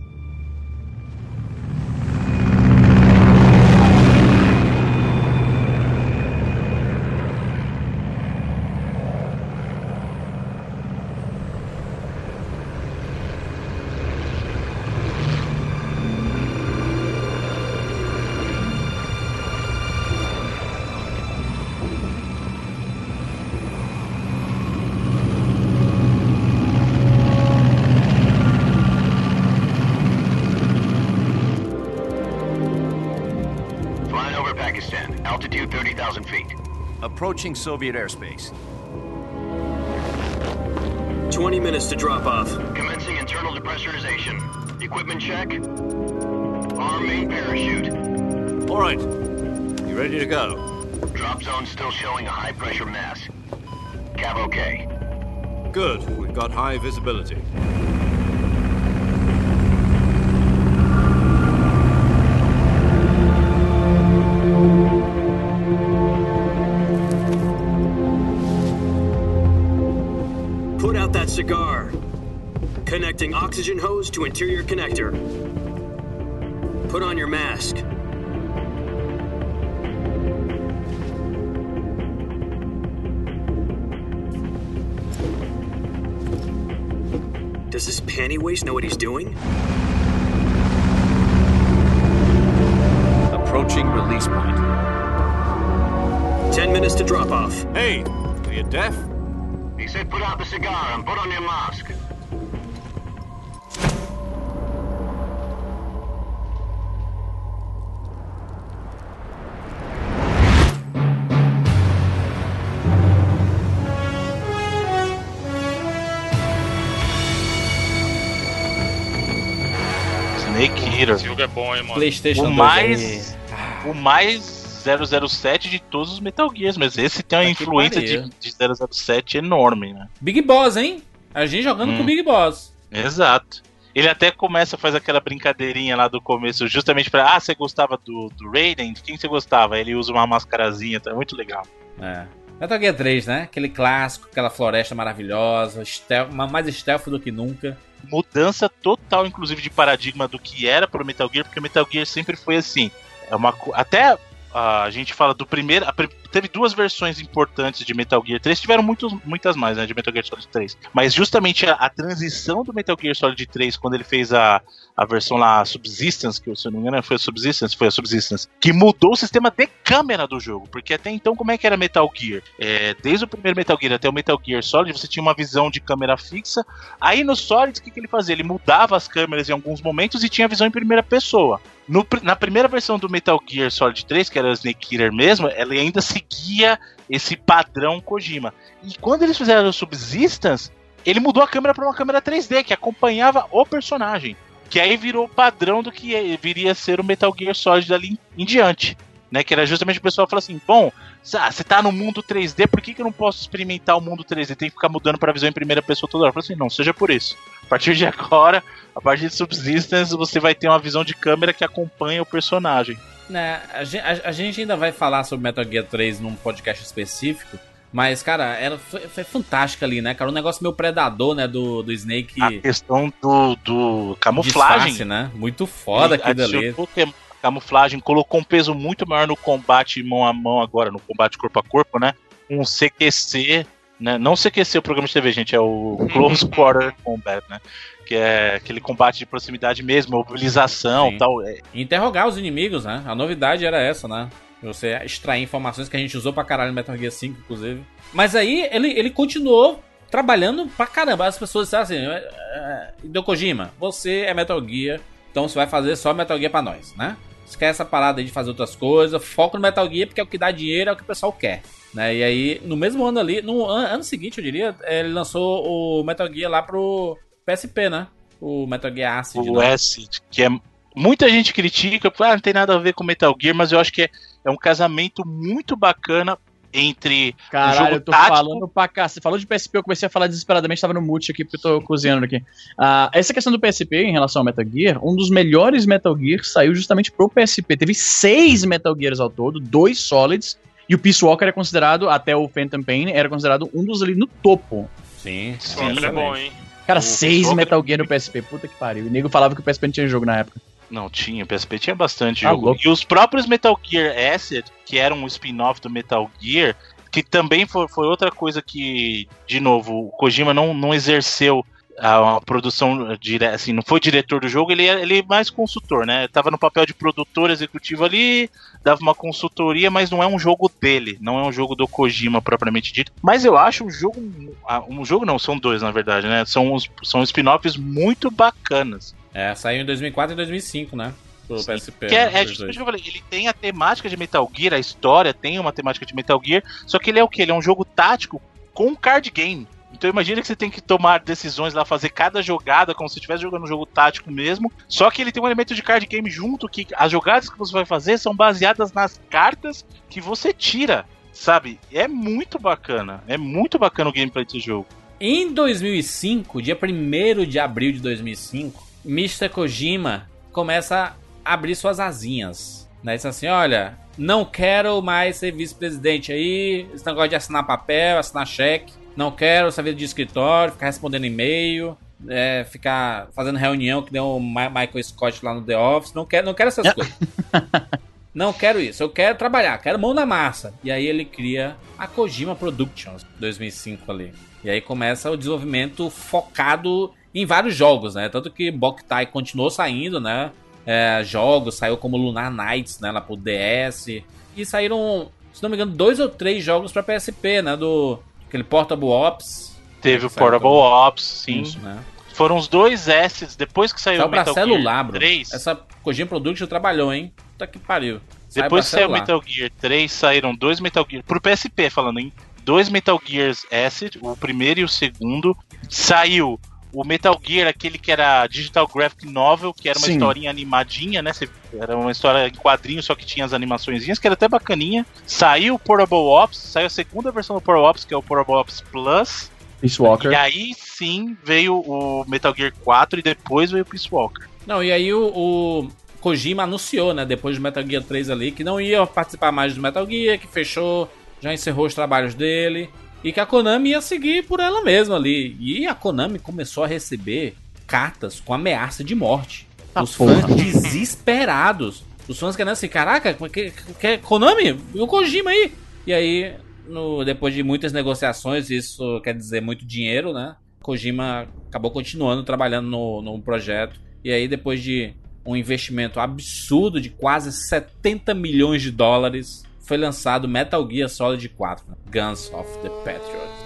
Approaching Soviet airspace. 20 minutes to drop off. Commencing internal depressurization. Equipment check. Arm main parachute. All right. You ready to go? Drop zone still showing a high pressure mass. Cav okay. Good. We've got high visibility. Cigar. Connecting oxygen hose to interior connector. Put on your mask. Does this panty waste know what he's doing? Approaching release point. Ten minutes to drop off. Hey, are you deaf? say put out the cigar and put on your mask. Snake Hero. Esse jogo é bom, hein, mano. PlayStation o mais, o mais 007 de todos os Metal Gears, mas esse tem uma influência de, de 007 enorme, né? Big Boss, hein? A gente jogando Hum. com o Big Boss. Exato. Ele até começa, faz aquela brincadeirinha lá do começo, justamente pra. Ah, você gostava do, do Raiden? De quem você gostava? Ele usa uma mascarazinha, tá muito legal. É. Metal Gear 3, né? Aquele clássico, aquela floresta maravilhosa, ma- mais stealth do que nunca. Mudança total, inclusive, de paradigma do que era pro Metal Gear, porque o Metal Gear sempre foi assim. É uma, até a gente fala do primeiro. a teve duas versões importantes de Metal Gear 3, tiveram muitos, muitas mais, né? De Metal Gear Solid 3. Mas justamente a, a transição do Metal Gear Solid 3, quando ele fez a, a versão lá Subsistence, que se eu não me engano foi a Subsistence, foi a Subsistence, que mudou o sistema de câmera do jogo. Porque até então, como é que era Metal Gear? É, desde o primeiro Metal Gear até o Metal Gear Solid, você tinha uma visão de câmera fixa. Aí no Solid, o que, que ele fazia? Ele mudava as câmeras em alguns momentos e tinha visão em primeira pessoa. No na primeira versão do Metal Gear Solid 3, que era o Snake Eater mesmo, ela ainda seguia esse padrão Kojima. E quando eles fizeram o Subsistence, ele mudou a câmera para uma câmera 3D, que acompanhava o personagem. Que aí virou o padrão do que é- viria a ser o Metal Gear Solid dali em diante. Né, que era justamente o pessoal falar assim: bom, ah, você tá no mundo 3D, por que, que eu não posso experimentar o mundo 3D? Tem que ficar mudando pra visão em primeira pessoa toda hora. Eu falei assim: não, seja por isso. A partir de agora, a partir de Subsistence, você vai ter uma visão de câmera que acompanha o personagem. Né, a, gen- a- a gente ainda vai falar sobre Metal Gear 3 num podcast específico. Mas, cara, era, foi, foi fantástico ali, né, cara? Um negócio meio predador, né, do, do Snake. A questão do, do camuflagem. Disfarce, né? Muito foda aquilo ali. camuflagem, colocou um peso muito maior no combate mão a mão agora, no combate corpo a corpo, né? Um CQC, né? Não CQC o programa de TV, gente, é o Close Quarter Combat, né? Que é aquele combate de proximidade mesmo, mobilização Sim. e tal. É, interrogar os inimigos, né? A novidade era essa, né? Você extrair informações que a gente usou pra caralho no Metal Gear 5, inclusive. Mas aí ele, ele continuou trabalhando pra caramba. As pessoas disseram assim: "É, é, Hideo Kojima, você é Metal Gear, então você vai fazer só Metal Gear pra nós, né? Esquece essa parada aí de fazer outras coisas, foca no Metal Gear porque é o que dá dinheiro, é o que o pessoal quer. Né? E aí, no mesmo ano ali, no an- ano seguinte, eu diria, ele lançou o Metal Gear lá pro PSP, né? O Metal Gear Acid. o né? S, que é. Muita gente critica, ah, não tem nada a ver com Metal Gear, mas eu acho que é, é um casamento muito bacana entre um Caralho, jogo eu tô tático falando pra cá. Você falou de PSP, eu comecei a falar desesperadamente, tava no mute aqui porque eu tô cozinhando aqui. Ah, essa questão do PSP em relação ao Metal Gear, um dos melhores Metal Gear saiu justamente pro PSP. Teve seis Metal Gears ao todo, dois Solids, e o Peace Walker é considerado, até o Phantom Pain, era considerado um dos ali no topo. Sim, Pô, ele é bom, hein? Cara, O seis Metal Gear no PSP, puta que pariu. E o nego falava que o PSP não tinha jogo na época. Não, tinha, o PSP tinha bastante Tá jogo. louco. E os próprios Metal Gear Acid, que era um spin-off do Metal Gear, que também foi, foi outra coisa que, de novo, o Kojima não, não exerceu a, a produção dire, assim, não foi diretor do jogo, ele é, ele é mais consultor, né? Tava no papel de produtor executivo ali, dava uma consultoria, mas não é um jogo dele, não é um jogo do Kojima propriamente dito. Mas eu acho um jogo, ah, um jogo não, são dois na verdade, né? São, uns- são spin-offs muito bacanas. É, saiu em 2004 e 2005, né? Pro PSP. Que é, né, é justamente o que eu falei, ele tem a temática de Metal Gear, a história tem uma temática de Metal Gear, só que ele é o que? Ele é um jogo tático com card game. Então imagina que você tem que tomar decisões lá, fazer cada jogada como se estivesse jogando um jogo tático mesmo. Só que ele tem um elemento de card game junto, que as jogadas que você vai fazer são baseadas nas cartas que você tira. Sabe? É muito bacana. É muito bacana o gameplay desse jogo. Em 2005, dia 1 de abril de 2005, Mr. Kojima começa a abrir suas asinhas. Né? Diz assim: olha, não quero mais ser vice-presidente aí, esse negócio de assinar papel, assinar cheque. Não quero essa vida de escritório, ficar respondendo e-mail, é, ficar fazendo reunião que nem o Michael Scott lá no The Office. Não quero, não quero essas coisas. Não quero isso, eu quero trabalhar, quero mão na massa. E aí ele cria a Kojima Productions, 2005 ali. E aí começa o desenvolvimento focado em vários jogos, né? Tanto que Boktai continuou saindo, né? É, jogos, saiu como Lunar Nights, né? Lá pro DS. E saíram, se não me engano, dois ou três jogos pra PSP, né? Do aquele Portable Ops. Teve o Saiu Portable também. Ops, sim. Isso, né? Foram os dois S's depois que saiu Saiu o pra Metal celular, Gear bro. 3. Essa Kojima Production trabalhou, hein? Puta que pariu. Depois que saiu o. Metal Gear 3, saíram dois Metal Gear. Pro PSP, falando, hein? Dois Metal Gears Acid, o primeiro e o segundo. Saiu o Metal Gear, aquele que era Digital Graphic Novel, que era uma Sim. historinha animadinha, né? Era uma história em quadrinho, só que tinha as animaçõezinhas, que era até bacaninha. Saiu o Portable Ops, saiu a segunda versão do Portable Ops, que é o Portable Ops Plus. Peace Walker. E aí sim veio o Metal Gear 4 e depois veio o Peace Walker. Não, e aí o, o Kojima anunciou, né, depois do Metal Gear 3 ali, que não ia participar mais do Metal Gear, que fechou, já encerrou os trabalhos dele, e que a Konami ia seguir por ela mesma ali. E a Konami começou a receber cartas com ameaça de morte. Ah, Os porra. fãs desesperados. Os fãs querendo assim, caraca, que, que, Konami? E o Kojima aí? E aí, no, depois de muitas negociações, isso quer dizer muito dinheiro, né? Kojima acabou continuando trabalhando no, no projeto. E aí, depois de um investimento absurdo de quase 70 milhões de dólares, foi lançado Metal Gear Solid 4, né? Guns of the Patriot.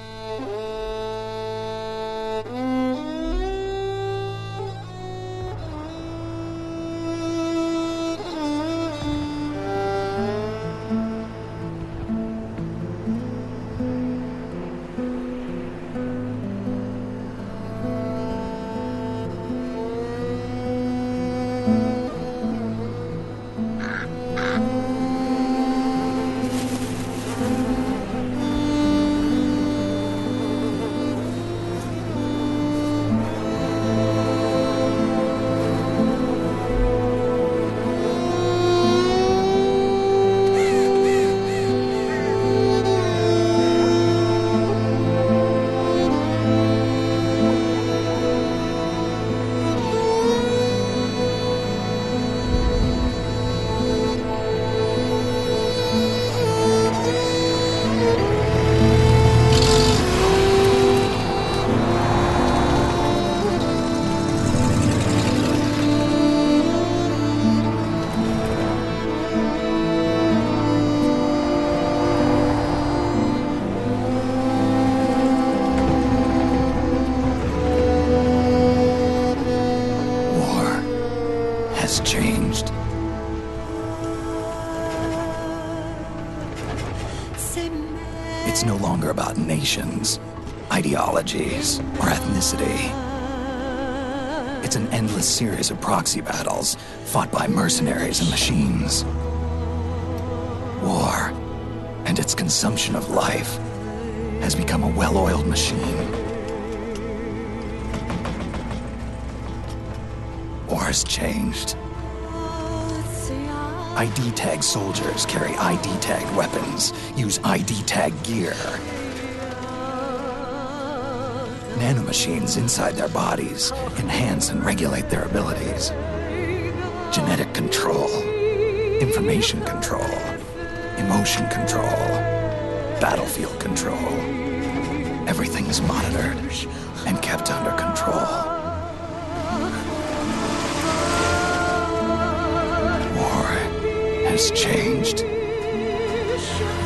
Consumption of life has become a well oiled machine. War has changed. ID tag soldiers carry ID tagged weapons, use ID tag gear. Nanomachines inside their bodies enhance and regulate their abilities. Genetic control, information control, emotion control, battlefield control. Everything is monitored and kept under control. War has changed.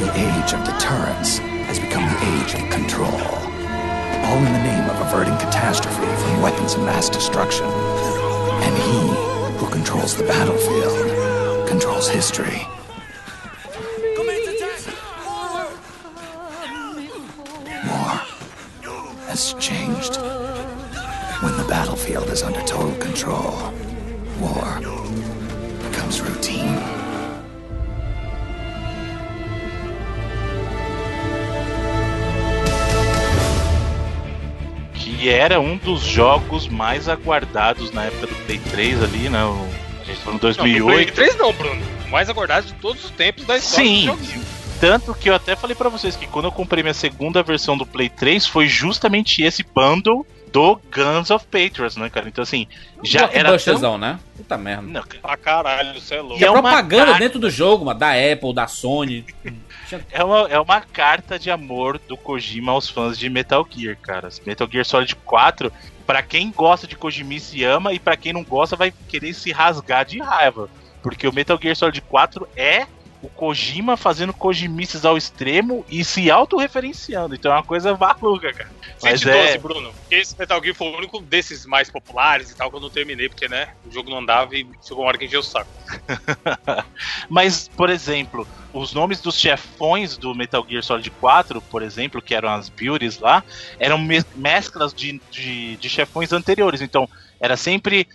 The age of deterrence has become the age of control. All in the name of averting catastrophe from weapons of mass destruction. And he who controls the battlefield controls history. Era um dos jogos mais aguardados na época do Play 3 ali, né? O, a gente falou em Não, do 2008. Play 3 não, Bruno. O mais aguardado de todos os tempos da história Sim. do joguinho. Tanto que eu até falei pra vocês que quando eu comprei minha segunda versão do Play 3 foi justamente esse bundle do Guns of Patriots, né, cara? Então assim, já era tão... Né? Puta merda. Não, cara, Pra caralho, você é louco. E a é propaganda carta- dentro do jogo, mano, da Apple, da Sony. É, uma, é uma carta de amor do Kojima aos fãs de Metal Gear, cara. Metal Gear Solid 4, pra quem gosta de Kojima se ama e pra quem não gosta vai querer se rasgar de raiva, porque o Metal Gear Solid 4 é o Kojima fazendo Kojimices ao extremo e se autorreferenciando. Então é uma coisa maluca, cara. Mas 112, é... Bruno. Porque esse Metal Gear foi o único desses mais populares e tal que eu não terminei, porque, né, o jogo não andava e chegou uma hora que encheu o saco. Mas, por exemplo, os nomes dos chefões do Metal Gear Solid 4, por exemplo, que eram as beauties lá, eram me- mesclas de, de, de chefões anteriores. Então, era sempre.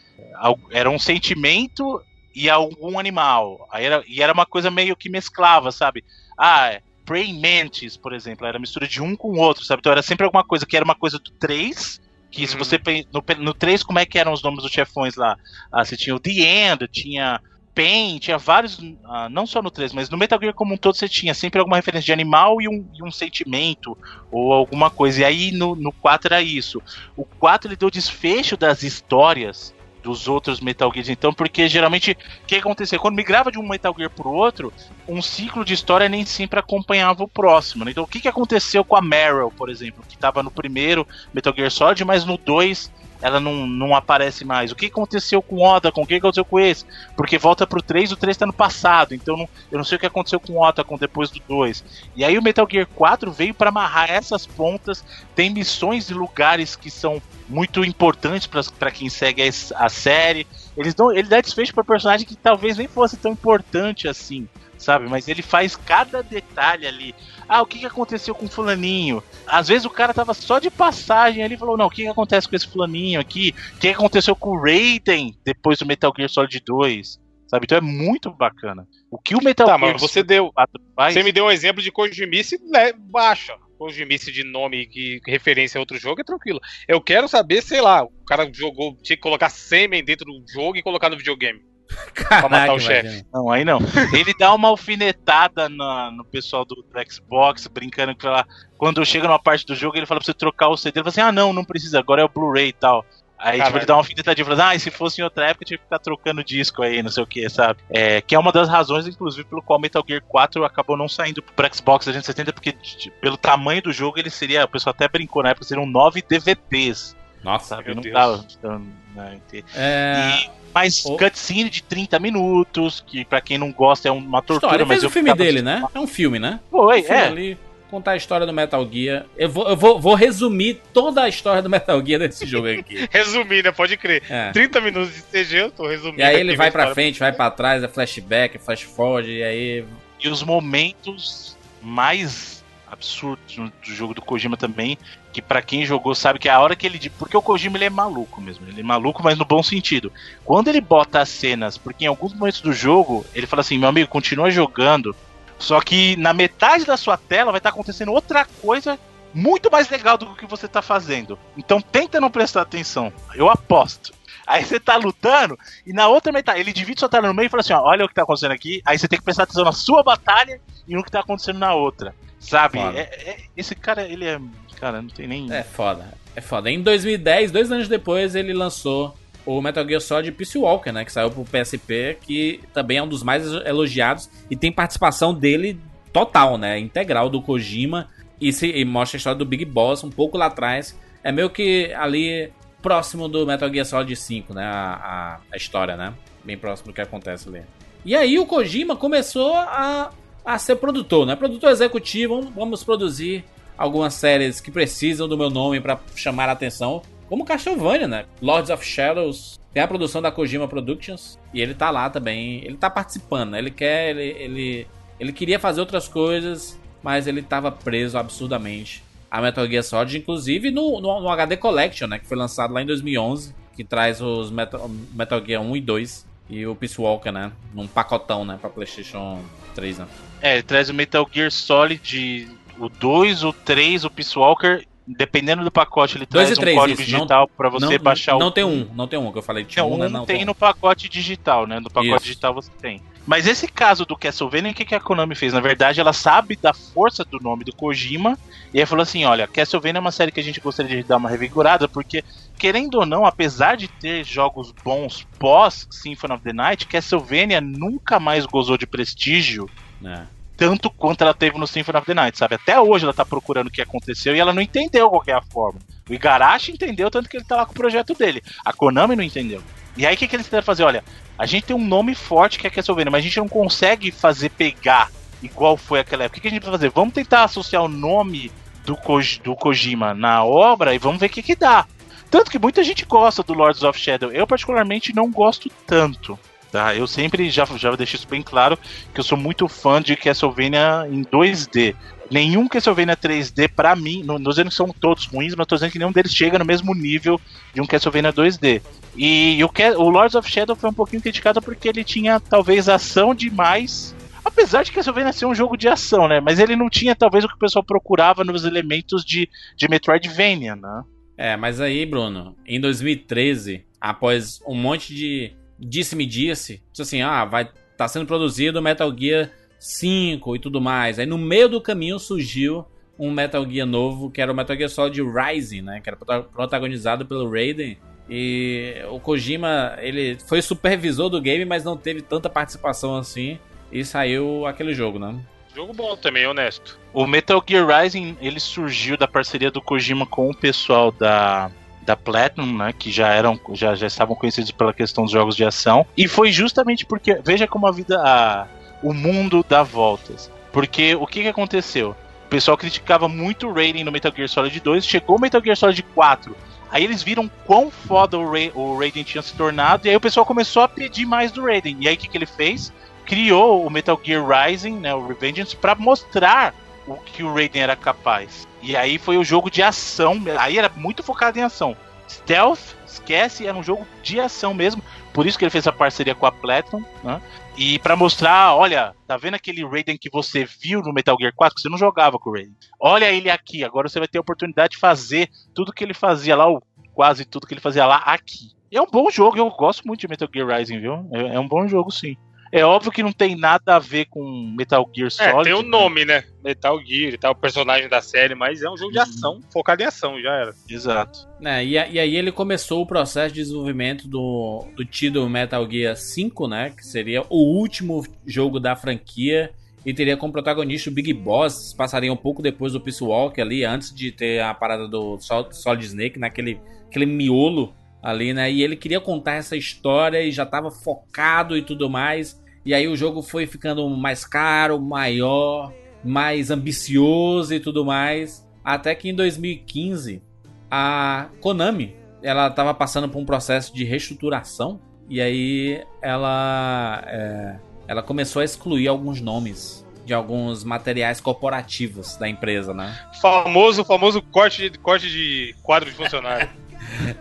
Era um sentimento e algum animal. Aí era, e era uma coisa meio que mesclava, sabe? Ah, é, Praying Mantis, por exemplo, era mistura de um com o outro, sabe? Então era sempre alguma coisa que era uma coisa do 3. Que se você no, no 3, como é que eram os nomes dos chefões lá? Ah, você tinha o The End, tinha Pain, tinha vários, ah, não só no 3, mas no Metal Gear como um todo você tinha sempre alguma referência de animal e um, e um sentimento ou alguma coisa. E aí no, no 4 era isso. O 4 ele deu desfecho das histórias dos outros Metal Gears, então, porque geralmente o que acontecia? Quando migrava de um Metal Gear pro outro, um ciclo de história nem sempre acompanhava o próximo. né? Então, o que, que aconteceu com a Meryl, por exemplo, que estava no primeiro Metal Gear Solid, mas no 2 ela não, não aparece mais. O que aconteceu com o Oda? Com o que aconteceu com esse? Porque volta pro 3, o 3 tá no passado. Então não- eu não sei o que aconteceu com o Oda com depois do 2. E aí o Metal Gear 4 veio para amarrar essas pontas. Tem missões e lugares que são muito importantes para quem segue a série. Eles dão, ele dá desfecho para personagem que talvez nem fosse tão importante assim, sabe? Mas ele faz cada detalhe ali. Ah, o que, que aconteceu com o fulaninho? Às vezes o cara tava só de passagem ali e falou, não, o que, que acontece com esse fulaninho aqui? O que, que aconteceu com o Raiden depois do Metal Gear Solid 2? Sabe? Então é muito bacana. O que o Metal Tá, Gear mas você deu. 4 faz... Você me deu um exemplo de Kojimice né, baixa. Kojimice de nome que referência a outro jogo é tranquilo. Eu quero saber, sei lá, o cara jogou, tinha que colocar sêmen dentro do jogo e colocar no videogame. pra matar o chefe. Não, aí não. Ele dá uma alfinetada na- no pessoal do, do Xbox, brincando que lá, quando chega numa parte do jogo, ele fala pra você trocar o CD. Ele fala assim: ah, não, não precisa, agora é o Blu-ray e tal. Aí tipo, ele dá uma alfinetadinha e fala: ah, e se fosse em outra época, tinha que ficar trocando disco aí, não sei o que, sabe? É, que é uma das razões, inclusive, pelo qual Metal Gear 4 acabou não saindo pro Xbox 360, porque tipo, pelo tamanho do jogo, ele seria, o pessoal até brincou na época, seriam 9 DVDs. Nossa, sabe? meu Não Deus. dava. então, né, É... e, mas cutscene de 30 minutos, que pra quem não gosta é uma tortura, História, ele mas o filme ficava dele, assistindo. né? É um filme, né? Foi, Um filme é. ali, contar a história do Metal Gear. Eu vou, eu vou, vou resumir toda a história do Metal Gear desse jogo aqui. Resumir, né? Pode crer. É. 30 minutos de CG, eu tô resumindo. E aí ele vai pra frente, vai pra trás, é flashback, flash forward, e aí. E os momentos mais absurdos do jogo do Kojima também, que pra quem jogou sabe que a hora que ele. Porque o Kojima ele é maluco mesmo. Ele é maluco, mas no bom sentido. Quando ele bota as cenas, porque em alguns momentos do jogo, ele fala assim: meu amigo, continua jogando. Só que na metade da sua tela vai estar acontecendo outra coisa muito mais legal do que você tá fazendo. Então tenta não prestar atenção. Eu aposto. Aí você tá lutando e na outra metade, ele divide sua tela no meio e fala assim: ó, olha o que tá acontecendo aqui. Aí você tem que prestar atenção na sua batalha e no que tá acontecendo na outra. Sabe? É- é- esse cara, ele é. Cara, não tem nem. É foda. É foda. Em 2010, dois anos depois, ele lançou o Metal Gear Solid Peace Walker, né? Que saiu pro PSP, que também é um dos mais elogiados e tem participação dele total, né? Integral do Kojima. E, se, e mostra a história do Big Boss um pouco lá atrás. É meio que ali próximo do Metal Gear Solid 5, né? A, a, a história, né? Bem próximo do que acontece ali. E aí o Kojima começou a, a ser produtor, né? Produtor executivo, vamos- produzir algumas séries que precisam do meu nome pra chamar a atenção, como Castlevania, né? Lords of Shadows tem a produção da Kojima Productions e ele tá lá também, ele tá participando, né? Ele quer, ele, ele, ele queria fazer outras coisas, mas ele tava preso absurdamente a Metal Gear Solid, inclusive no, no, no HD Collection, né? Que foi lançado lá em 2011, que traz os Metal, Metal Gear 1 e 2 e o Peace Walker, né? Num pacotão, né? Pra PlayStation 3, né? É, ele traz o Metal Gear Solid, o 2, o 3, o Peace Walker. Dependendo do pacote, ele 2 traz um 3, código isso. digital Não- pra você não, baixar o. Não tem um, não tem um, que eu falei tinha Não, um, né? Não, tem um. no pacote digital, né? No pacote Isso. digital você tem. Mas esse caso do Castlevania, o que, que a Konami fez? Na verdade, ela sabe da força do nome do Kojima e aí falou assim: olha, Castlevania é uma série que a gente gostaria de dar uma revigorada, porque, querendo ou não, apesar de ter jogos bons pós Symphony of the Night, Castlevania nunca mais gozou de prestígio É. tanto quanto ela teve no Symphony of the Night, sabe? Até hoje ela tá procurando o que aconteceu e ela não entendeu qual que é forma. O Igarashi entendeu, tanto que ele tá lá com o projeto dele. A Konami não entendeu. E aí o que, que eles tentaram fazer? Olha, a gente tem um nome forte que é Castlevania, mas a gente não consegue fazer pegar igual foi aquela época. O que, a gente vai fazer? Vamos tentar associar o nome do, do Kojima na obra e vamos ver o que, que dá. Tanto que muita gente gosta do Lords of Shadow. Eu, particularmente, não gosto tanto. Tá? Eu sempre já, já deixei isso bem claro que eu sou muito fã de Castlevania em 2D. Nenhum Castlevania 3D, pra mim, não, não dizendo que são todos ruins, mas tô dizendo que nenhum deles chega no mesmo nível de um Castlevania 2D. E o, o Lords of Shadow foi um pouquinho criticado porque ele tinha talvez ação demais. Apesar de Castlevania ser um jogo de ação, né? Mas ele não tinha talvez o que o pessoal procurava nos elementos de, de Metroidvania, né? É, mas aí, Bruno, em 2013, após um monte de disse-me disse, disse assim, ah, vai tá sendo produzido Metal Gear 5 e tudo mais. Aí no meio do caminho surgiu um Metal Gear novo, que era o Metal Gear Solid Rising, né, que era protagonizado pelo Raiden. E o Kojima, ele foi supervisor do game, mas não teve tanta participação assim. E saiu aquele jogo, né? Jogo bom também, honesto. O Metal Gear Rising, ele surgiu da parceria do Kojima com o pessoal da da Platinum, né, que já eram já, já estavam conhecidos pela questão dos jogos de ação, e foi justamente porque veja como a vida a, o mundo dá voltas. Porque o que, que aconteceu? O pessoal criticava muito o Raiden no Metal Gear Solid 2, chegou o Metal Gear Solid 4. Aí eles viram quão foda o, Ra o Raiden tinha se tornado, e aí o pessoal começou a pedir mais do Raiden. E aí o que, que ele fez? Criou o Metal Gear Rising, né, o Revengeance, para mostrar o que o Raiden era capaz. E aí foi o jogo de ação, aí era muito focado em ação. Stealth, esquece, era um jogo de ação mesmo. Por isso que ele fez a parceria com a Platinum, né? E para mostrar, olha, tá vendo aquele Raiden que você viu no Metal Gear 4? Que você não jogava com o Raiden. Olha ele aqui, agora você vai ter a oportunidade de fazer tudo que ele fazia lá, ou quase tudo que ele fazia lá aqui. é um bom jogo, eu gosto muito de Metal Gear Rising, viu? É, é um bom jogo, sim. É óbvio que não tem nada a ver com Metal Gear Solid. É, tem o um nome, né? Metal Gear e tal, o personagem da série, mas é um jogo de uhum. ação, focado em ação, já era. Exato. É, e, e, aí ele começou o processo de desenvolvimento do, do tido Metal Gear 5, né? Que seria o último jogo da franquia. E teria como protagonista o Big Boss. Passaria um pouco depois do Peace Walk ali, antes de ter a parada do Solid Snake, naquele aquele miolo ali, né? E ele queria contar essa história e já estava focado e tudo mais. E aí o jogo foi ficando mais caro, maior, mais ambicioso e tudo mais. Até que em 2015 a Konami ela estava passando por um processo de reestruturação e aí ela é, ela começou a excluir alguns nomes de alguns materiais corporativos da empresa, né? Famoso, famoso corte de, corte de quadro de funcionário.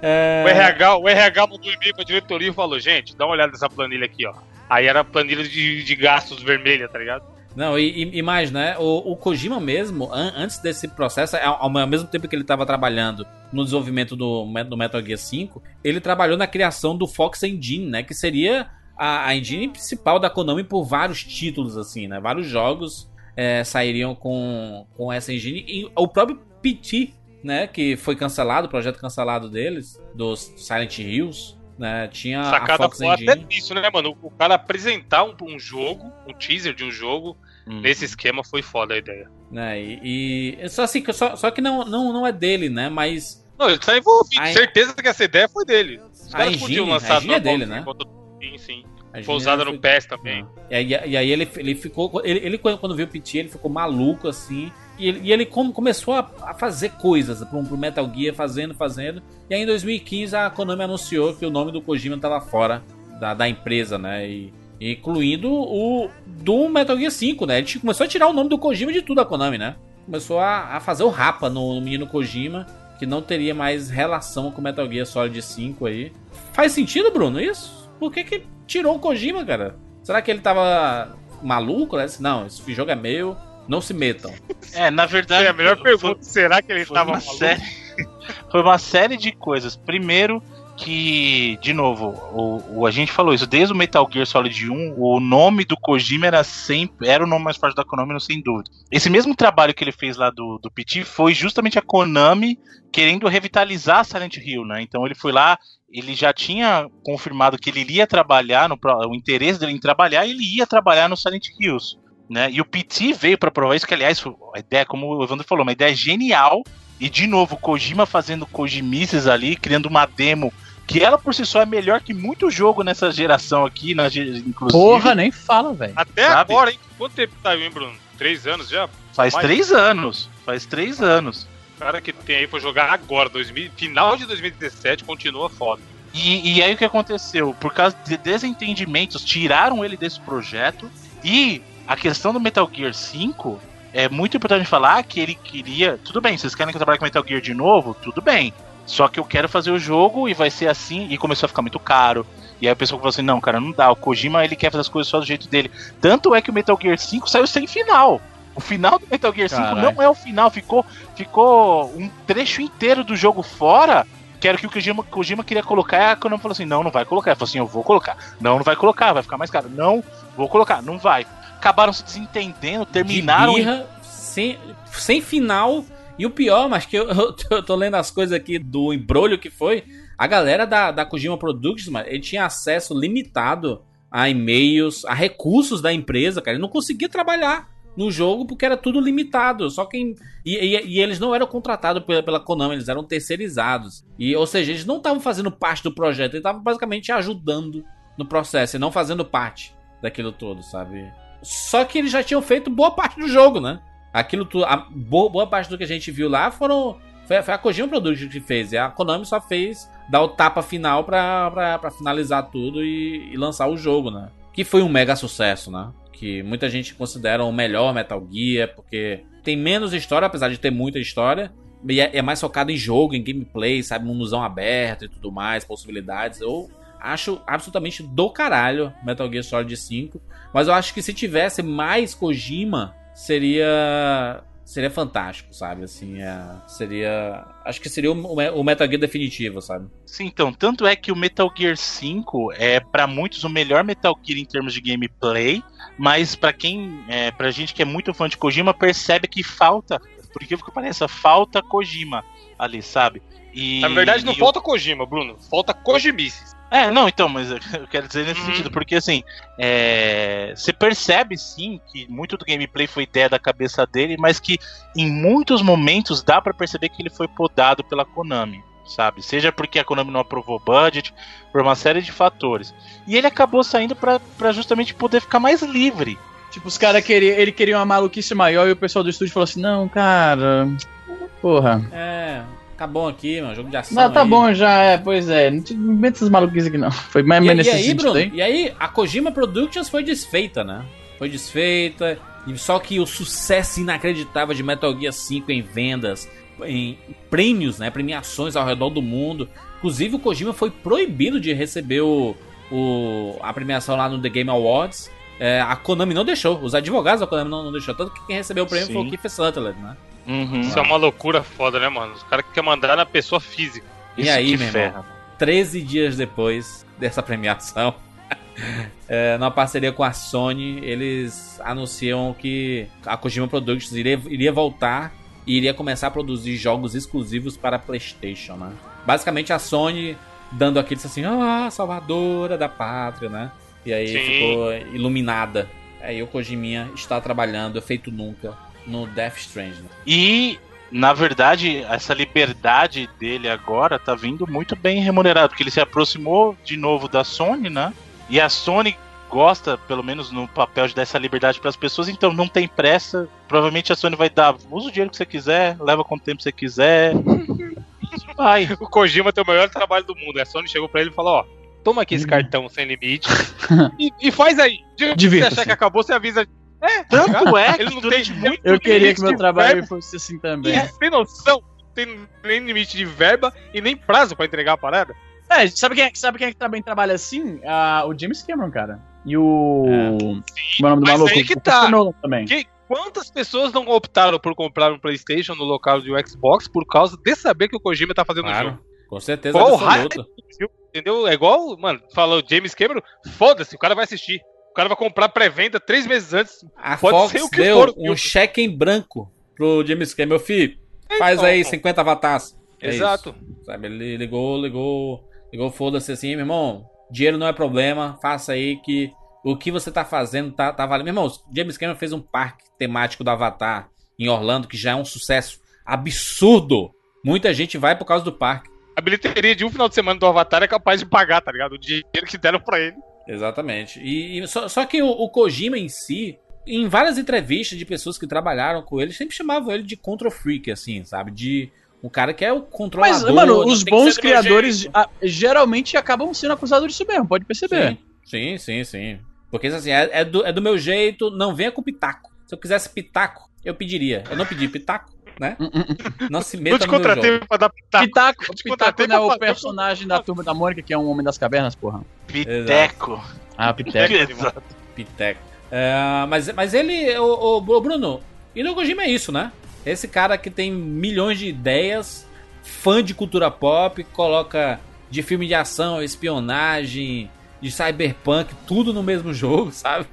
É... O RH, o RH mandou um e-mail pra diretoria e falou: gente, dá uma olhada nessa planilha aqui, ó. Aí era a planilha de, de gastos vermelha, tá ligado? Não, e, e mais, né? O, o, Kojima mesmo, an antes desse processo, ao, ao, mesmo tempo que ele estava trabalhando no desenvolvimento do, do, Metal Gear 5, ele trabalhou na criação do Fox Engine, né? Que seria a, a engine principal da Konami por vários títulos, assim, né? Vários jogos é, sairiam com, com essa engine. E o próprio PT né, que foi cancelado, o projeto cancelado deles, dos Silent Hills, né, tinha Sacada a Fox Engine. até isso, né, mano? O cara apresentar um, um jogo, um teaser de um jogo, hum. nesse esquema foi foda a ideia. Né, e, e só assim, só, só que não, não, não é dele, né, mas... Não, ele tá envolvido, a... certeza que essa ideia foi dele. Os a caras podiam lançar... A é dele, né? Sim, sim. Foi usada no PES também. E aí, e aí ele, ele ficou. Ele, ele, quando viu o PT, ele ficou maluco assim. E ele, e ele começou a, a, fazer coisas pro, pro Metal Gear, fazendo, fazendo. E aí em 2015 a Konami anunciou que o nome do Kojima tava fora da, da empresa, né? E, incluindo o do Metal Gear 5, né? Ele começou a tirar o nome do Kojima de tudo a Konami, né? Começou a, a fazer o rapa no, no menino Kojima, que não teria mais relação com Metal Gear Solid 5 aí. Faz sentido, Bruno, isso? Por que, que tirou o Kojima, cara? Será que ele tava maluco? Né? Não, esse jogo é meu, não se metam. É, na verdade. É a melhor pergunta. Foi, será que ele estava uma série, Foi uma série de coisas. Primeiro, que, de novo, o, o, a gente falou isso desde o Metal Gear Solid 1, o nome do Kojima era sempre era o nome mais forte da Konami, sem dúvida. Esse mesmo trabalho que ele fez lá do, do PT foi justamente a Konami querendo revitalizar Silent Hill, né? Então ele foi lá, ele já tinha confirmado que ele iria trabalhar, no, o interesse dele em trabalhar, ele ia trabalhar no Silent Hills. Né? E o PT veio para provar isso, que aliás, a ideia, como o Evandro falou, uma ideia genial. E de novo, Kojima fazendo Kojimices ali, criando uma demo que ela por si só é melhor que muito jogo nessa geração aqui, na, inclusive. Porra, nem fala, velho. Até Sabe? agora, hein? Quanto tempo tá aí, Bruno? Três anos já? Faz Mais? três anos. Faz três anos. O cara que tem aí pra jogar agora, 2000, final de 2017, continua foda. E, e aí o que aconteceu? Por causa de desentendimentos, tiraram ele desse projeto. E a questão do Metal Gear 5 é muito importante falar que ele queria. Tudo bem, vocês querem trabalhar com Metal Gear de novo? Tudo bem. Só que eu quero fazer o jogo e vai ser assim. E começou a ficar muito caro. E aí a pessoa falou assim: não, cara, não dá. O Kojima ele quer fazer as coisas só do jeito dele. Tanto é que o Metal Gear 5 saiu sem final. O final do Metal Gear 5 Carai. não é o final, ficou, ficou um trecho inteiro do jogo fora. Que era o que o Kojima, Kojima queria colocar. E a Konami falou assim: não, não vai colocar. Ele falou assim: eu vou colocar. Não, não vai colocar, vai ficar mais caro. Não, vou colocar, não vai. Acabaram se desentendendo, terminaram. De birra, sem, sem final. E o pior, mas que eu, eu, eu, tô lendo as coisas aqui do embrolho que foi. A galera da, da Kojima Productions, mano, ele tinha acesso limitado a e-mails, a recursos da empresa, cara. Ele não conseguia trabalhar no jogo porque era tudo limitado. Só quem. E, e, e eles não eram contratados pela, pela Konami, eles eram terceirizados. E, ou seja, eles não estavam fazendo parte do projeto, eles estavam basicamente ajudando no processo e não fazendo parte daquilo todo, sabe? Só que eles já tinham feito boa parte do jogo, né? Aquilo. A boa, boa parte do que a gente viu lá foram. Foi, foi a Kojima Productions que fez. E a Konami só fez dar o tapa final pra, pra, pra finalizar tudo e, e lançar o jogo, né? Que foi um mega sucesso, né? que muita gente considera o melhor Metal Gear, porque tem menos história, apesar de ter muita história. E é, é mais focado em jogo, em gameplay, sabe? Mundozão aberto e tudo mais, possibilidades. Eu acho absolutamente do caralho Metal Gear Solid 5. Mas eu acho que se tivesse mais Kojima, seria seria fantástico, sabe? Assim, é, seria. Acho que seria o, o, Metal Gear definitivo, sabe? Sim, então. Tanto é que o Metal Gear 5 é, para muitos, o melhor Metal Gear em termos de gameplay. Mas para quem. É, pra gente que é muito fã de Kojima, percebe que falta. Por incrível que pareça, falta Kojima ali, sabe? E, Na verdade, não falta Kojima, Bruno. Falta Kojimices. É, não, então, mas eu quero dizer nesse uhum. sentido, porque assim, é, você percebe sim que muito do gameplay foi ideia da cabeça dele, mas que em muitos momentos dá para perceber que ele foi podado pela Konami, sabe? Seja porque a Konami não aprovou budget, por uma série de fatores. E ele acabou saindo para justamente poder ficar mais livre. Tipo, os caras queriam, ele queria uma maluquice maior e o pessoal do estúdio falou assim: não, cara. Porra. É, Tá bom aqui, mano. Jogo de ação. Não, tá aí. bom já, é, pois é. Não inventa essas maluquices aqui, não. Foi mais e, nesse e aí, Bruno. E aí, a Kojima Productions foi desfeita, né? Foi desfeita. E só que o sucesso inacreditável de Metal Gear 5 em vendas, em prêmios, né? Premiações ao redor do mundo. Inclusive, o Kojima foi proibido de receber o, o a premiação lá no The Game Awards. É, a Konami não deixou, os advogados da Konami não, não deixou. Tanto que quem recebeu o prêmio Sim. foi o Keith Sutherland, né? Uhum. Isso é uma loucura foda, né, mano? Os caras querem mandar na pessoa física. E Isso aí, meu ferra. irmão, 13 dias depois dessa premiação, é, numa parceria com a Sony, eles anunciam que a Kojima Productions iria, iria voltar e iria começar a produzir jogos exclusivos para PlayStation, né? Basicamente a Sony dando aquele assim, ah, salvadora da pátria, né? E aí Sim. ficou iluminada. Aí o Kojiminha está trabalhando, feito nunca, no Death Stranding. E na verdade, essa liberdade dele agora tá vindo muito bem remunerado, porque ele se aproximou de novo da Sony, né? E a Sony gosta, pelo menos no papel de dar essa liberdade para as pessoas, então não tem pressa. Provavelmente a Sony vai dar, usa o dinheiro que você quiser, leva quanto tempo você quiser. vai. O Kojima tem o melhor trabalho do mundo. A Sony chegou para ele e falou: ó, toma aqui esse hum. cartão sem limite e, e, faz aí. Se você achar que acabou, você avisa é, tanto é ele não tem muito Eu queria que meu trabalho verba. fosse assim também. E, tem noção? Tem nem limite de verba e nem prazo para entregar a parada? É, sabe quem, é, sabe quem é que também trabalha assim? Uh, o James Cameron, cara. E o. É. Sim, o nome do maluco. Aí que tá. também. Que, quantas pessoas não optaram por comprar um PlayStation no local do Xbox por causa de saber que o Kojima tá fazendo claro, o jogo? Com certeza. Qual Entendeu? É igual, mano, falou James Cameron, foda-se, o cara vai assistir cara vai comprar pré-venda três meses antes. A Pode Fox ser o que deu for. um cheque em branco pro James Cameron. Meu filho, então, faz aí 50 avatares. É Exato. Isso, sabe, ele ligou, ligou, ligou, foda-se assim, meu irmão, dinheiro não é problema, faça aí que o que você tá fazendo tá, tá valendo. Meu irmão, James Cameron fez um parque temático do Avatar em Orlando, que já é um sucesso absurdo. Muita gente vai por causa do parque. a bilheteria de um final de semana do Avatar é capaz de pagar, tá ligado? O dinheiro que deram pra ele. Exatamente. E, e só, só, que o, o, Kojima em si, em várias entrevistas de pessoas que trabalharam com ele, sempre chamavam ele de control freak, assim, sabe? De um cara que é o controlador. Mas, mano, os bons criadores a, geralmente acabam sendo acusados disso mesmo, pode perceber. Sim, sim, sim. sim. Porque assim, é, é, do, é do meu jeito, não venha com pitaco. Se eu quisesse pitaco, eu pediria. Eu não pedi pitaco, né? Não se meta meu jogo. Pra dar pitaco. Pitaco, pitaco não é o personagem da Turma da Mônica, que é um homem das cavernas, porra. Piteco. Ah, Piteco. Exato. Piteco. É, mas, mas ele, o, o Bruno, e no Kojima é isso, né? Esse cara que tem milhões de ideias, fã de cultura pop, coloca de filme de ação, espionagem, de cyberpunk, tudo no mesmo jogo, sabe?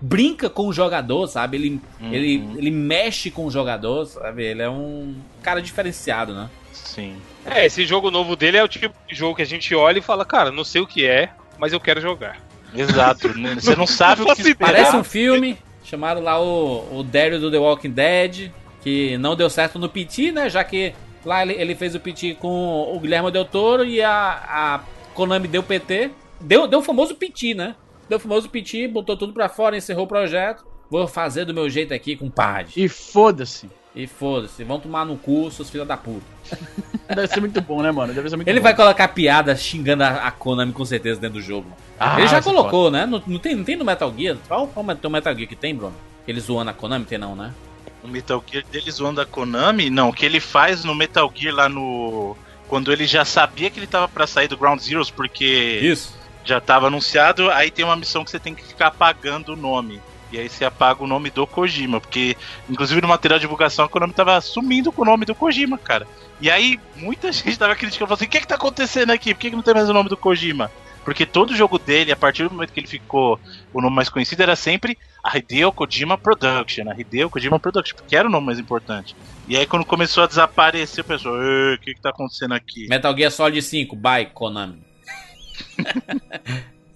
Brinca com o jogador, sabe? Ele, uhum. ele, ele mexe com o jogador, sabe? Ele é um cara diferenciado, né? Sim. É, esse jogo novo dele é o tipo de jogo que a gente olha e fala, cara, não sei o que é, mas eu quero jogar. Exato. Você não sabe o que esperar. Parece um filme. Chamaram lá o, o Daryl do The Walking Dead que não deu certo no PT, né? Já que lá ele, ele fez o PT com o Guilherme Del Toro e a, a Konami deu PT. Deu, deu o famoso PT, né? Deu o famoso PT, botou tudo pra fora, encerrou o projeto. Vou fazer do meu jeito aqui com pad. E foda-se. E foda-se, vão tomar no cu, seus filhos da puta. Deve ser muito bom, né, mano? Deve ser muito Ele bom. vai colocar piada xingando a, Konami com certeza dentro do jogo. Ah, Ele já colocou, né? Não, não, tem, não tem no Metal Gear? Qual, qual o Metal Gear que tem, Bruno? Ele zoando a Konami? Tem não, né? O Metal Gear dele zoando a Konami? Não, o que ele faz no Metal Gear lá no. Quando ele já sabia que ele tava para sair do Ground Zeroes, porque. Isso. Já tava anunciado, aí tem uma missão que você tem que ficar apagando o nome. E aí você apaga o nome do Kojima, porque, inclusive no material de divulgação, a Konami tava sumindo com o nome do Kojima, cara. E aí muita gente tava criticando, falando assim: o que é que tá acontecendo aqui? Por que, que não tem mais o nome do Kojima? Porque todo jogo dele, a partir do momento que ele ficou, o nome mais conhecido era sempre a Hideo Kojima Production, a Hideo Kojima Production, porque era o nome mais importante. E aí quando começou a desaparecer, o pessoal, o que que tá acontecendo aqui? Metal Gear Solid 5, bye Konami.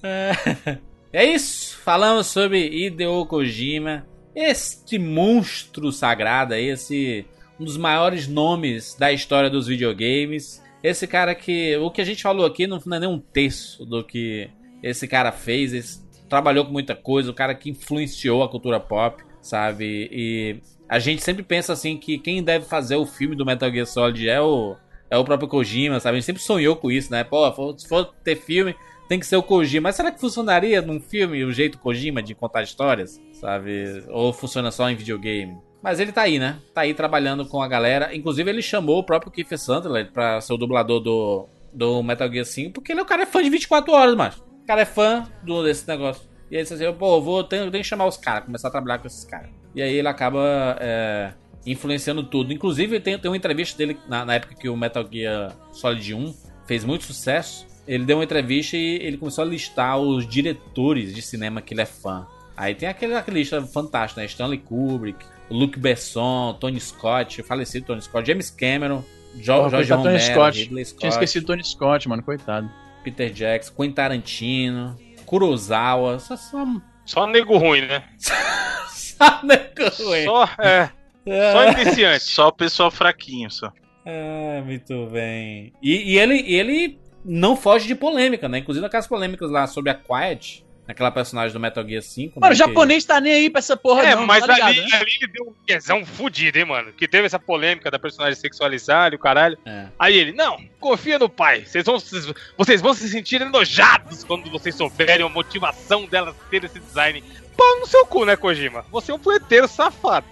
é isso, falamos sobre Hideo Kojima, este monstro sagrado esse um dos maiores nomes da história dos videogames. Esse cara que. O que a gente falou aqui não, é nem um terço do que esse cara fez. Esse, trabalhou com muita coisa, o cara que influenciou a cultura pop, sabe? E a gente sempre pensa assim que quem deve fazer o filme do Metal Gear Solid é o, é o próprio Kojima, sabe? A gente sempre sonhou com isso, né? Pô, se for ter filme, tem que ser o Kojima. Mas será que funcionaria num filme o jeito Kojima de contar histórias, sabe? Ou funciona só em videogame? Mas ele tá aí, né? Tá aí trabalhando com a galera. Inclusive, ele chamou o próprio Keith Sutherland pra ser o dublador do, do Metal Gear 5, porque ele é o cara é fã de 24 horas, mas O cara é fã do, desse negócio. E aí ele disse assim, pô, vou, tenho, tenho que chamar os caras, começar a trabalhar com esses caras. E aí ele acaba é, influenciando tudo. Inclusive, tem, tem uma entrevista dele na, na época que o Metal Gear Solid 1 fez muito sucesso. Ele deu uma entrevista e ele começou a listar os diretores de cinema que ele é fã. Aí tem aquele, aquela lista fantástica, né? Stanley Kubrick, Luke Besson, Tony Scott, falecido Tony Scott, James Cameron, jo oh, George Romero, Scott. Ridley Scott. Tinha esquecido Tony Scott, mano, coitado. Peter Jackson, Quentin Tarantino, Kurosawa, só, só... só nego ruim, né? só nego ruim. Só, é, é. só iniciante. Só o pessoal fraquinho, só. É, muito bem. E, e, ele, ele não foge de polêmica, né? Inclusive aquelas polêmicas lá sobre a Quiet, Aquela personagem do Metal Gear 5. Mano, né, o japonês que... tá nem aí pra essa porra, é, não. Mas tá ligado, ali, né? ali ele deu um quesão fudido, hein, mano? Que teve essa polêmica da personagem sexualizada e o caralho. É. Aí ele, não, confia no pai. Vocês vão, vocês vão se sentir enojados quando vocês souberem a motivação dela ter esse design. Pau no seu cu, né, Kojima? Você é um poeteiro safado.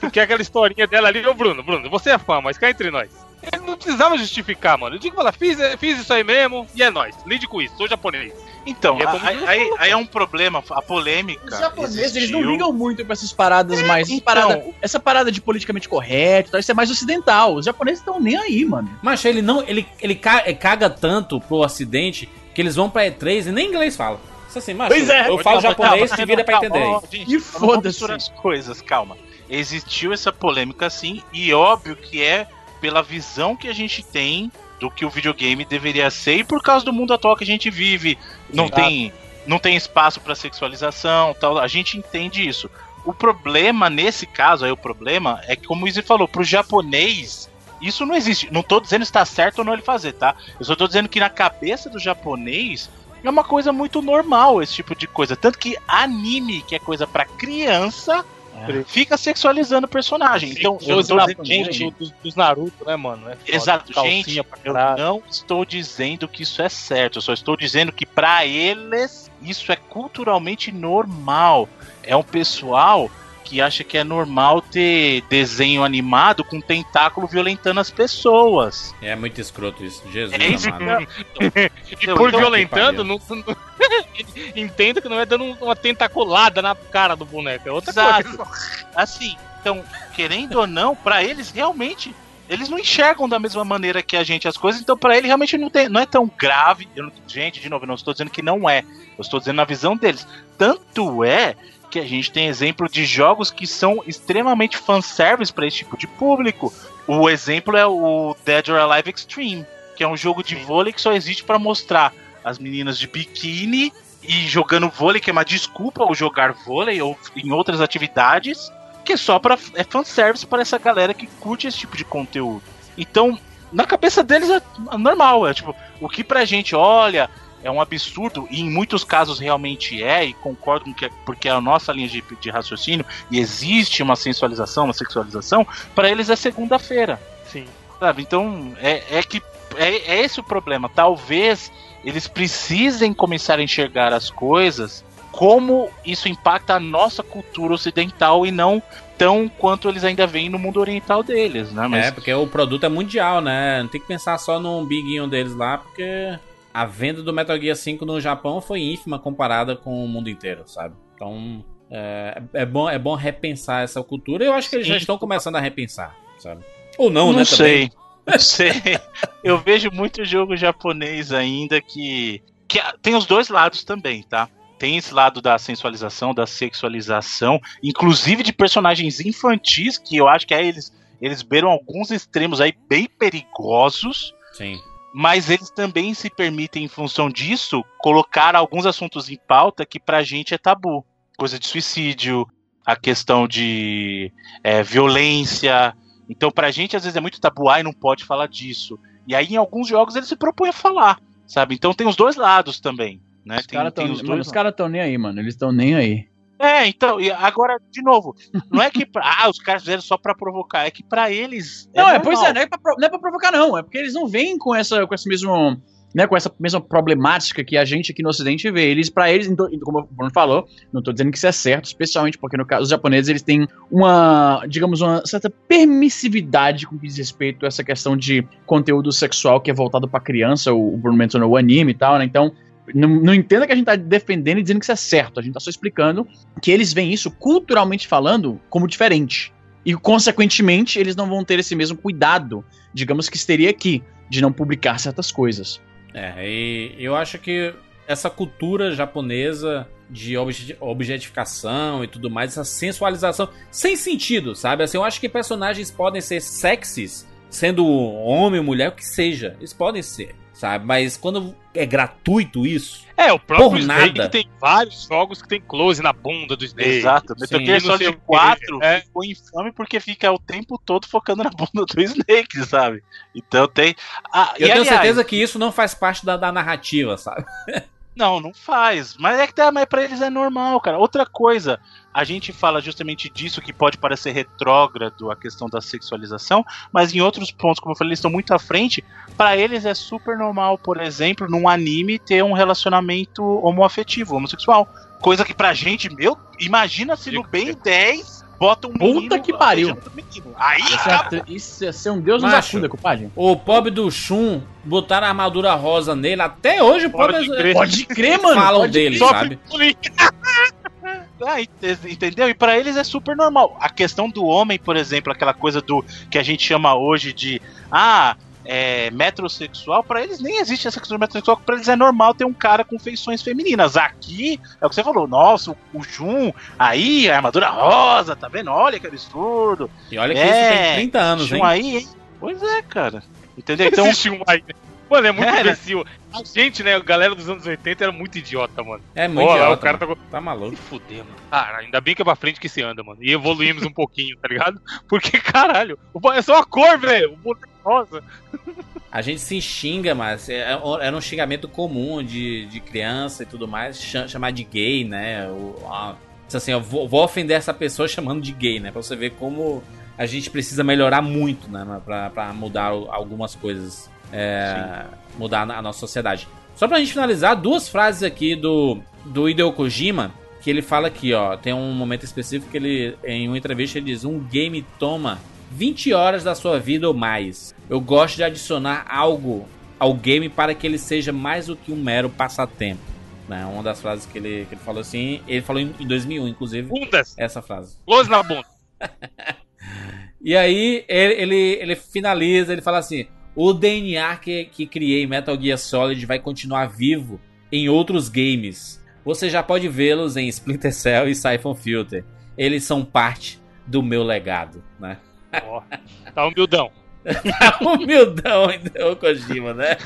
Porque aquela historinha dela ali, ô Bruno, Bruno, você é fã, mas cá entre nós. Ele não precisava justificar, mano. Eu digo que fiz, fiz isso aí mesmo e é nóis. Lide com isso, sou japonês. Então, é aí, aí, aí, é um problema, a polêmica. Os japoneses, eles não ligam muito pra essas paradas é, mais. Então, parada, essa parada de politicamente correto, isso é mais ocidental. Os japoneses estão nem aí, mano. Mas ele não. Ele, ele caga tanto pro ocidente que eles vão pra E3 e nem inglês fala. Isso assim, mas pois é, eu falo japonês, se vira pra entender. e foda-se. as coisas, calma. Existiu essa polêmica sim, e óbvio que é pela visão que a gente tem do que o videogame deveria ser e por causa do mundo atual que a gente vive. Não tem não tem espaço para sexualização, tal. A gente entende isso. O problema nesse caso, aí o problema é que como o Izzy falou, pro japonês Isso não existe. Não tô dizendo se tá certo ou não ele fazer, tá? Eu só tô dizendo que na cabeça do japonês é uma coisa muito normal esse tipo de coisa. Tanto que anime, que é coisa para criança, é. fica sexualizando o personagem. Sim, então, eu tô dizendo, gente, dos, dos, Naruto, né, mano? É exato, gente, eu não estou dizendo que isso é certo. Eu só estou dizendo que para eles isso é culturalmente normal. É um pessoal que acha que é normal ter desenho animado com tentáculo violentando as pessoas. É muito escroto isso, Jesus. É isso e por então, violentando, não, não, entenda que não é dando uma tentaculada na cara do boneco, é outra Exato. coisa. Assim, então, querendo ou não, para eles realmente eles não enxergam da mesma maneira que a gente as coisas, então para ele realmente não, tem, não é tão grave. Não, gente, de novo, eu não estou dizendo que não é, eu estou dizendo na visão deles. Tanto é que a gente tem exemplo de jogos que são extremamente fanservice para esse tipo de público. O exemplo é o Dead or Alive Extreme, que é um jogo de vôlei que só existe para mostrar as meninas de biquíni e jogando vôlei, que é uma desculpa ao jogar vôlei ou em outras atividades, que é só para é fanservice para essa galera que curte esse tipo de conteúdo. Então, na cabeça deles é normal, é tipo, o que pra gente olha, é um absurdo, e em muitos casos realmente é, e concordo com que é, porque é a nossa linha de, de raciocínio, e existe uma sensualização, uma sexualização, para eles é segunda-feira. Sim. Sabe? Então, é, é que é, é esse o problema. Talvez eles precisem começar a enxergar as coisas como isso impacta a nossa cultura ocidental e não tão quanto eles ainda veem no mundo oriental deles, né? Mas... É, porque o produto é mundial, né? Não tem que pensar só no biguinho deles lá, porque a venda do Metal Gear 5 no Japão foi ínfima comparada com o mundo inteiro, sabe? Então, é, é, bom, é bom repensar essa cultura. Eu acho que eles já estão começando a repensar, sabe? Ou não, não né? Sei. Não sei. Eu vejo muito jogo japonês ainda que, que tem os dois lados também, tá? Tem esse lado da sensualização, da sexualização, inclusive de personagens infantis, que eu acho que aí eles, eles beiram alguns extremos aí bem perigosos. Sim mas eles também se permitem, em função disso, colocar alguns assuntos em pauta que pra gente é tabu. Coisa de suicídio, a questão de é, violência. Então, pra gente, às vezes, é muito tabu, e não pode falar disso. E aí, em alguns jogos, eles se propõem a falar, sabe? Então, tem os dois lados também. Né? Os caras estão cara nem aí, mano. Eles estão nem aí. É, então, e agora, de novo, não é que pra, ah, os caras fizeram só pra provocar, é que pra eles. É não, é, pois é, não é, pra, não é pra provocar, não. É porque eles não vêm com essa, com esse mesmo. Né, com essa mesma problemática que a gente aqui no Ocidente vê. Eles, para eles, como o Bruno falou, não tô dizendo que isso é certo, especialmente porque no caso os japoneses eles têm uma, digamos, uma certa permissividade com que diz respeito a essa questão de conteúdo sexual que é voltado para criança, o, o Bruno mencionou o anime e tal, né? Então, não, não entenda que a gente tá defendendo e dizendo que isso é certo. A gente tá só explicando que eles veem isso, culturalmente falando, como diferente. E, consequentemente, eles não vão ter esse mesmo cuidado, digamos que estaria aqui, de não publicar certas coisas. É, e eu acho que essa cultura japonesa de objetificação e tudo mais, essa sensualização, sem sentido, sabe? Assim, eu acho que personagens podem ser sexys, sendo homem mulher, o que seja. Eles podem ser sabe? Mas quando é gratuito isso. É, o próprio Snake nada. tem vários jogos que tem close na bunda do Snake. Exato. Metal Gear Solid 4 é. ficou infame porque fica o tempo todo focando na bunda do Snake, sabe? Então tem. Ah, Eu tenho aliás, certeza que isso não faz parte da, da narrativa, sabe? Não, não faz. Mas é que mas pra eles é normal, cara. Outra coisa, a gente fala justamente disso que pode parecer retrógrado a questão da sexualização, mas em outros pontos, como eu falei, eles estão muito à frente. Para eles é super normal, por exemplo, num anime ter um relacionamento homoafetivo, homossexual. Coisa que pra gente, meu, imagina se no Ben 10 bota um Puta que pariu. Aí, isso, ia ser um deus nos acuda, compadre. O pobre do Shun botaram a armadura rosa nele. Até hoje o pobre... Pode crer, pode crer mano. Falam pode dele, sabe? Ah, entendeu? E para eles é super normal. A questão do homem, por exemplo, aquela coisa do que a gente chama hoje de ah, é, metrosexual, para eles nem existe essa questão de metrosexual, para eles é normal ter um cara com feições femininas. Aqui, é o que você falou, nossa, o, Jun, aí, a armadura rosa, tá vendo? Olha que absurdo. E olha que é, isso tem 30 anos, Jun hein? aí, hein? Pois é, cara. Entendeu? Então. Existe um aí. Mano, é muito imbecil. A gente, né, a galera dos anos 80 era muito idiota, mano. É muito Ó, idiota. o cara tá... tá maluco. Se fuder, mano. Cara, ainda bem que é pra frente que se anda, mano. E evoluímos um pouquinho, tá ligado? Porque, caralho, é só a cor, velho. O boneco é rosa. A gente se xinga, mas é- era um xingamento comum de, de criança e tudo mais, cha- chamar de gay, né? Assim, eu vou, vou ofender essa pessoa chamando de gay, né? Pra você ver como a gente precisa melhorar muito, né? Pra, pra mudar algumas coisas, é, mudar a nossa sociedade. Só pra gente finalizar, duas frases aqui do, do Hideo Kojima, que ele fala aqui, ó, tem um momento específico que ele, em uma entrevista, ele diz, um game toma 20 horas da sua vida ou mais. Eu gosto de adicionar algo ao game para que ele seja mais do que um mero passatempo. Né? Uma das frases que ele, que ele falou assim, ele falou em, em 2001, inclusive, Bundas. essa frase. Close na bunda. E aí ele, ele, ele finaliza, ele fala assim: o DNA que, que criei em Metal Gear Solid vai continuar vivo em outros games. Você já pode vê-los em Splinter Cell e Siphon Filter. Eles são parte do meu legado, né? Ó, tá humildão. Tá humildão ainda o Kojima, né?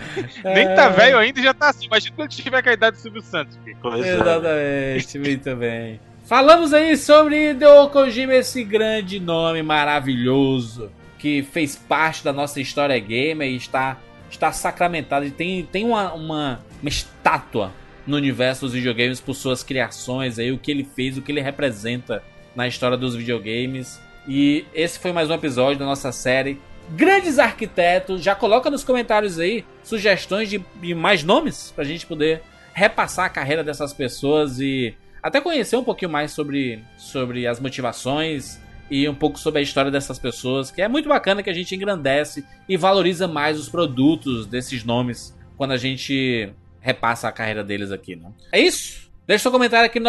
Nem tá velho ainda e já tá assim. Imagina quando tiver com a idade do Silvio Santos. filho. Exatamente, muito bem. Falamos aí sobre Hideo Kojima, esse grande nome maravilhoso que fez parte da nossa história gamer e está, está sacramentado. E tem, tem uma, uma, uma estátua no universo dos videogames por suas criações, aí, o que ele fez, o que ele representa na história dos videogames. E esse foi mais um episódio da nossa série Grandes Arquitetos. Já coloca nos comentários aí sugestões de, de mais nomes pra gente poder repassar a carreira dessas pessoas e até conhecer um pouquinho mais sobre, sobre as motivações e um pouco sobre a história dessas pessoas, que é muito bacana que a gente engrandece e valoriza mais os produtos desses nomes quando a gente repassa a carreira deles aqui, né? É isso? Deixa seu comentário aqui no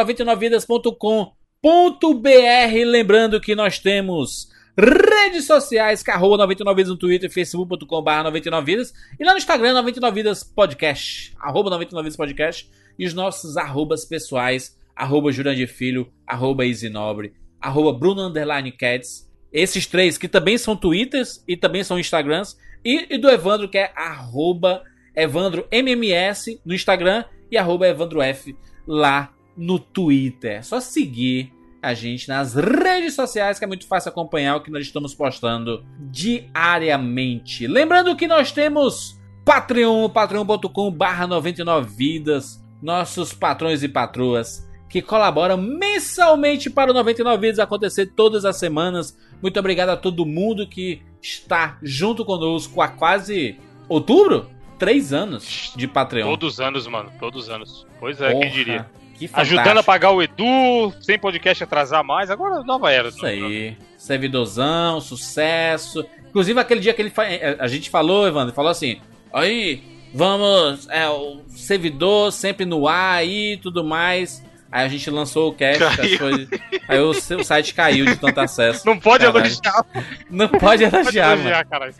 99vidas.com.br, lembrando que nós temos redes sociais, que é arroba 99vidas no Twitter, facebook.com.br 99vidas e lá no Instagram 99vidas podcast, arroba 99vidas podcast e os nossos arrobas pessoais, arroba Jurandir Filho, arroba Isinobre, arroba Bruno Underline Cats. Esses três que também são Twitters e também são Instagrams. E, e do Evandro, que é arroba Evandro MMS no Instagram e arroba Evandro F lá no Twitter. É só seguir a gente nas redes sociais, que é muito fácil acompanhar o que nós estamos postando diariamente. Lembrando que nós temos Patreon, patreon.com barra 99vidas, nossos patrões e patroas que colaboram mensalmente para o 99 Vidas acontecer todas as semanas. Muito obrigado a todo mundo que está junto conosco há quase outubro? Três anos de Patreon. Todos os anos, mano. Todos os anos. Pois é, Porra, quem diria. Ajudando a pagar o Edu, sem podcast atrasar mais. Agora nova era. Isso aí. Servidorzão, sucesso. Inclusive, aquele dia que ele eh, a gente falou, Evandro, falou assim: aí, vamos, é, o servidor sempre no ar aí e tudo mais. Aí a gente lançou o cast, Caiu. as coisas- aí o, seu site caiu de tanto acesso. Não pode Caralho. elogiar. Não pode elogiar, Pode mano. elogiar, caralho.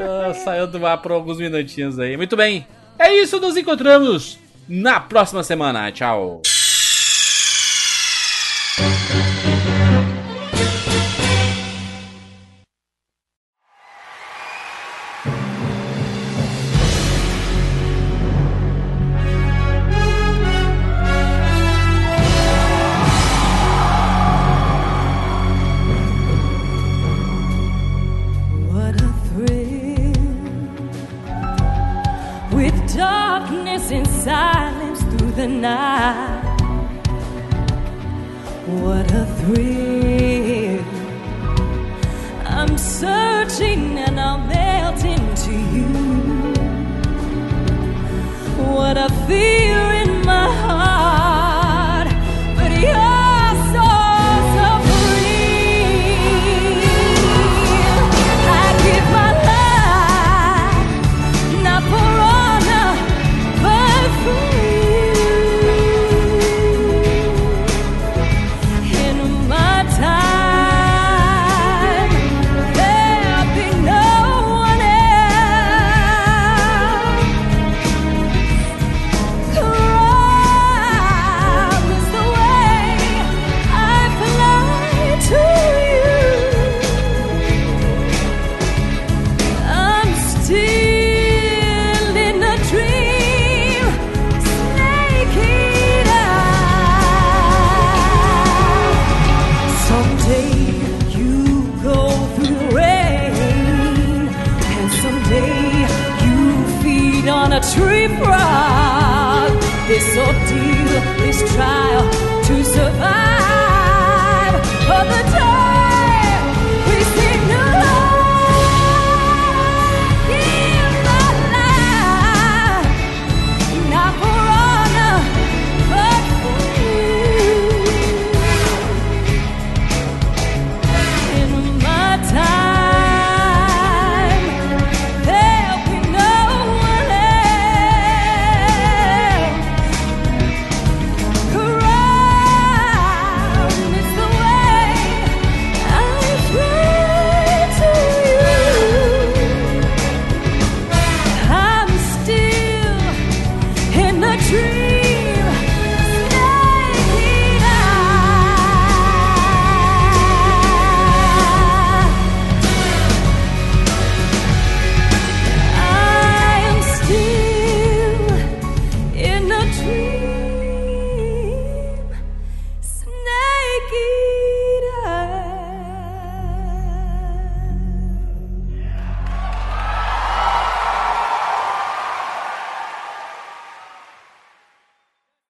Ah, Saiu do ar por alguns minutinhos aí. Muito bem. É isso, nos encontramos na próxima semana. Tchau.